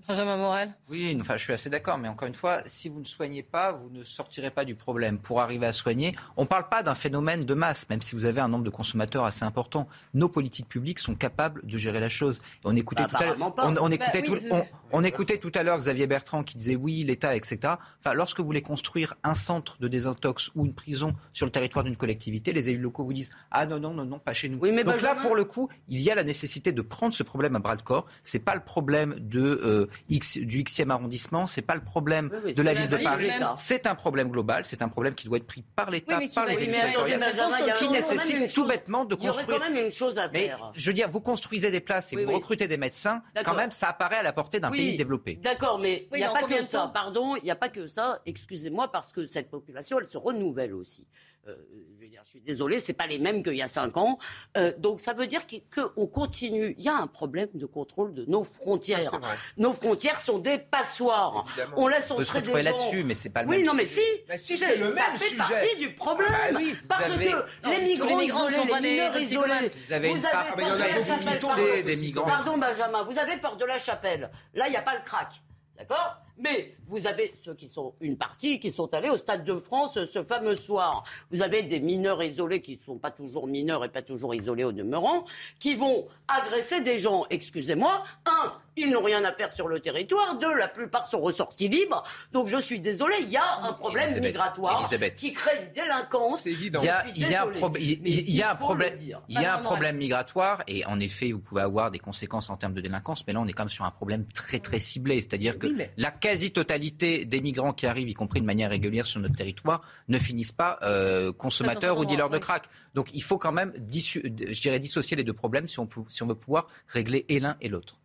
Benjamin Morel. Oui, enfin, je suis assez d'accord, mais encore une fois, si vous ne soignez pas, vous ne sortirez pas du problème. Pour arriver à soigner, on ne parle pas d'un phénomène de masse, même si vous avez un nombre de consommateurs assez important. Nos politiques publiques sont capables de gérer la chose. On écoutait Bah, tout à l'heure, on, on Bah écoutait oui, tout, on, on écoutait tout à l'heure Xavier Bertrand qui disait oui, l'État, etc. Enfin, lorsque vous voulez construire un centre de désintox ou une prison sur le territoire d'une collectivité, les élus locaux vous disent ah non non non non pas chez nous. Oui, mais Donc là, pour le coup, il y a la nécessité de prendre ce problème à bras le corps. C'est pas le problème de euh, X, du Xème arrondissement, c'est pas le problème Oui, oui, de la ville de Paris. C'est un problème global, c'est un problème qui doit être pris par l'État, par les a qui nécessite tout bêtement de Il y aurait construire. quand même une chose à Mais faire. je veux dire, vous construisez des places et Oui, vous oui. recrutez des médecins, quand D'accord. même, ça apparaît à la portée d'un Oui, pays développé. D'accord, mais il Oui, n'y a pas que ça. Pardon, il n'y a pas que ça. Excusez-moi, parce que cette population, elle se renouvelle aussi. Euh, je veux dire, je suis désolée, c'est pas les mêmes qu'il y a cinq ans. Euh, donc ça veut dire qu'on continue. Il y a un problème de contrôle de nos frontières. Ah, nos frontières sont des passoires. Évidemment. On laisse se entrer des retrouver là-dessus, mais c'est pas le Oui, même non, mais si. Bah si, c'est le ça même fait sujet. partie du problème. Ah bah oui, parce avez- que Non, les migrants les migrants isolés, sont pas les des mineurs isolés, Vous avez une part- mais il y en a peur de la beaucoup qui chapelle, tombent. pardon. Des- des migrants. Pardon, Benjamin, vous avez peur de la chapelle. Là, il n'y a pas le crack. D'accord? Mais vous avez ceux qui sont une partie qui sont allés au Stade de France ce fameux soir. Vous avez des mineurs isolés qui ne sont pas toujours mineurs et pas toujours isolés au demeurant, qui vont agresser des gens. Excusez-moi. Un, ils n'ont rien à faire sur le territoire. Deux, la plupart sont ressortis libres. Donc je suis désolé, il y a un problème Elisabeth, migratoire Elisabeth. qui crée une délinquance. Il y a, il y a un, y a problème, il y a un problème migratoire et en effet, vous pouvez avoir des conséquences en termes de délinquance, mais là, on est quand même sur un problème très très ciblé, c'est-à-dire que la quasi-totalité des migrants qui arrivent, y compris de manière régulière sur notre territoire, ne finissent pas euh, consommateurs ou dealers de crack. Donc, il faut quand même, je dirais, dissocier les deux problèmes si on, pou- si on veut pouvoir régler et l'un et l'autre.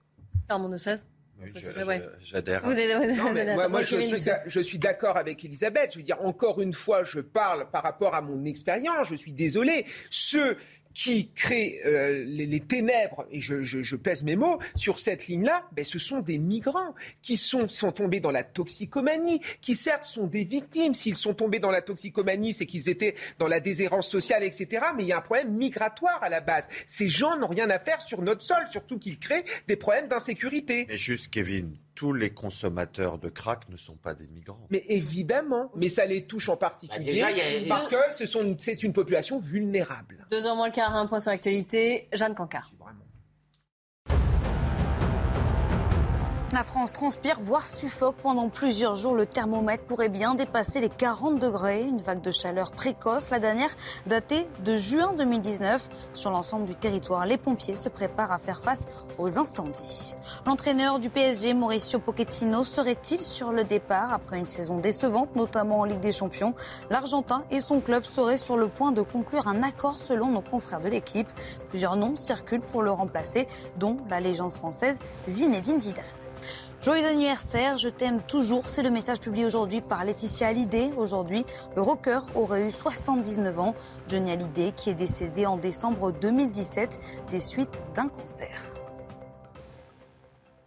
Armand de 16 J'adhère. Moi, je, suis, d'a- je suis d'accord avec Elisabeth. Je veux dire, encore une fois, je parle par rapport à mon expérience. Je suis désolé. Ceux qui créent euh, les, les ténèbres, et je, je- je pèse mes mots, sur cette ligne-là, ben, ce sont des migrants qui sont, sont tombés dans la toxicomanie, qui certes sont des victimes. S'ils sont tombés dans la toxicomanie, c'est qu'ils étaient dans la déshérence sociale, etc. Mais il y a un problème migratoire à la base. Ces gens n'ont rien à faire sur notre sol, surtout qu'ils créent des problèmes d'insécurité. Mais juste, Kevin, tous les consommateurs de crack ne sont pas des migrants. Mais évidemment, mais ça les touche en particulier déjà, a- parce que ce c'est une population vulnérable. Deux heures moins le quart, un point sur l'actualité. Jeanne Cancard. La France transpire, voire suffoque pendant plusieurs jours. Le thermomètre pourrait bien dépasser les 40 degrés. Une vague de chaleur précoce, la dernière datée de juin 2019. Sur l'ensemble du territoire, les pompiers se préparent à faire face aux incendies. L'entraîneur du PSG, Mauricio Pochettino, serait-il sur le départ après une saison décevante, notamment en Ligue des Champions? L'Argentin et son club seraient sur le point de conclure un accord selon nos confrères de l'équipe. Plusieurs noms circulent pour le remplacer, dont la légende française Zinedine Zidane. Joyeux anniversaire, je t'aime toujours. C'est le message publié aujourd'hui par Laetitia Hallyday. Aujourd'hui, le rocker aurait eu 79 ans. Johnny Hallyday qui est décédé en décembre 2017 des suites d'un cancer.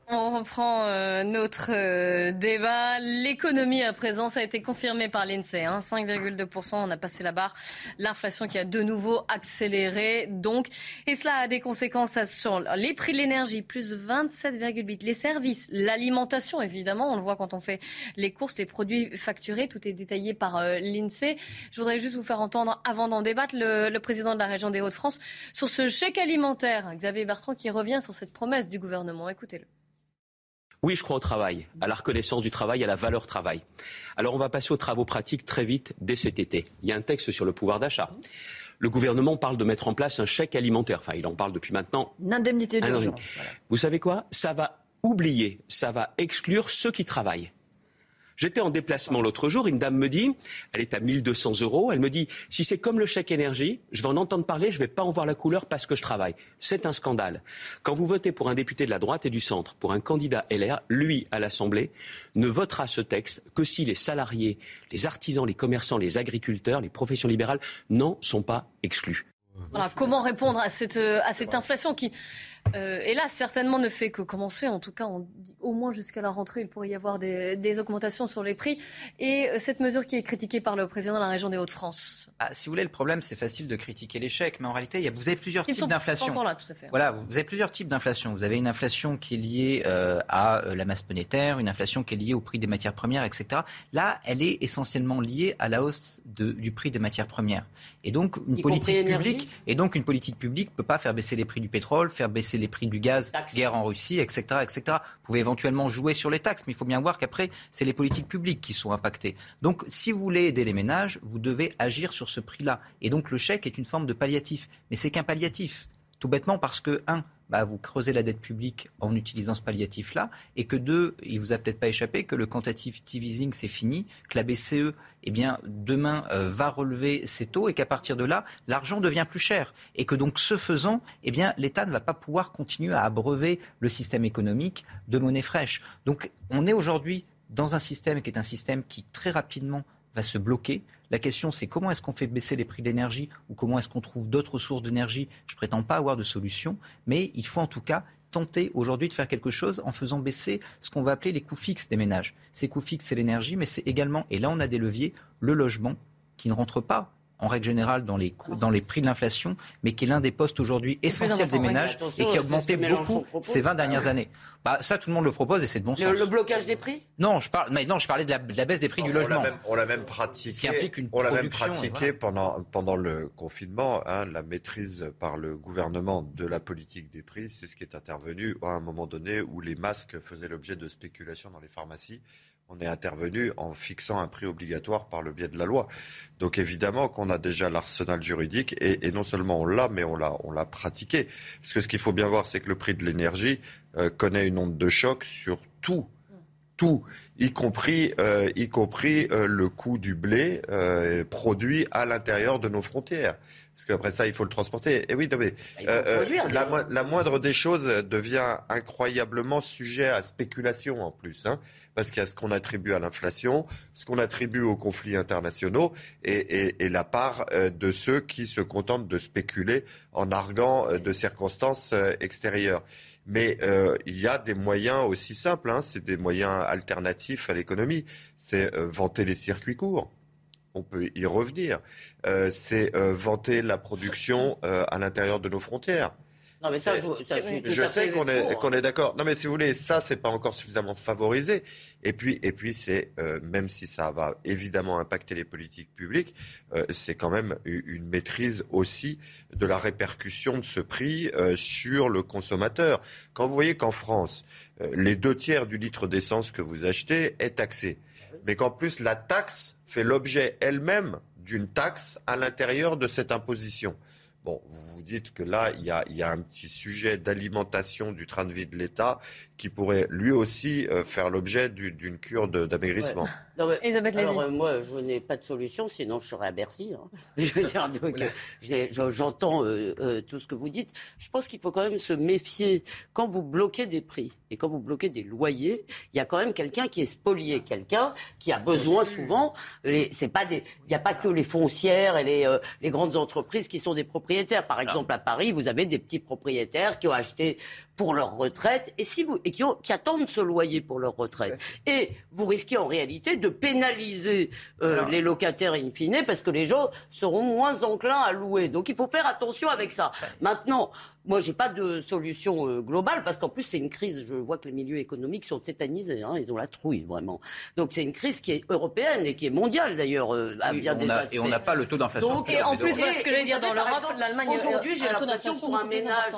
On reprend euh, notre euh, débat. L'économie à présent, ça a été confirmé par l'INSEE. Hein, 5,2%, on a passé la barre. L'inflation qui a de nouveau accéléré. Donc, et cela a des conséquences sur les prix de l'énergie, plus 27,8%. Les services, l'alimentation, évidemment, on le voit quand on fait les courses, les produits facturés, tout est détaillé par euh, l'INSEE. Je voudrais juste vous faire entendre, avant d'en débattre, le, le président de la région des Hauts-de-France sur ce chèque alimentaire. Xavier Bertrand qui revient sur cette promesse du gouvernement. Écoutez-le. Oui, je crois au travail, à la reconnaissance du travail, à la valeur travail. Alors on va passer aux travaux pratiques très vite dès cet été. Il y a un texte sur le pouvoir d'achat. Le gouvernement parle de mettre en place un chèque alimentaire. Enfin, il en parle depuis maintenant. Une indemnité d'urgence. Vous savez quoi? Ça va oublier, ça va exclure ceux qui travaillent. J'étais en déplacement l'autre jour, une dame me dit, elle est à 1200 euros, elle me dit, si c'est comme le chèque énergie, je vais en entendre parler, je ne vais pas en voir la couleur parce que je travaille. C'est un scandale. Quand vous votez pour un député de la droite et du centre, pour un candidat LR, lui, à l'Assemblée, ne votera ce texte que si les salariés, les artisans, les commerçants, les agriculteurs, les professions libérales n'en sont pas exclus. Voilà, comment répondre à cette, euh, à cette inflation qui, euh, hélas, certainement ne fait que commencer. En tout cas, on dit au moins jusqu'à la rentrée, il pourrait y avoir des, des augmentations sur les prix. Et euh, cette mesure qui est critiquée par le président de la région des Hauts-de-France. Ah, si vous voulez, le problème, c'est facile de critiquer l'échec, mais en réalité, il y a- vous avez plusieurs Ils types sont pas d'inflation. encore là, tout à fait. Voilà, vous vous avez plusieurs types d'inflation. Vous avez une inflation qui est liée euh, à euh, la masse monétaire, une inflation qui est liée au prix des matières premières, etc. Là, elle est essentiellement liée à la hausse de- du prix des matières premières. Et donc, une Y politique publique, et donc une politique publique peut pas faire baisser les prix du pétrole, faire baisser les prix du gaz, guerre en Russie, etc., etc. Vous pouvez éventuellement jouer sur les taxes, mais il faut bien voir qu'après, c'est les politiques publiques qui sont impactées. Donc, si vous voulez aider les ménages, vous devez agir sur ce prix-là. Et donc, le chèque est une forme de palliatif. Mais c'est qu'un palliatif. Tout bêtement parce que, un, bah, vous creusez la dette publique en utilisant ce palliatif-là, et que deux, il vous a peut-être pas échappé que le quantitative easing c'est fini, que la BCE, eh bien, demain euh, va relever ses taux, et qu'à partir de là, l'argent devient plus cher, et que donc ce faisant, eh l'État ne va pas pouvoir continuer à abreuver le système économique de monnaie fraîche. Donc, on est aujourd'hui dans un système qui est un système qui très rapidement va se bloquer. La question, c'est comment est-ce qu'on fait baisser les prix de l'énergie ou comment est-ce qu'on trouve d'autres sources d'énergie Je ne prétends pas avoir de solution, mais il faut en tout cas tenter aujourd'hui de faire quelque chose en faisant baisser ce qu'on va appeler les coûts fixes des ménages. Ces coûts fixes, c'est l'énergie, mais c'est également, et là on a des leviers, le logement qui ne rentre pas en règle générale dans les, dans les prix de l'inflation, mais qui est l'un des postes aujourd'hui essentiels des ménages et qui a augmenté beaucoup ces 20 dernières années. Bah, ça, tout le monde le propose et c'est de bon le, sens. Le blocage des prix? Non, je parle, mais non, je parlais de la, de la baisse des prix du on logement. L'a même, on l'a même pratiqué. Ce qui implique une on l'a même production, pratiqué pendant, pendant le confinement. Hein, la maîtrise par le gouvernement de la politique des prix, c'est ce qui est intervenu à un moment donné où les masques faisaient l'objet de spéculation dans les pharmacies on est intervenu en fixant un prix obligatoire par le biais de la loi. Donc évidemment qu'on a déjà l'arsenal juridique et, non seulement on l'a, mais on l'a, pratiqué. Parce que ce qu'il faut bien voir, c'est que le prix de l'énergie euh, connaît une onde de choc sur tout. Tout, y compris, euh, y compris euh, le coût du blé produit à l'intérieur de nos frontières. Parce qu'après ça, il faut le transporter. Et oui, mais, la, la, moindre des choses devient incroyablement sujet à spéculation en plus. Hein parce qu'il y a ce qu'on attribue à l'inflation, ce qu'on attribue aux conflits internationaux et, la part euh, de ceux qui se contentent de spéculer en arguant euh, de circonstances euh, extérieures. Mais il y a des moyens aussi simples, hein, c'est des moyens alternatifs à l'économie. C'est vanter les circuits courts on peut y revenir. c'est vanter la production à l'intérieur de nos frontières. Non, mais ça, je, je sais qu'on est, qu'on est d'accord. Non, mais si vous voulez, ça, c'est pas encore suffisamment favorisé. Et puis, et puis, c'est euh, même si ça va évidemment impacter les politiques publiques, euh, c'est quand même une maîtrise aussi de la répercussion de ce prix euh, sur le consommateur. Quand vous voyez qu'en France, les deux tiers du litre d'essence que vous achetez est taxé, mais qu'en plus la taxe fait l'objet elle-même d'une taxe à l'intérieur de cette imposition. Bon, vous vous dites que là, il y a, un petit sujet d'alimentation du train de vie de l'État qui pourrait lui aussi euh, faire l'objet d'une cure d'amaigrissement. Alors, euh, moi, je n'ai pas de solution, sinon je serais à Bercy. Hein. *laughs* Je veux dire, donc, euh, j'entends tout ce que vous dites. Je pense qu'il faut quand même se méfier. Quand vous bloquez des prix et quand vous bloquez des loyers, il y a quand même quelqu'un qui est spolié, quelqu'un qui a besoin souvent. C'est pas des, il n'y a pas que les foncières et les, les grandes entreprises qui sont des propriétaires par exemple, à Paris, vous avez des petits propriétaires qui ont acheté pour leur retraite et, si vous, et qui, qui, attendent ce loyer pour leur retraite. Et vous risquez en réalité de pénaliser euh, les locataires in fine parce que les gens seront moins enclins à louer. Donc il faut faire attention avec ça. Maintenant, moi, j'ai pas de solution euh, globale parce qu'en plus, c'est une crise. Je vois que les milieux économiques sont tétanisés. Hein, ils ont la trouille, vraiment. Donc, c'est une crise qui est européenne et qui est mondiale, d'ailleurs, euh, à bien des aspects. Et on n'a pas le taux d'inflation. Et en plus, ce que j'allais dire, dans l'Europe, l'Allemagne, aujourd'hui, j'ai l'impression pour un ménage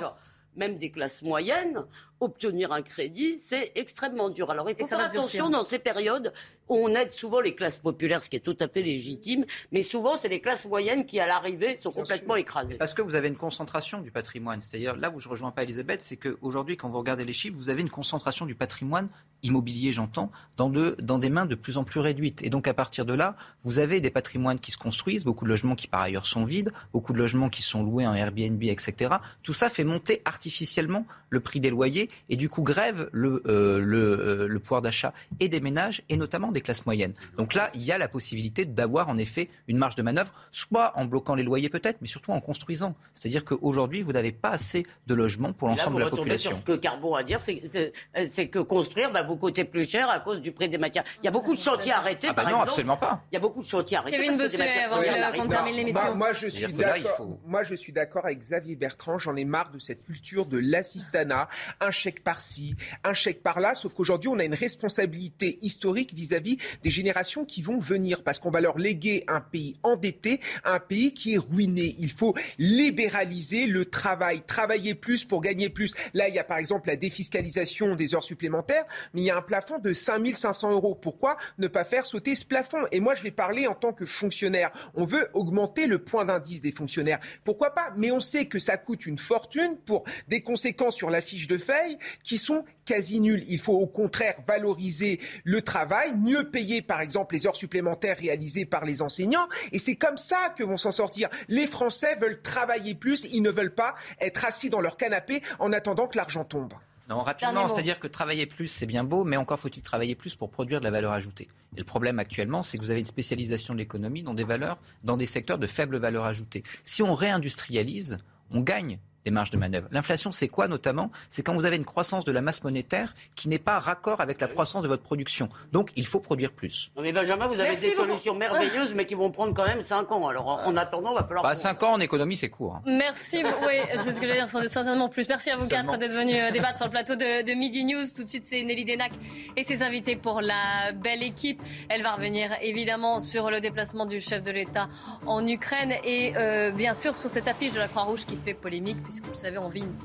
même des classes moyennes, obtenir un crédit, c'est extrêmement dur. Alors il faut faire attention dans ces périodes où on aide souvent les classes populaires, ce qui est tout à fait légitime, mais souvent c'est les classes moyennes qui, à l'arrivée, sont complètement écrasées. Parce que vous avez une concentration du patrimoine. C'est-à-dire, là où je rejoins pas Elisabeth, c'est qu'aujourd'hui, quand vous regardez les chiffres, vous avez une concentration du patrimoine immobilier, j'entends, dans, de, dans des mains de plus en plus réduites. Et donc à partir de là, vous avez des patrimoines qui se construisent, beaucoup de logements qui par ailleurs sont vides, beaucoup de logements qui sont loués en Airbnb, etc. Tout ça fait monter artificiellement le prix des loyers et du coup grève le, euh, le, euh, le pouvoir d'achat et des ménages et notamment des classes moyennes. Donc là, il y a la possibilité d'avoir en effet une marge de manœuvre, soit en bloquant les loyers peut-être, mais surtout en construisant. C'est-à-dire qu'aujourd'hui, vous n'avez pas assez de logements pour l'ensemble de la population. Sur ce que Carbon a à dire, c'est que construire va vous coûter plus cher à cause du prix des matières. Il y a beaucoup de chantiers arrêtés. Ah bah non, absolument pas. Il y a beaucoup de chantiers arrêtés. Kevin Bossuet, avant qu'on termine l'émission. Moi, je suis d'accord. Moi, je suis d'accord avec Xavier Bertrand. J'en ai marre de cette culture de l'assistanat, un chèque par-ci, un chèque par-là. Sauf qu'aujourd'hui, on a une responsabilité historique vis-à-vis des générations qui vont venir, parce qu'on va leur léguer un pays endetté, un pays qui est ruiné. Il faut libéraliser le travail, travailler plus pour gagner plus. Là, il y a par exemple la défiscalisation des heures supplémentaires, mais il y a un plafond de 5500 euros. Pourquoi ne pas faire sauter ce plafond? Et moi, je vais parler en tant que fonctionnaire. On veut augmenter le point d'indice des fonctionnaires. Pourquoi pas? Mais on sait que ça coûte une fortune pour des conséquences sur la fiche de feuille qui sont quasi nulles. Il faut au contraire valoriser le travail, mieux payer par exemple les heures supplémentaires réalisées par les enseignants. Et c'est comme ça que vont s'en sortir. Les Français veulent travailler plus, ils ne veulent pas être assis dans leur canapé en attendant que l'argent tombe. Non, rapidement, c'est-à-dire que travailler plus, c'est bien beau, mais encore faut-il travailler plus pour produire de la valeur ajoutée. Et le problème actuellement, c'est que vous avez une spécialisation de l'économie dans des valeurs, dans des secteurs de faible valeur ajoutée. Si on réindustrialise, on gagne des marges de manœuvre. L'inflation, c'est quoi notamment? C'est quand vous avez une croissance de la masse monétaire qui n'est pas raccord avec la croissance de votre production. Donc, il faut produire plus. Non mais Benjamin, vous avez Merci des beaucoup. solutions merveilleuses, mais qui vont prendre quand même 5 ans. Alors en en attendant, va falloir. Bah, 5 ans en économie, c'est court. hein. Merci, oui, c'est ce que j'allais dire, sans- certainement plus. Merci à vous Seulement. quatre d'être venus euh, débattre sur le plateau de, de Midi News. Tout de suite, c'est Nelly Denac et ses invités pour la belle équipe. Elle va revenir évidemment sur le déplacement du chef de l'État en Ukraine et euh, bien sûr sur cette affiche de la Croix-Rouge qui fait polémique, puisque vous le savez, on vit une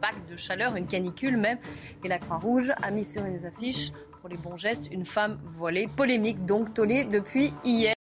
vague de chaleur, une canicule même. Et la Croix-Rouge a mis sur une affiche pour les bons gestes une femme voilée. Polémique donc tollée depuis hier.